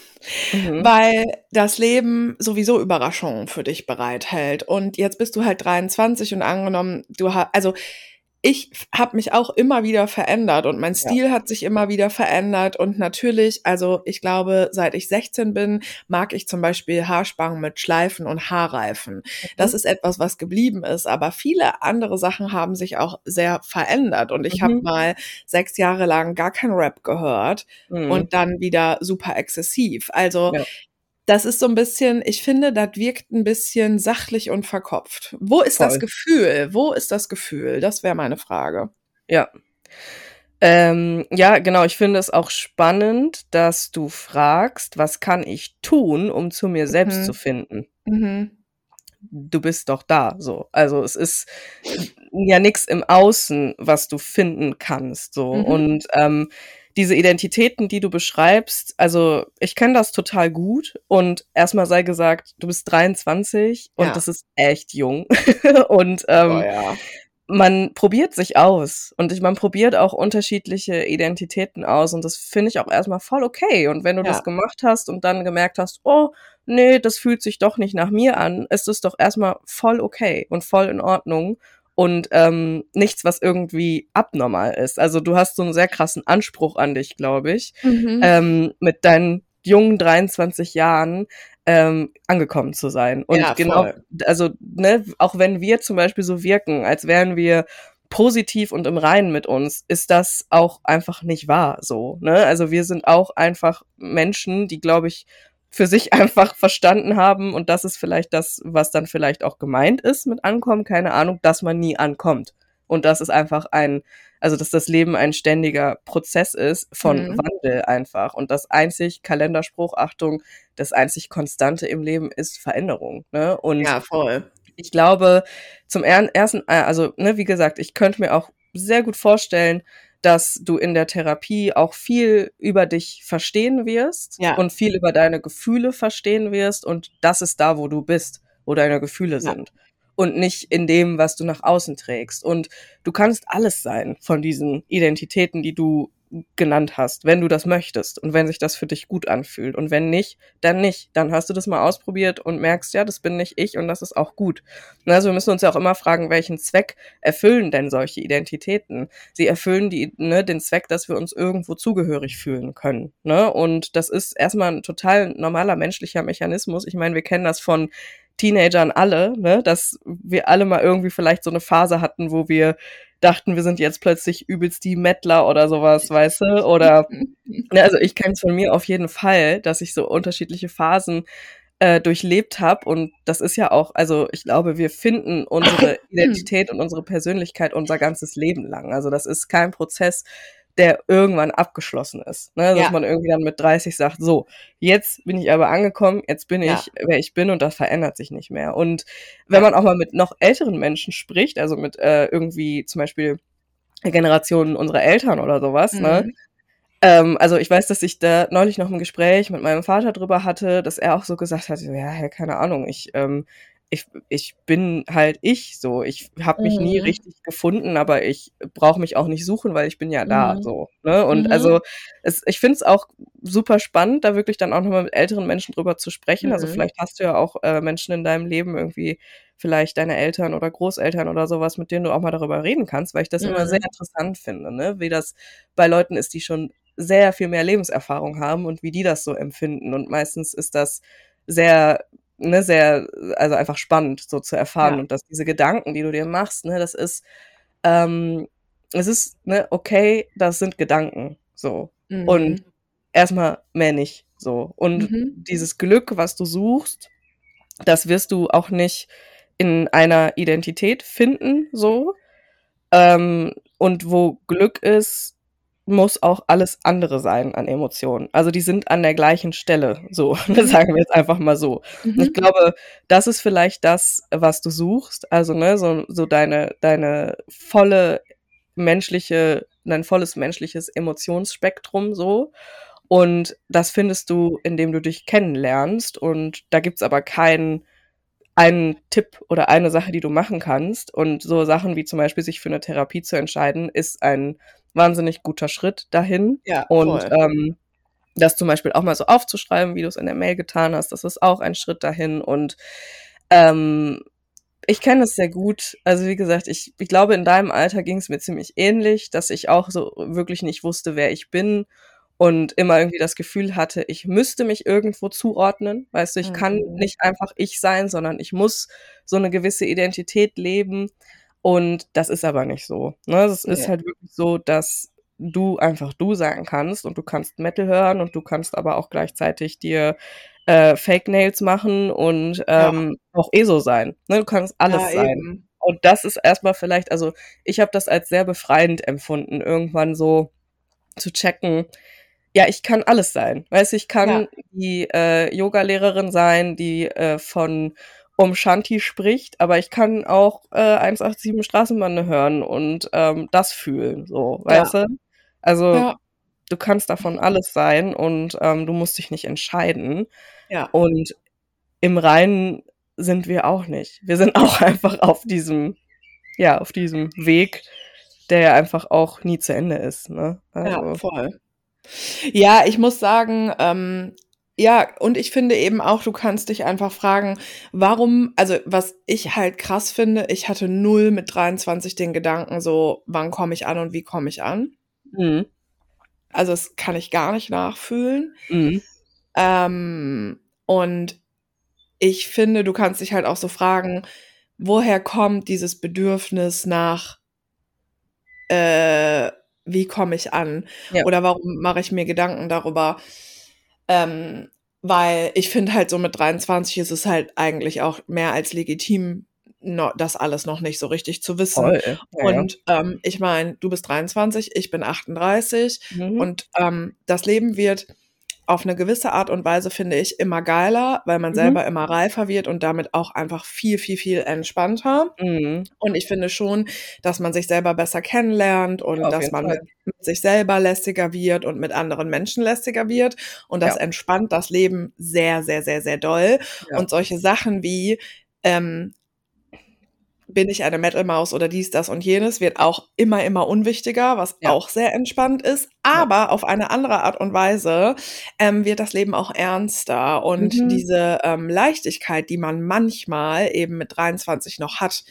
Mhm. Weil das Leben sowieso Überraschungen für dich bereithält. Und jetzt bist du halt 23 und angenommen, du hast, also ich habe mich auch immer wieder verändert und mein Stil ja. hat sich immer wieder verändert und natürlich, also ich glaube, seit ich 16 bin, mag ich zum Beispiel Haarspangen mit Schleifen und Haarreifen. Mhm. Das ist etwas, was geblieben ist, aber viele andere Sachen haben sich auch sehr verändert und ich mhm. habe mal sechs Jahre lang gar kein Rap gehört mhm. und dann wieder super exzessiv. Also ja das ist so ein bisschen, ich finde, das wirkt ein bisschen sachlich und verkopft. Wo ist Voll. das Gefühl? Wo ist das Gefühl? Das wäre meine Frage. Ja. Ähm, ja, genau. Ich finde es auch spannend, dass du fragst, was kann ich tun, um zu mir selbst mhm. zu finden? Mhm. Du bist doch da, so. Also es ist ja nichts im Außen, was du finden kannst, so. Mhm. Und ähm, diese Identitäten, die du beschreibst, also ich kenne das total gut und erstmal sei gesagt, du bist 23 und ja. das ist echt jung <laughs> und ähm, oh, ja. man probiert sich aus und ich, man probiert auch unterschiedliche Identitäten aus und das finde ich auch erstmal voll okay und wenn du ja. das gemacht hast und dann gemerkt hast, oh, nee, das fühlt sich doch nicht nach mir an, ist es doch erstmal voll okay und voll in Ordnung und ähm, nichts, was irgendwie abnormal ist. Also du hast so einen sehr krassen Anspruch an dich, glaube ich, mhm. ähm, mit deinen jungen 23 Jahren ähm, angekommen zu sein. Und ja, genau, also ne, auch wenn wir zum Beispiel so wirken, als wären wir positiv und im Reinen mit uns, ist das auch einfach nicht wahr so. Ne? Also wir sind auch einfach Menschen, die, glaube ich, für sich <laughs> einfach verstanden haben und das ist vielleicht das, was dann vielleicht auch gemeint ist mit Ankommen, keine Ahnung, dass man nie ankommt. Und das ist einfach ein, also dass das Leben ein ständiger Prozess ist von mhm. Wandel einfach. Und das einzig Kalenderspruch, Achtung, das einzig Konstante im Leben ist Veränderung. Ne? Und ja, voll. Ich glaube, zum ersten, äh, also, ne, wie gesagt, ich könnte mir auch sehr gut vorstellen, dass du in der Therapie auch viel über dich verstehen wirst ja. und viel über deine Gefühle verstehen wirst und das ist da, wo du bist, wo deine Gefühle ja. sind und nicht in dem, was du nach außen trägst. Und du kannst alles sein von diesen Identitäten, die du genannt hast, wenn du das möchtest und wenn sich das für dich gut anfühlt. Und wenn nicht, dann nicht. Dann hast du das mal ausprobiert und merkst, ja, das bin nicht ich und das ist auch gut. Also wir müssen uns ja auch immer fragen, welchen Zweck erfüllen denn solche Identitäten? Sie erfüllen die, ne, den Zweck, dass wir uns irgendwo zugehörig fühlen können. Ne? Und das ist erstmal ein total normaler menschlicher Mechanismus. Ich meine, wir kennen das von Teenagern alle, ne, dass wir alle mal irgendwie vielleicht so eine Phase hatten, wo wir dachten, wir sind jetzt plötzlich übelst die Mettler oder sowas, weißt du? Oder, <laughs> ne, also ich kenne es von mir auf jeden Fall, dass ich so unterschiedliche Phasen äh, durchlebt habe und das ist ja auch, also ich glaube, wir finden unsere <laughs> Identität und unsere Persönlichkeit unser ganzes Leben lang. Also das ist kein Prozess, der irgendwann abgeschlossen ist. Ne? Dass ja. man irgendwie dann mit 30 sagt, so, jetzt bin ich aber angekommen, jetzt bin ja. ich, wer ich bin und das verändert sich nicht mehr. Und wenn ja. man auch mal mit noch älteren Menschen spricht, also mit äh, irgendwie zum Beispiel Generationen unserer Eltern oder sowas, ne? mhm. ne? Ähm, also ich weiß, dass ich da neulich noch ein Gespräch mit meinem Vater drüber hatte, dass er auch so gesagt hat, ja, keine Ahnung, ich ähm, ich, ich bin halt ich so. Ich habe mich mhm. nie richtig gefunden, aber ich brauche mich auch nicht suchen, weil ich bin ja da mhm. so. Ne? Und mhm. also es, ich finde es auch super spannend, da wirklich dann auch nochmal mit älteren Menschen drüber zu sprechen. Also mhm. vielleicht hast du ja auch äh, Menschen in deinem Leben irgendwie, vielleicht deine Eltern oder Großeltern oder sowas, mit denen du auch mal darüber reden kannst, weil ich das immer sehr mhm. interessant finde, ne? wie das bei Leuten ist, die schon sehr viel mehr Lebenserfahrung haben und wie die das so empfinden. Und meistens ist das sehr ne, sehr, also einfach spannend so zu erfahren ja. und dass diese Gedanken, die du dir machst, ne, das ist, ähm, es ist, ne, okay, das sind Gedanken, so. Mhm. Und erstmal mehr nicht, so. Und mhm. dieses Glück, was du suchst, das wirst du auch nicht in einer Identität finden, so. Ähm, und wo Glück ist, muss auch alles andere sein an Emotionen. Also die sind an der gleichen Stelle, so, <laughs> sagen wir jetzt einfach mal so. Mhm. Ich glaube, das ist vielleicht das, was du suchst. Also, ne, so, so deine, deine volle menschliche, dein volles menschliches Emotionsspektrum so. Und das findest du, indem du dich kennenlernst. Und da gibt's aber keinen ein Tipp oder eine Sache, die du machen kannst. Und so Sachen wie zum Beispiel sich für eine Therapie zu entscheiden, ist ein wahnsinnig guter Schritt dahin. Ja, und voll. ähm, das zum Beispiel auch mal so aufzuschreiben, wie du es in der Mail getan hast, das ist auch ein Schritt dahin. Und ähm, ich kenne es sehr gut. Also wie gesagt, ich, ich glaube, in deinem Alter ging es mir ziemlich ähnlich, dass ich auch so wirklich nicht wusste, wer ich bin und immer irgendwie das Gefühl hatte, ich müsste mich irgendwo zuordnen. Weißt du, ich kann Mhm. nicht einfach ich sein, sondern ich muss so eine gewisse Identität leben. Und das ist aber nicht so. Ne? Es ist Ja. halt wirklich so, dass du einfach du sein kannst und du kannst Metal hören und du kannst aber auch gleichzeitig dir äh, Fake Nails machen und Ja. ähm, auch ESO sein. Ne? Du kannst alles Ja, sein. eben. Und das ist erstmal vielleicht, also ich habe das als sehr befreiend empfunden, irgendwann so zu checken, ja, ich kann alles sein. Weißt du, ich kann Ja. die äh, Yoga-Lehrerin sein, die äh, von Om Shanti spricht, aber ich kann auch äh, 187 Straßenbahn hören und ähm, das fühlen, so, Ja. weißt du? Also Ja. du kannst davon alles sein und ähm, du musst dich nicht entscheiden. Ja. Und im Reinen sind wir auch nicht. Wir sind <laughs> auch einfach auf diesem, ja, auf diesem Weg, der ja einfach auch nie zu Ende ist. Ne? Ja, Also, voll. Ja, ich muss sagen, ähm, ja, und ich finde eben auch, du kannst dich einfach fragen, warum, also was ich halt krass finde, ich hatte null mit 23 den Gedanken so, wann komme ich an und wie komme ich an. mhm. Also das kann ich gar nicht nachfühlen. Mhm. Ähm, und ich finde, du kannst dich halt auch so fragen, woher kommt dieses Bedürfnis nach, äh, wie komme ich an? Ja. Oder warum mache ich mir Gedanken darüber? Ähm, weil ich finde halt so mit 23 ist es halt eigentlich auch mehr als legitim, no, das alles noch nicht so richtig zu wissen. Ja. Und ähm, ich meine, du bist 23, ich bin 38 Mhm. und ähm, das Leben wird auf eine gewisse Art und Weise, finde ich, immer geiler, weil man Mhm. selber immer reifer wird und damit auch einfach viel, viel, viel entspannter. Mhm. Und ich finde schon, dass man sich selber besser kennenlernt und Ja, dass man mit, mit sich selber lästiger wird und mit anderen Menschen lästiger wird. Und das Ja. entspannt das Leben sehr, sehr, sehr, sehr doll. Ja. Und solche Sachen wie, ähm, bin ich eine Metal-Maus oder dies, das und jenes, wird auch immer, immer unwichtiger, was Ja. auch sehr entspannt ist. Aber auf eine andere Art und Weise ähm, wird das Leben auch ernster. Und Mhm. diese ähm, Leichtigkeit, die man manchmal eben mit 23 noch hat,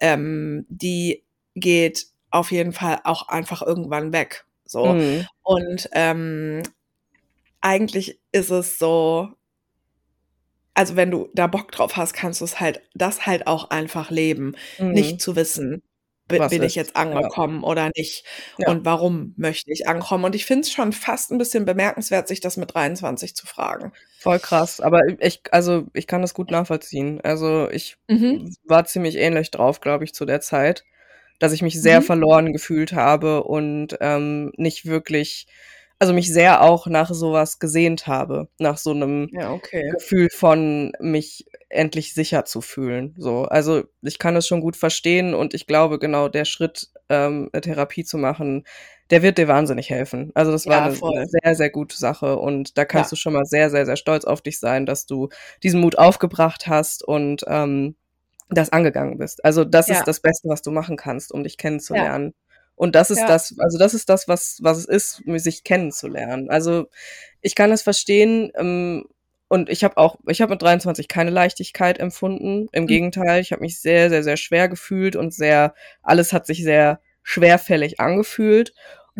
ähm, die geht auf jeden Fall auch einfach irgendwann weg. So. Mhm. Und ähm, eigentlich ist es so, also wenn du da Bock drauf hast, kannst du es halt, das halt auch einfach leben. Mhm. Nicht zu wissen, bi- Was bin ich jetzt ja. angekommen oder nicht. Ja. Und warum möchte ich ankommen? Und ich finde es schon fast ein bisschen bemerkenswert, sich das mit 23 zu fragen. Voll krass. Aber ich, also ich kann das gut nachvollziehen. Also ich Mhm. war ziemlich ähnlich drauf, glaube ich, zu der Zeit, dass ich mich sehr Mhm. verloren gefühlt habe und ähm, nicht wirklich, also mich sehr auch nach sowas gesehnt habe, nach so einem Ja, okay. Gefühl von mich endlich sicher zu fühlen. So, also ich kann es schon gut verstehen und ich glaube genau der Schritt, ähm, eine Therapie zu machen, der wird dir wahnsinnig helfen. Also das war Ja, eine voll. sehr, sehr gute Sache und da kannst Ja. du schon mal sehr, sehr, sehr stolz auf dich sein, dass du diesen Mut aufgebracht hast und ähm, das angegangen bist. Also das Ja. ist das Beste, was du machen kannst, um dich kennenzulernen. Und das ist Ja. das, also das ist das, was, was es ist, sich kennenzulernen. Also ich kann es verstehen, ähm, und ich habe auch, ich habe mit 23 keine Leichtigkeit empfunden. Im Mhm. Gegenteil, ich habe mich sehr, sehr, sehr schwer gefühlt und sehr, alles hat sich sehr schwerfällig angefühlt.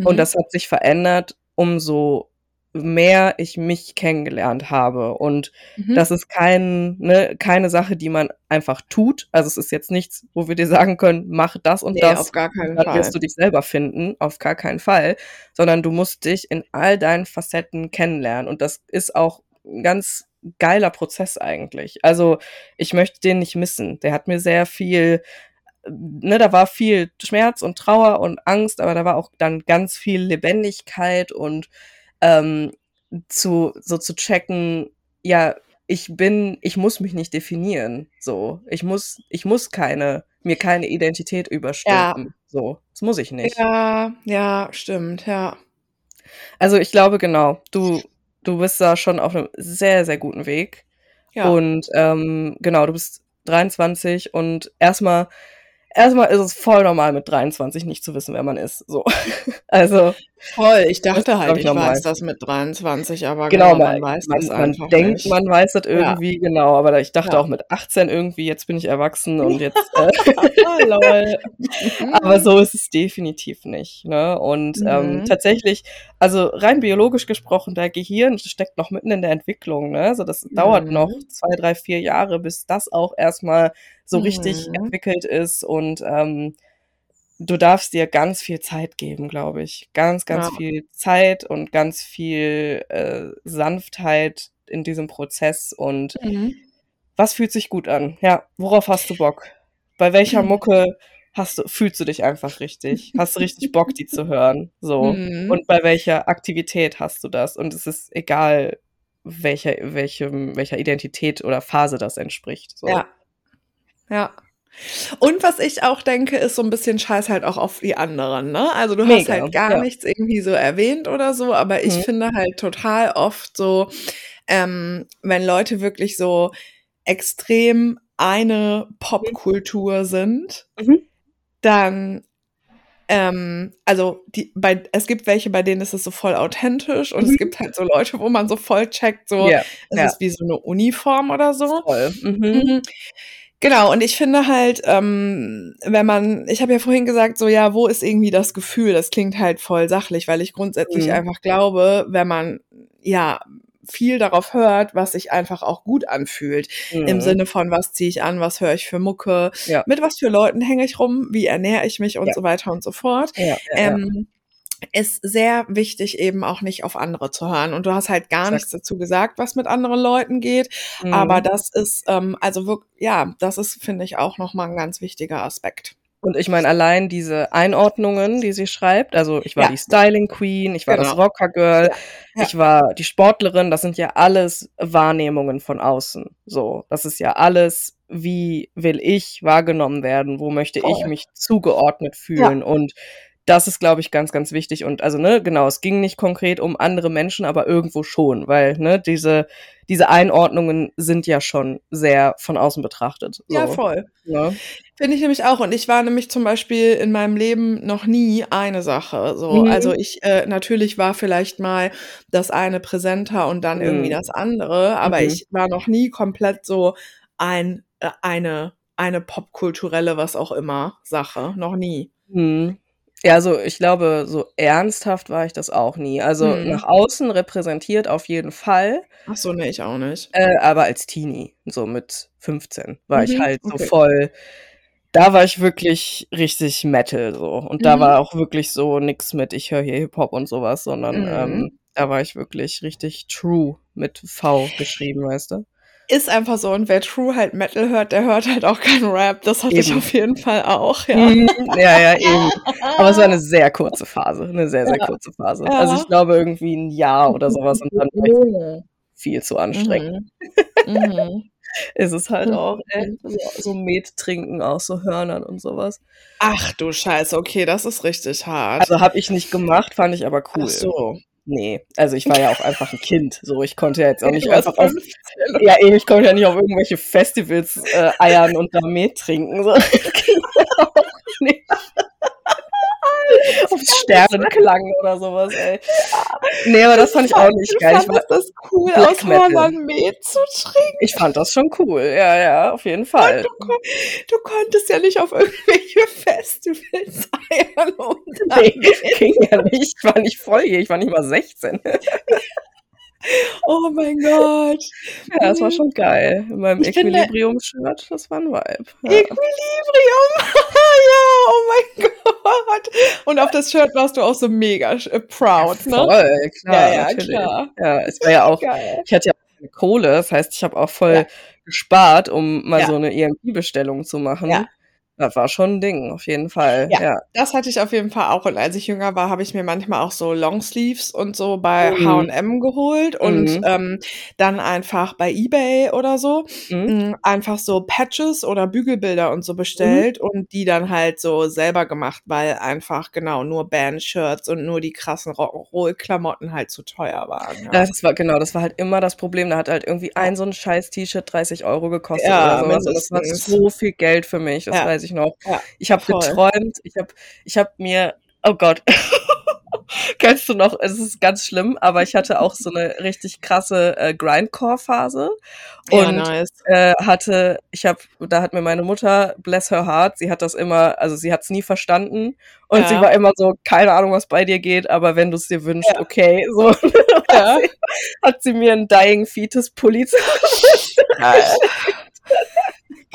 Und Mhm. das hat sich verändert, umso mehr ich mich kennengelernt habe. Und Mhm. das ist kein, ne, keine Sache, die man einfach tut. Also es ist jetzt nichts, wo wir dir sagen können, mach das und Nee, das. auf gar keinen Dann Fall. wirst du dich selber finden, auf gar keinen Fall, sondern du musst dich in all deinen Facetten kennenlernen. Und das ist auch ein ganz geiler Prozess eigentlich. Also ich möchte den nicht missen. Der hat mir sehr viel, ne, da war viel Schmerz und Trauer und Angst, aber da war auch dann ganz viel Lebendigkeit und ähm, zu so zu checken, ja, ich bin, ich muss mich nicht definieren, so, ich muss, ich muss keine, mir keine Identität Ja. überstülpen, so, das muss ich nicht. Ja, ja, stimmt, ja. Also ich glaube genau, du, du bist da schon auf einem sehr, sehr guten Weg Ja. und ähm, genau, du bist 23 und erstmal erstmal ist es voll normal mit 23 nicht zu wissen, wer man ist. So. <laughs> Also voll. Ich dachte halt, ich, ich weiß das mit 23, aber genau, genau man, man weiß man, das man einfach denkt, nicht. man weiß das irgendwie ja. genau, aber ich dachte ja. auch mit 18 irgendwie, jetzt bin ich erwachsen und <laughs> jetzt. Äh, <laughs> aber so ist es definitiv nicht. Ne? Und ähm, mhm. ähm, tatsächlich, also rein biologisch gesprochen, der Gehirn steckt noch mitten in der Entwicklung. Ne? Also das mhm. dauert noch zwei, drei, vier Jahre, bis das auch erstmal so mhm. richtig entwickelt ist und ähm, du darfst dir ganz viel Zeit geben, glaube ich. Ganz, ganz ja. viel Zeit und ganz viel äh, Sanftheit in diesem Prozess und mhm. was fühlt sich gut an? Ja, worauf hast du Bock? Bei welcher Mucke hast du, fühlst du dich einfach richtig? Hast du richtig Bock, die zu hören? So. Mhm. Und bei welcher Aktivität hast du das? Und es ist egal, welcher, welchem, welcher Identität oder Phase das entspricht. So. Ja, ja. Und was ich auch denke, ist so ein bisschen Scheiß halt auch auf die anderen, ne? Also du Mega, hast halt gar ja. nichts irgendwie so erwähnt oder so, aber ich mhm. finde halt total oft so, ähm, wenn Leute wirklich so extrem eine Popkultur sind, mhm. dann ähm, also die, bei, es gibt welche, bei denen ist es so voll authentisch und mhm. es gibt halt so Leute, wo man so voll checkt, so yeah. es ja. ist wie so eine Uniform oder so. Voll. Mhm. Genau, und ich finde halt, ähm, wenn man, ich habe ja vorhin gesagt, so ja, wo ist irgendwie das Gefühl? Das klingt halt voll sachlich, weil ich grundsätzlich mhm. einfach glaube, wenn man ja viel darauf hört, was sich einfach auch gut anfühlt. Mhm. Im Sinne von, was ziehe ich an, was höre ich für Mucke, ja. mit was für Leuten hänge ich rum, wie ernähre ich mich und ja. so weiter und so fort. Ja, ähm, ist sehr wichtig, eben auch nicht auf andere zu hören. Und du hast halt gar Exakt. nichts dazu gesagt, was mit anderen Leuten geht. Mhm. Aber das ist, ähm, also wirklich, ja, das ist, finde ich, auch nochmal ein ganz wichtiger Aspekt. Und ich meine, allein diese Einordnungen, die sie schreibt, also ich war ja. die Styling Queen, ich war genau. das Rocker Girl, ja. Ja. ich war die Sportlerin, das sind ja alles Wahrnehmungen von außen. So, das ist ja alles, wie will ich wahrgenommen werden, wo möchte Voll. ich mich zugeordnet fühlen und das ist, glaube ich, ganz, ganz wichtig. Und also, ne, genau, es ging nicht konkret um andere Menschen, aber irgendwo schon, weil, ne, diese, diese Einordnungen sind ja schon sehr von außen betrachtet. So. Ja, voll. Ja. Finde ich nämlich auch. Und ich war nämlich zum Beispiel in meinem Leben noch nie eine Sache. So, mhm. also ich äh, natürlich war vielleicht mal das eine präsenter und dann mhm. irgendwie das andere, aber mhm. ich war noch nie komplett so ein äh, eine eine popkulturelle, was auch immer Sache, noch nie. Mhm. Ja, also ich glaube, so ernsthaft war ich das auch nie. Also mhm. nach außen repräsentiert auf jeden Fall. Ach so, nee, ich auch nicht. Äh, aber als Teenie, so mit 15, war mhm. ich halt so okay. voll. Da war ich wirklich richtig Metal so. Und mhm. da war auch wirklich so nix mit, ich höre hier Hip-Hop und sowas, sondern ähm, mhm. da war ich wirklich richtig true mit V geschrieben, weißt du? Ist einfach so. Und wer True halt Metal hört, der hört halt auch keinen Rap. Das hatte eben. ich auf jeden Fall auch, ja. Mhm. ja, ja, <laughs> eben. Aber es war eine sehr kurze Phase. Eine sehr, sehr ja. kurze Phase. Ja. Also ich glaube irgendwie ein Jahr oder sowas und dann war viel zu anstrengend. Mhm. <laughs> mhm. ist es halt auch, ey, so, so Met trinken aus so Hörnern und sowas. Ach du Scheiße, okay, das ist richtig hart. Also habe ich nicht gemacht, fand ich aber cool. Ach so. Nee, also ich war ja auch einfach ein Kind. So, ich konnte ja jetzt auch nicht einfach auf, ja, ich konnte ja nicht auf irgendwelche Festivals äh, eiern und da Met trinken. So. <laughs> <laughs> auf Sternenklang oder sowas, ey. Nee, aber das fand ich auch nicht geil. Ich fand das cool, Black aus Hörnern Met zu trinken. Ich fand das schon cool, ja, ja, auf jeden Fall. Du, du, konntest ja nicht auf irgendwelche <laughs> Festivals eiern und Nee, <laughs> ging ja nicht. Ich war nicht voll hier, ich war nicht mal 16. Oh mein Gott. Ja, das war schon geil. In meinem Equilibrium-Shirt, das war ein Vibe. Ja. Equilibrium! <laughs> ja, oh mein <laughs> Gott. Und auf das Shirt warst du auch so mega äh, proud, ne? Voll, klar. Ja, ja, natürlich. klar. Ja, es war ja auch, geil. ich hatte ja auch keine Kohle, das heißt, ich habe auch voll ja. gespart, um mal ja. so eine EMP-Bestellung zu machen. Ja. Das war schon ein Ding, auf jeden Fall. Ja, Ja. das hatte ich auf jeden Fall auch. Und als ich jünger war, habe ich mir manchmal auch so Longsleeves und so bei Mhm. H&M geholt und Mhm. ähm, dann einfach bei eBay oder so Mhm. mh, einfach so Patches oder Bügelbilder und so Mhm. bestellt und die dann halt so selber gemacht, weil einfach genau nur Bandshirts und nur die krassen Rock'n'Roll-Klamotten halt zu teuer waren. Ja, das war genau, das war halt immer das Problem. Da hat halt irgendwie ein so ein scheiß T-Shirt 30 Euro gekostet Ja, oder sowas. Und das war so viel Geld für mich, das Ja. Weiß ich noch. Ja, Ich habe geträumt, ich habe ich habe mir oh Gott. <laughs> Kennst du noch, es ist ganz schlimm, aber ich hatte auch so eine richtig krasse äh, Grindcore-Phase Ja, und nice. äh, hatte, ich habe, da hat mir meine Mutter, bless her heart, sie hat das immer, also sie hat es nie verstanden und sie Ja. war immer so, keine Ahnung, was bei dir geht, aber wenn du es dir wünschst, Ja. okay, <laughs> so Ja. hat sie mir einen Dying Fetus Pulli <laughs> Geil.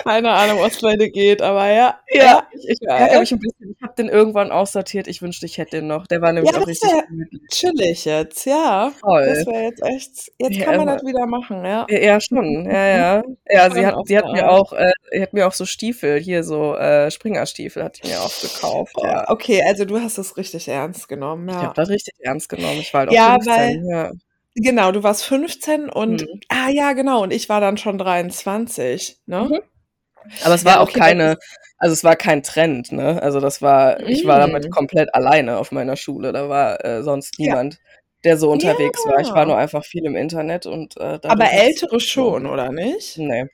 Keine Ahnung, was bei dir geht, aber ja. Ja, ich, ich Ja, ja. bisschen. Ich habe den irgendwann aussortiert. Ich wünschte, ich hätte den noch. Der war nämlich Ja, auch das richtig chillig jetzt, ja. Toll. Das wäre jetzt echt. Jetzt kann man das wieder machen, ja. Ja, schon. <laughs> Ja, ja. Ja, sie hat, sie hat mir auch, äh, hat mir auch so Stiefel, hier so äh, Springerstiefel hat die mir auch gekauft. Oh, Ja. okay, also du hast es richtig ernst genommen, Ich ja. habe das richtig ernst genommen. Ich war halt auch Ja, 15. Ja. Genau, du warst 15 und Mhm. ah ja, genau, und ich war dann schon 23, ne? Mhm. Aber es war Ja, auch okay, das keine, also es war kein Trend, ne? Also das war, ich war damit Mm. komplett alleine auf meiner Schule. Da war äh, sonst Ja. niemand, der so unterwegs war. Ich war Ja. nur einfach viel im Internet und äh, Aber ältere schon, oder nicht? Nee.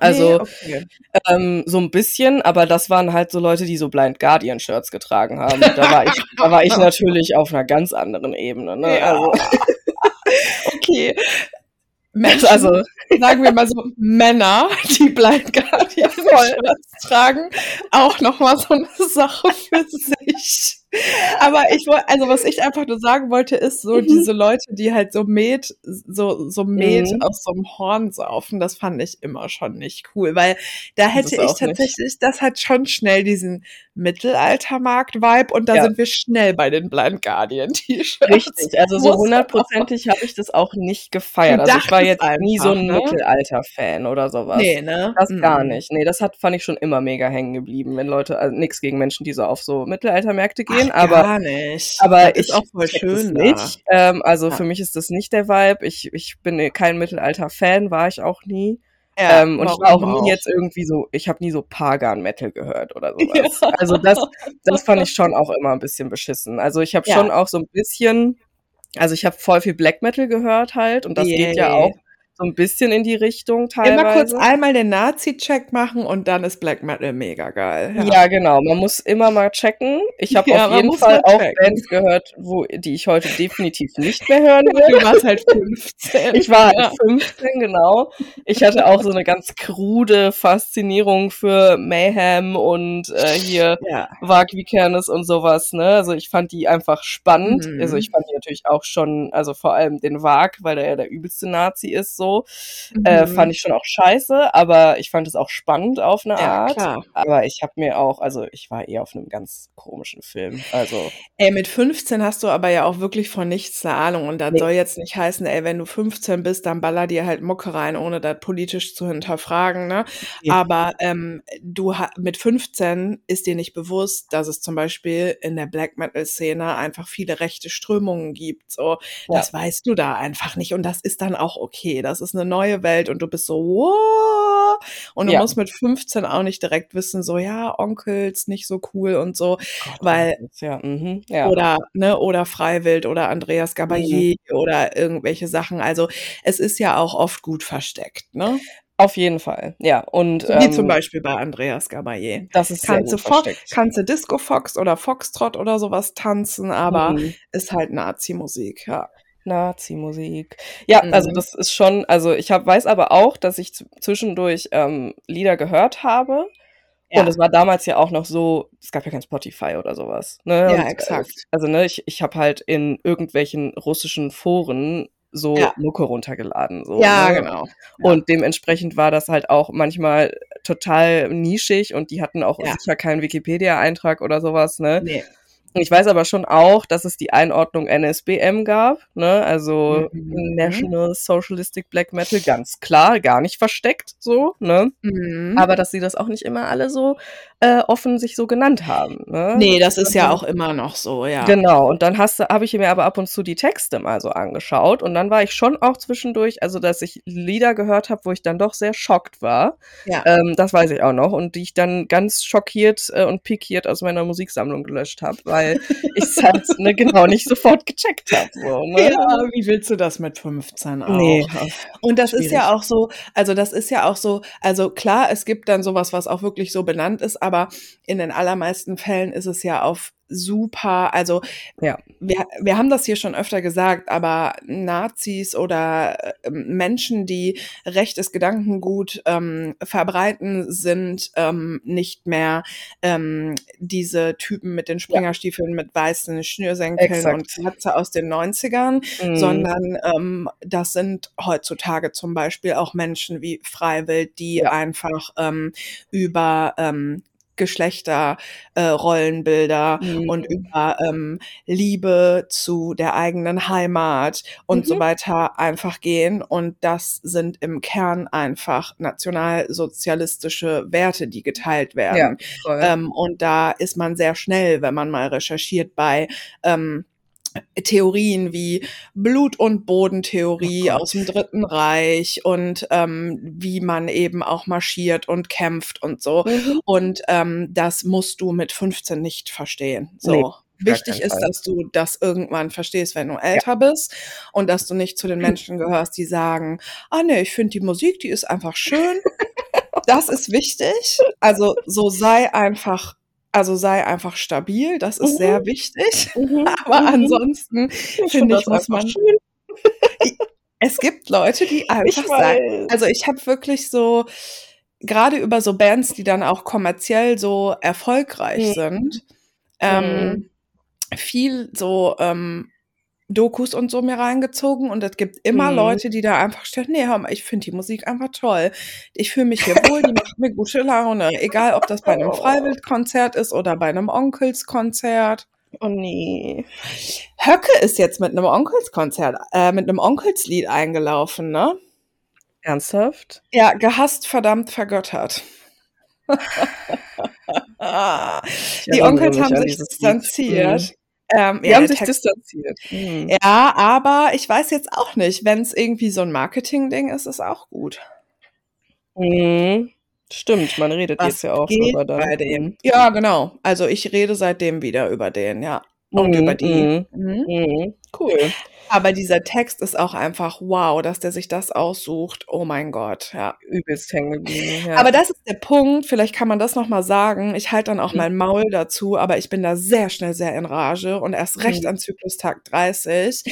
Also nee, okay. ähm, so ein bisschen, aber das waren halt so Leute, die so Blind Guardian Shirts getragen haben. Da war ich, da war ich <laughs> natürlich auf einer ganz anderen Ebene. Ne? Ja. Also, <laughs> okay. Menschen, also sagen wir mal so, Männer, die Blind Guardian <laughs> Shirts tragen, auch nochmal so eine <laughs> Sache für sich. Aber ich wollte, also was ich einfach nur sagen wollte, ist so Mhm. diese Leute, die halt so Met, so, so Met Mhm. aus so einem Horn saufen, das fand ich immer schon nicht cool, weil da Das hätte ich auch nicht. tatsächlich, das hat schon schnell diesen Mittelaltermarkt-Vibe und da Ja. sind wir schnell bei den Blind Guardian T-Shirts. richtig, also so hundertprozentig habe ich das auch nicht gefeiert. Also ich war jetzt nie so ein einfach, ne? Mittelalter-Fan oder sowas. Nee, ne? Das gar Mhm. Nicht. Nee, das hat, fand ich schon immer mega hängen geblieben, wenn Leute, also nichts gegen Menschen, die so auf so Mittelaltermärkte gehen, Ach, aber gar nicht. Aber das ich ist auch voll schön nicht. Ähm, also Ja. für mich ist das nicht der Vibe. Ich, ich bin kein Mittelalter-Fan, war ich auch nie. Ja, ähm, und ich war auch nie jetzt irgendwie so, ich habe nie so Pagan-Metal gehört oder <laughs> sowas. Also das, das fand ich schon auch immer ein bisschen beschissen. Also ich habe Ja. schon auch so ein bisschen, also ich habe voll viel Black Metal gehört halt und das geht ja Yay. auch so ein bisschen in die Richtung teilweise. Immer kurz einmal den Nazi-Check machen und dann ist Black Metal mega geil. Ja. genau. Man muss immer mal checken. Ich habe <laughs> Ja, auf jeden Fall auch checken. Bands gehört, wo, die ich heute definitiv nicht mehr hören will. Du warst halt 15. Ich war ja. halt 15, genau. Ich hatte auch so eine ganz krude Faszinierung für Mayhem und äh, hier Ja. Wag Vikernes und sowas, ne? Also ich fand die einfach spannend. Mhm. Also ich fand die natürlich auch schon, also vor allem den Wag, weil der ja der übelste Nazi ist, so. Äh, Mhm. fand ich schon auch scheiße, aber ich fand es auch spannend auf eine Ja, Art. klar. Aber ich habe mir auch, also ich war eher auf einem ganz komischen Film. Also Ey, mit 15 hast du aber ja auch wirklich von nichts eine Ahnung. Und das Nee. soll jetzt nicht heißen, ey, wenn du 15 bist, dann baller dir halt Mucke rein, ohne das politisch zu hinterfragen, ne? Ja. Aber ähm, du mit 15 ist dir nicht bewusst, dass es zum Beispiel in der Black Metal-Szene einfach viele rechte Strömungen gibt. So, Ja. das weißt du da einfach nicht. Und das ist dann auch okay. Das ist eine neue Welt und du bist so, wow. Und du Ja. musst mit 15 auch nicht direkt wissen, so, ja, Onkels, nicht so cool und so. Gott, Weil ja, mhm, ja. oder, ne, oder Freiwild oder Andreas Gabalier oder irgendwelche Sachen. Also es ist ja auch oft gut versteckt, ne? Auf jeden Fall, ja. Und wie ähm, zum Beispiel bei Andreas Gabalier. das ist Kannst du, kannst du Disco Fox oder Foxtrot oder sowas tanzen, aber Mhm. ist halt Nazi-Musik, ja. Nazi-Musik. Ja, also Mhm. das ist schon, also ich hab, weiß aber auch, dass ich zwischendurch ähm, Lieder gehört habe. Ja. Und es war damals ja auch noch so, es gab ja kein Spotify oder sowas. Ne? Ja, Und, äh, exakt. Also ne, ich, ich habe halt in irgendwelchen russischen Foren so Ja. Mucke runtergeladen. So, Ja, ne? genau. Ja. Und dementsprechend war das halt auch manchmal total nischig und die hatten auch Ja. sicher keinen Wikipedia-Eintrag oder sowas, ne? Nee. Ich weiß aber schon auch, dass es die Einordnung NSBM gab, ne? also mhm. National Socialistic Black Metal, ganz klar, gar nicht versteckt so, ne? Mhm. Aber dass sie das auch nicht immer alle so äh, offen sich so genannt haben. Ne? Nee, das ist ja auch immer noch so, ja. Genau, und dann habe ich mir aber ab und zu die Texte mal so angeschaut und dann war ich schon auch zwischendurch, also dass ich Lieder gehört habe, wo ich dann doch sehr schockt war. Ja. Ähm, das weiß ich auch noch und die ich dann ganz schockiert äh, und pikiert aus meiner Musiksammlung gelöscht habe, weil weil <laughs> ich es halt ne, genau nicht sofort gecheckt habe. So, ne? Ja, wie willst du das mit 15 auch? Nee, und das schwierig. ist ja auch so, also das ist ja auch so, also klar, es gibt dann sowas, was auch wirklich so benannt ist, aber in den allermeisten Fällen ist es ja auf super, also ja. wir, wir haben das hier schon öfter gesagt, aber Nazis oder äh, Menschen, die rechtes Gdankengut ähm, verbreiten, sind ähm, nicht mehr ähm, diese Typen mit den Springerstiefeln ja. mit weißen Schnürsenkeln Exakt. und Kratze aus den 90ern, mhm. sondern ähm, das sind heutzutage zum Beispiel auch Menschen wie Freiwild, die ja. einfach ähm, über ähm, Geschlechterrollenbilder äh, mhm. und über ähm, Liebe zu der eigenen Heimat und mhm. so weiter einfach gehen. Und das sind im Kern einfach nationalsozialistische Werte, die geteilt werden. Ja, ähm, und da ist man sehr schnell, wenn man mal recherchiert bei ähm, Theorien wie Blut- und Bodentheorie oh aus dem Dritten Reich und ähm, wie man eben auch marschiert und kämpft und so. Mhm. Und ähm, das musst du mit 15 nicht verstehen. So. Nee. Wichtig ist, dass du das irgendwann verstehst, wenn du älter ja. bist und dass du nicht zu den <clears throat> Menschen gehörst, die sagen, ah nee, ich finde die Musik, die ist einfach schön. das ist wichtig. Also so sei einfach also sei einfach stabil, das ist mhm. sehr wichtig. Mhm. <laughs> Aber mhm. ansonsten finde ich, muss man. Schön. es gibt Leute, die <laughs> einfach sagen. Also ich habe wirklich so, gerade über so Bands, die dann auch kommerziell so erfolgreich mhm. sind, ähm, mhm. viel so ähm, Dokus und so mir reingezogen und es gibt immer mhm. Leute, die da einfach stehen, nee, hör mal, ich finde die Musik einfach toll. Ich fühle mich hier wohl, die <laughs> macht mir gute Laune. Egal, ob das bei einem oh. Freiwildkonzert ist oder bei einem Onkelskonzert. Oh nee. Höcke ist jetzt mit einem Onkelskonzert, äh, mit einem Onkelslied eingelaufen, ne? Ernsthaft? Ja, gehasst, verdammt, vergöttert. <laughs> <laughs> die Onkels haben sich distanziert. Mhm. Ähm, die ja, haben sich Text, distanziert. Mhm. Ja, aber ich weiß jetzt auch nicht, wenn es irgendwie so ein Marketing-Ding ist, ist auch gut. Mhm. Stimmt, man redet Was jetzt ja auch über den. Dem. Ja, genau. Also ich rede seitdem wieder über den, ja. Und mhm, über die. Mhm. mhm. Mhm. Cool. Aber dieser Text ist auch einfach wow, dass der sich das aussucht. Oh mein Gott, ja. Übelst hängen geblieben. Ja. Aber das ist der Punkt, vielleicht kann man das nochmal sagen. Ich halte dann auch mhm. mein Maul dazu, aber ich bin da sehr schnell sehr in Rage und erst recht mhm. an Zyklustag 30.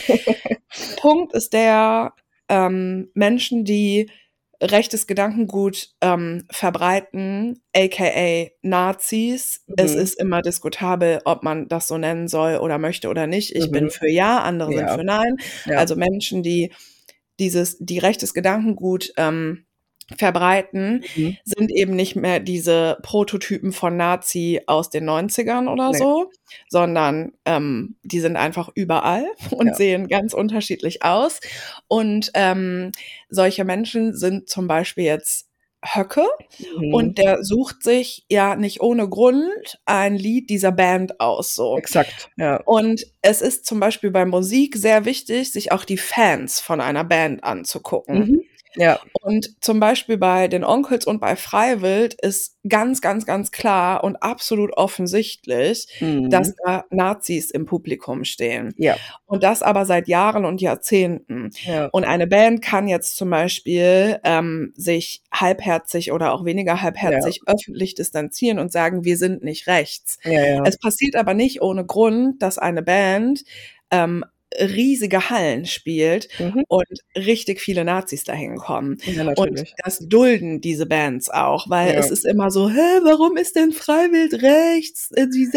Punkt ist der, ähm, Menschen, die rechtes Gedankengut ähm, verbreiten, aka Nazis. Mhm. Es ist immer diskutabel, ob man das so nennen soll oder möchte oder nicht. Ich mhm. bin für ja, andere ja. sind für nein. Ja. Also Menschen, die dieses, die rechtes Gedankengut ähm, verbreiten, mhm. sind eben nicht mehr diese Prototypen von Nazi aus den 90ern oder nee. so, sondern ähm, die sind einfach überall <laughs> und ja. sehen ganz unterschiedlich aus. Und ähm, solche Menschen sind zum Beispiel jetzt Höcke mhm. und der sucht sich ja nicht ohne Grund ein Lied dieser Band aus. So. Exakt. Ja. Und es ist zum Beispiel bei Musik sehr wichtig, sich auch die Fans von einer Band anzugucken. Mhm. Ja. Und zum Beispiel bei den Onkels und bei Freiwild ist ganz, ganz, ganz klar und absolut offensichtlich, mhm. dass da Nazis im Publikum stehen. Ja. Und das aber seit Jahren und Jahrzehnten. Ja. Und eine Band kann jetzt zum Beispiel ähm, sich halbherzig oder auch weniger halbherzig ja. öffentlich distanzieren und sagen, wir sind nicht rechts. Ja, ja. Es passiert aber nicht ohne Grund, dass eine Band ähm, riesige Hallen spielt mhm. und richtig viele Nazis dahin kommen. Ja, und das dulden diese Bands auch, weil ja. es ist immer so, hä, warum ist denn Freiwild rechts? Äh, die,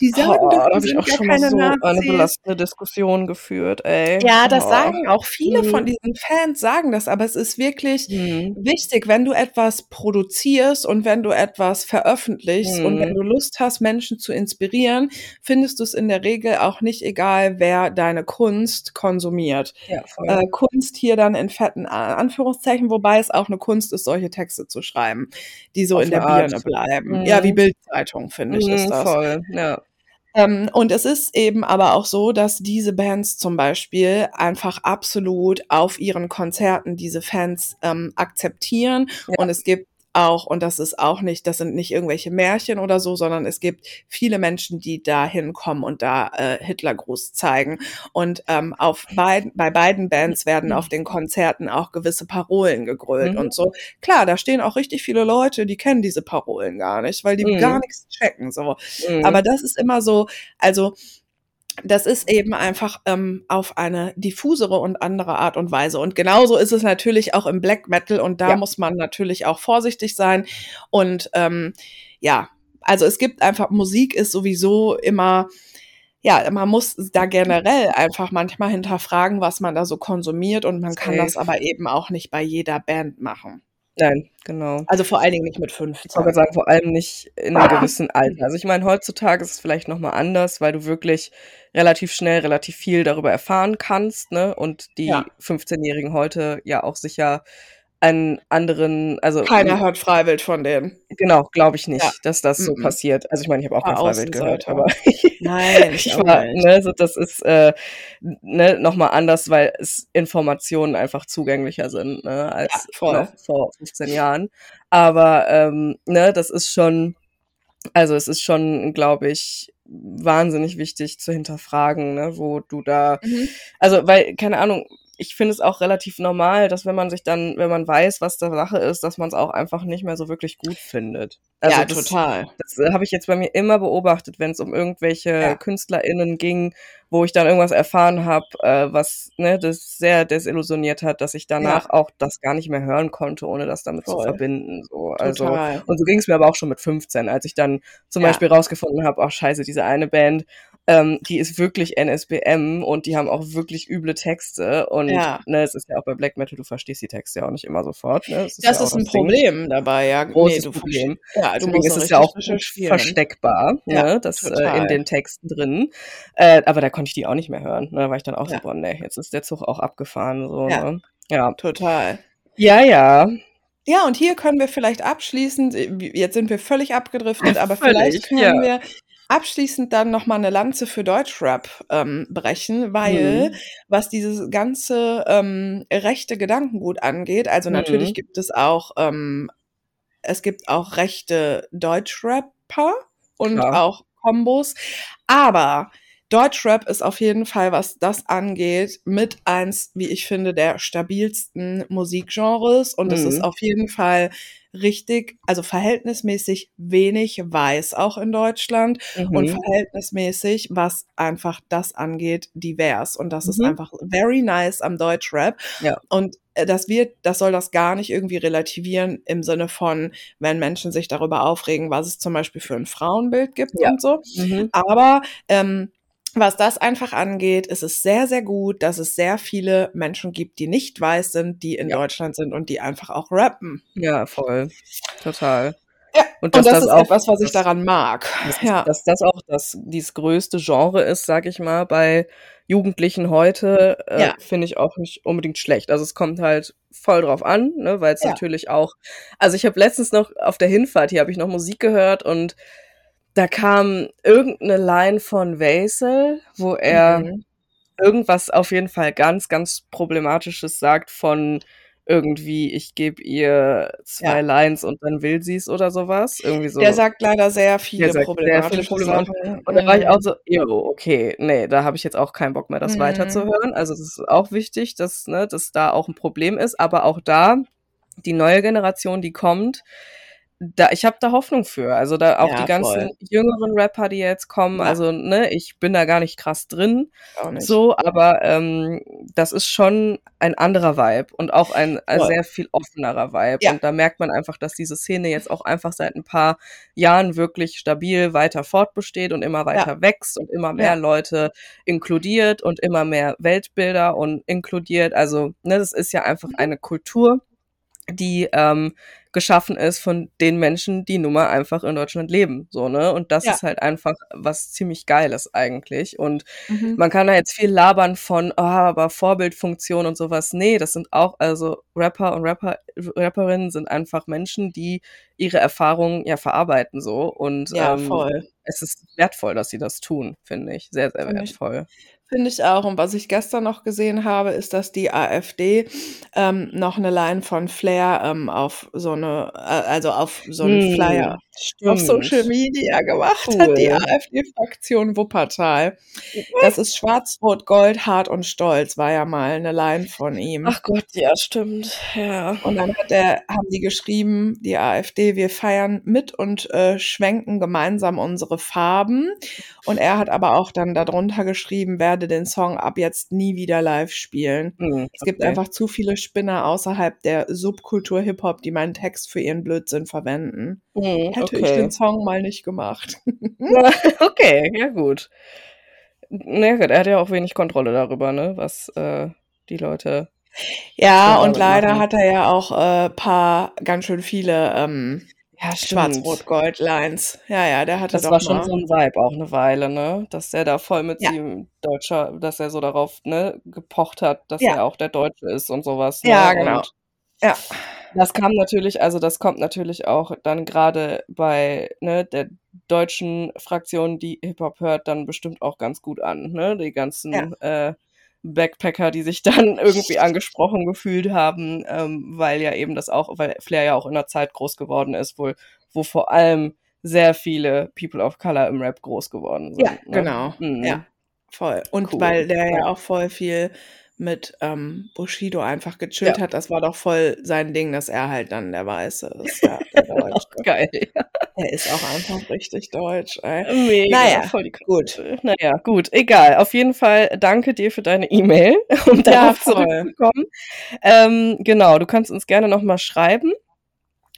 die sagen oh, doch, die sind ich auch schon keine so Nazis. eine belastende Diskussion geführt, ey. Ja, das oh. sagen auch viele mhm. von diesen Fans sagen das, aber es ist wirklich mhm. wichtig, wenn du etwas produzierst und wenn du etwas veröffentlichst und wenn mhm. du Lust hast, Menschen zu inspirieren, findest du es in der Regel auch nicht egal, wer deine Kunst konsumiert. Ja, äh, Kunst hier dann in fetten Anführungszeichen, wobei es auch eine Kunst ist, solche Texte zu schreiben, die so Auf in der Art. Birne bleiben. Mhm. Ja, wie Bildzeitung, finde ich, ist mhm, das. Voll, ja. Ähm, und es ist eben aber auch so, dass diese Bands zum Beispiel einfach absolut auf ihren Konzerten diese Fans ähm, akzeptieren. Ja. Und es gibt auch, und das ist auch nicht, das sind nicht irgendwelche Märchen oder so, sondern es gibt viele Menschen, die da hinkommen und da äh, Hitlergruß zeigen. Und ähm, auf beiden, bei beiden Bands werden auf den Konzerten auch gewisse Parolen gegrölt mhm. und so. Klar, da stehen auch richtig viele Leute, die kennen diese Parolen gar nicht, weil die mhm. gar nichts checken. So. Mhm. Aber das ist immer so, also das ist eben einfach ähm, auf eine diffusere und andere Art und Weise. Und genauso ist es natürlich auch im Black Metal und da ja. muss man natürlich auch vorsichtig sein. Und ähm, ja, also es gibt einfach, Musik ist sowieso immer, ja, man muss da generell einfach manchmal hinterfragen, was man da so konsumiert und man Safe. kann das aber eben auch nicht bei jeder Band machen. Nein, genau. Also vor allen Dingen nicht mit 15. Ich wollte sagen, vor allem nicht in einem gewissen Alter. Also ich meine, heutzutage ist es vielleicht nochmal anders, weil du wirklich relativ schnell relativ viel darüber erfahren kannst, ne? Und die ja. 15-Jährigen heute ja auch sicher einen anderen, also keiner hört Freiwild von denen. Genau, glaube ich nicht, ja. dass das so mhm. passiert. Also ich meine, ich habe auch kein Freiwild gehört, aber <laughs> nein, ich war, ne, so das ist äh, ne, nochmal anders, weil es Informationen einfach zugänglicher sind ne, als ja, vor 15 Jahren. Aber ähm, ne, das ist schon, also es ist schon, glaube ich, wahnsinnig wichtig zu hinterfragen, ne, wo du da, mhm. also weil, keine Ahnung, ich finde es auch relativ normal, dass wenn man sich dann, wenn man weiß, was der Sache ist, dass man es auch einfach nicht mehr so wirklich gut findet. Also ja, das, total. Das äh, habe ich jetzt bei mir immer beobachtet, wenn es um irgendwelche ja. KünstlerInnen ging, wo ich dann irgendwas erfahren habe, äh, was ne, das sehr desillusioniert hat, dass ich danach ja. auch das gar nicht mehr hören konnte, ohne das damit Voll. zu verbinden. So. Also, total. und so ging es mir aber auch schon mit 15, als ich dann zum ja. Beispiel rausgefunden habe, ach scheiße, diese eine Band, ähm, die ist wirklich NSBM und die haben auch wirklich üble Texte. Und ja. ne, es ist ja auch bei Black Metal, du verstehst die Texte ja auch nicht immer sofort. Ne? Das ist, das ja ist ein Problem dabei, ja. Großes nee, Problem. Ja, du Deswegen ist es ja auch versteckbar, ja, ne? das äh, in den Texten drin. Äh, aber da konnte ich die auch nicht mehr hören. Ne? Da war ich dann auch so, boah, nee, jetzt ist der Zug auch abgefahren. So, ja. Ne? ja, total. Ja, ja. Ja, und hier können wir vielleicht abschließend, jetzt sind wir völlig abgedriftet, <laughs> aber völlig, vielleicht können ja. wir abschließend dann noch mal eine Lanze für Deutschrap ähm, brechen, weil mhm. was dieses ganze ähm, rechte Gedankengut angeht, also mhm. natürlich gibt es auch ähm, es gibt auch rechte Deutschrapper und Klar. auch Kombos, aber Deutschrap ist auf jeden Fall, was das angeht, mit eins, wie ich finde, der stabilsten Musikgenres und mhm. es ist mhm. auf jeden Fall richtig, also verhältnismäßig wenig weiß auch in Deutschland mhm. und verhältnismäßig, was einfach das angeht, divers. Und das mhm. ist einfach very nice am Deutschrap. Ja. Und äh, das wird, das soll das gar nicht irgendwie relativieren im Sinne von, wenn Menschen sich darüber aufregen, was es zum Beispiel für ein Frauenbild gibt ja. und so. Mhm. Aber ähm, was das einfach angeht, ist es sehr, sehr gut, dass es sehr viele Menschen gibt, die nicht weiß sind, die in ja. Deutschland sind und die einfach auch rappen. Ja, voll. Total. Ja, und, und das, das, ist auch etwas, was ich daran mag. Das ja. dass das auch das, dieses größte Genre ist, sag ich mal, bei Jugendlichen heute, äh, ja. finde ich auch nicht unbedingt schlecht. Also es kommt halt voll drauf an, ne, weil es ja. natürlich auch, also ich habe letztens noch auf der Hinfahrt, hier habe ich noch Musik gehört und da kam irgendeine Line von Wesel, wo er mhm. irgendwas auf jeden Fall ganz, ganz Problematisches sagt von irgendwie, ich gebe ihr zwei ja. Lines und dann will sie es oder sowas. Irgendwie so. Der sagt leider sehr viele problematische Probleme. Und, dann war ich auch so, jo, okay, nee, da habe ich jetzt auch keinen Bock mehr, das mhm. weiterzuhören. Also das ist auch wichtig, dass, ne, dass da auch ein Problem ist. Aber auch da, die neue Generation, die kommt, da, ich habe da Hoffnung für. Also da auch ja, die ganzen voll. jüngeren Rapper, die jetzt kommen, ja. also ne, ich bin da gar nicht krass drin, nicht. so, aber ähm, das ist schon ein anderer Vibe und auch ein, ein sehr viel offenerer Vibe. Ja. Und da merkt man einfach, dass diese Szene jetzt auch einfach seit ein paar Jahren wirklich stabil weiter fortbesteht und immer weiter wächst und immer mehr Leute inkludiert und immer mehr Weltbilder und inkludiert. Also ne, das ist ja einfach mhm. eine Kultur die ähm, geschaffen ist von den Menschen, die nun mal einfach in Deutschland leben, so, ne? Und das ja. ist halt einfach was ziemlich Geiles eigentlich. Und mhm. man kann da jetzt viel labern von, oh, aber Vorbildfunktion und sowas. Nee, das sind auch, also Rapper und Rapper, Rapperinnen sind einfach Menschen, die ihre Erfahrungen ja verarbeiten, so. Und ja, ähm, es ist wertvoll, dass sie das tun, finde ich. Sehr, sehr wertvoll. Finde ich auch. Und was ich gestern noch gesehen habe, ist, dass die AfD ähm, noch eine Line von Flair ähm, auf so eine, äh, also auf so einen hm, Flyer stimmt. auf Social Media gemacht cool. hat, die AfD-Fraktion Wuppertal. Das ist Schwarz, Rot, Gold, Hart und Stolz, war ja mal eine Line von ihm. Ach Gott, ja, stimmt. Ja. Und dann hat der, haben die geschrieben, die AfD, wir feiern mit und äh, schwenken gemeinsam unsere Farben. Und er hat aber auch dann darunter geschrieben, werde werde den Song ab jetzt nie wieder live spielen. Mhm, es gibt einfach zu viele Spinner außerhalb der Subkultur Hip-Hop, die meinen Text für ihren Blödsinn verwenden. Mhm, Hätte okay. ich den Song mal nicht gemacht. <laughs> <laughs> okay, ja gut. Naja, er hat ja auch wenig Kontrolle darüber, ne, was äh, die Leute. Ja, und leider machen. hat er ja auch äh, paar ganz schön viele ähm, ja, Schwarz-Rot-Gold-Lines. Ja, ja, der hatte das doch war schon so ein Vibe auch eine Weile, ne? Dass er da voll mit ja. ihm Deutscher, dass er so darauf, ne, gepocht hat, dass ja. er auch der Deutsche ist und sowas. Ne? Ja, genau. Und ja. Das kam natürlich, also das kommt natürlich auch dann gerade bei ne, der deutschen Fraktion, die Hip-Hop hört, dann bestimmt auch ganz gut an, ne? Die ganzen ja. äh, Backpacker, die sich dann <laughs> irgendwie angesprochen gefühlt haben, ähm, weil ja eben das auch, weil Flair ja auch in der Zeit groß geworden ist, wohl, wo vor allem sehr viele People of Color im Rap groß geworden sind. Ja, ne? genau. Mhm. Ja, voll. Und cool. weil der ja auch voll viel mit ähm, Bushido einfach gechillt ja. hat, das war doch voll sein Ding, dass er halt dann der Weiße ist. <laughs> Ja, der Deutsche. <laughs> Geil. Er ist auch einfach richtig deutsch. Ey. Mega, naja, voll die gut. Naja, gut, egal. Auf jeden Fall danke dir für deine E-Mail, <laughs> um darauf ja, zurückzukommen. Ähm, genau, du kannst uns gerne nochmal schreiben.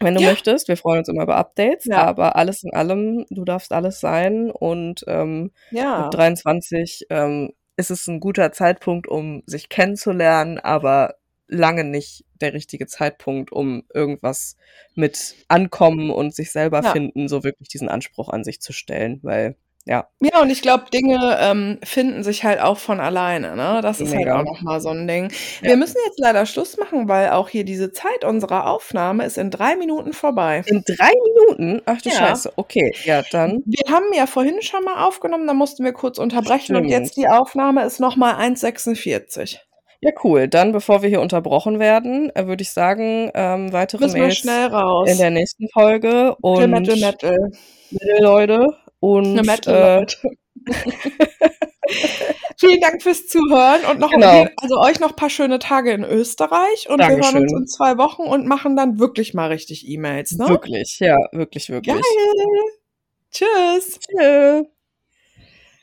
Wenn du ja. möchtest, wir freuen uns immer über Updates, ja. aber alles in allem, du darfst alles sein und ähm, ja. mit 23 ähm, ist es ein guter Zeitpunkt, um sich kennenzulernen, aber lange nicht der richtige Zeitpunkt, um irgendwas mit ankommen und sich selber ja. finden, so wirklich diesen Anspruch an sich zu stellen, weil ja. Ja, und ich glaube, Dinge ähm, finden sich halt auch von alleine, ne? Das ist halt Mega. halt auch nochmal so ein Ding. Ja. Wir müssen jetzt leider Schluss machen, weil auch hier diese Zeit unserer Aufnahme ist in drei Minuten vorbei. In drei Minuten? Ach du ja. Scheiße. Okay, ja, dann. Wir haben ja vorhin schon mal aufgenommen, da mussten wir kurz unterbrechen Stimmt. und jetzt die Aufnahme ist nochmal 1,46. Ja, cool. Dann, bevor wir hier unterbrochen werden, äh, würde ich sagen, ähm, weitere Müssen Mails schnell raus. in der nächsten Folge. Und Metal, Metal. Metal, Leute. Und Metal, äh, <laughs> Vielen Dank fürs Zuhören und noch genau. also euch noch ein paar schöne Tage in Österreich und Dankeschön. wir hören uns in zwei Wochen und machen dann wirklich mal richtig E-Mails, ne? Wirklich, ja, wirklich, wirklich. Geil. Tschüss. Tschüss.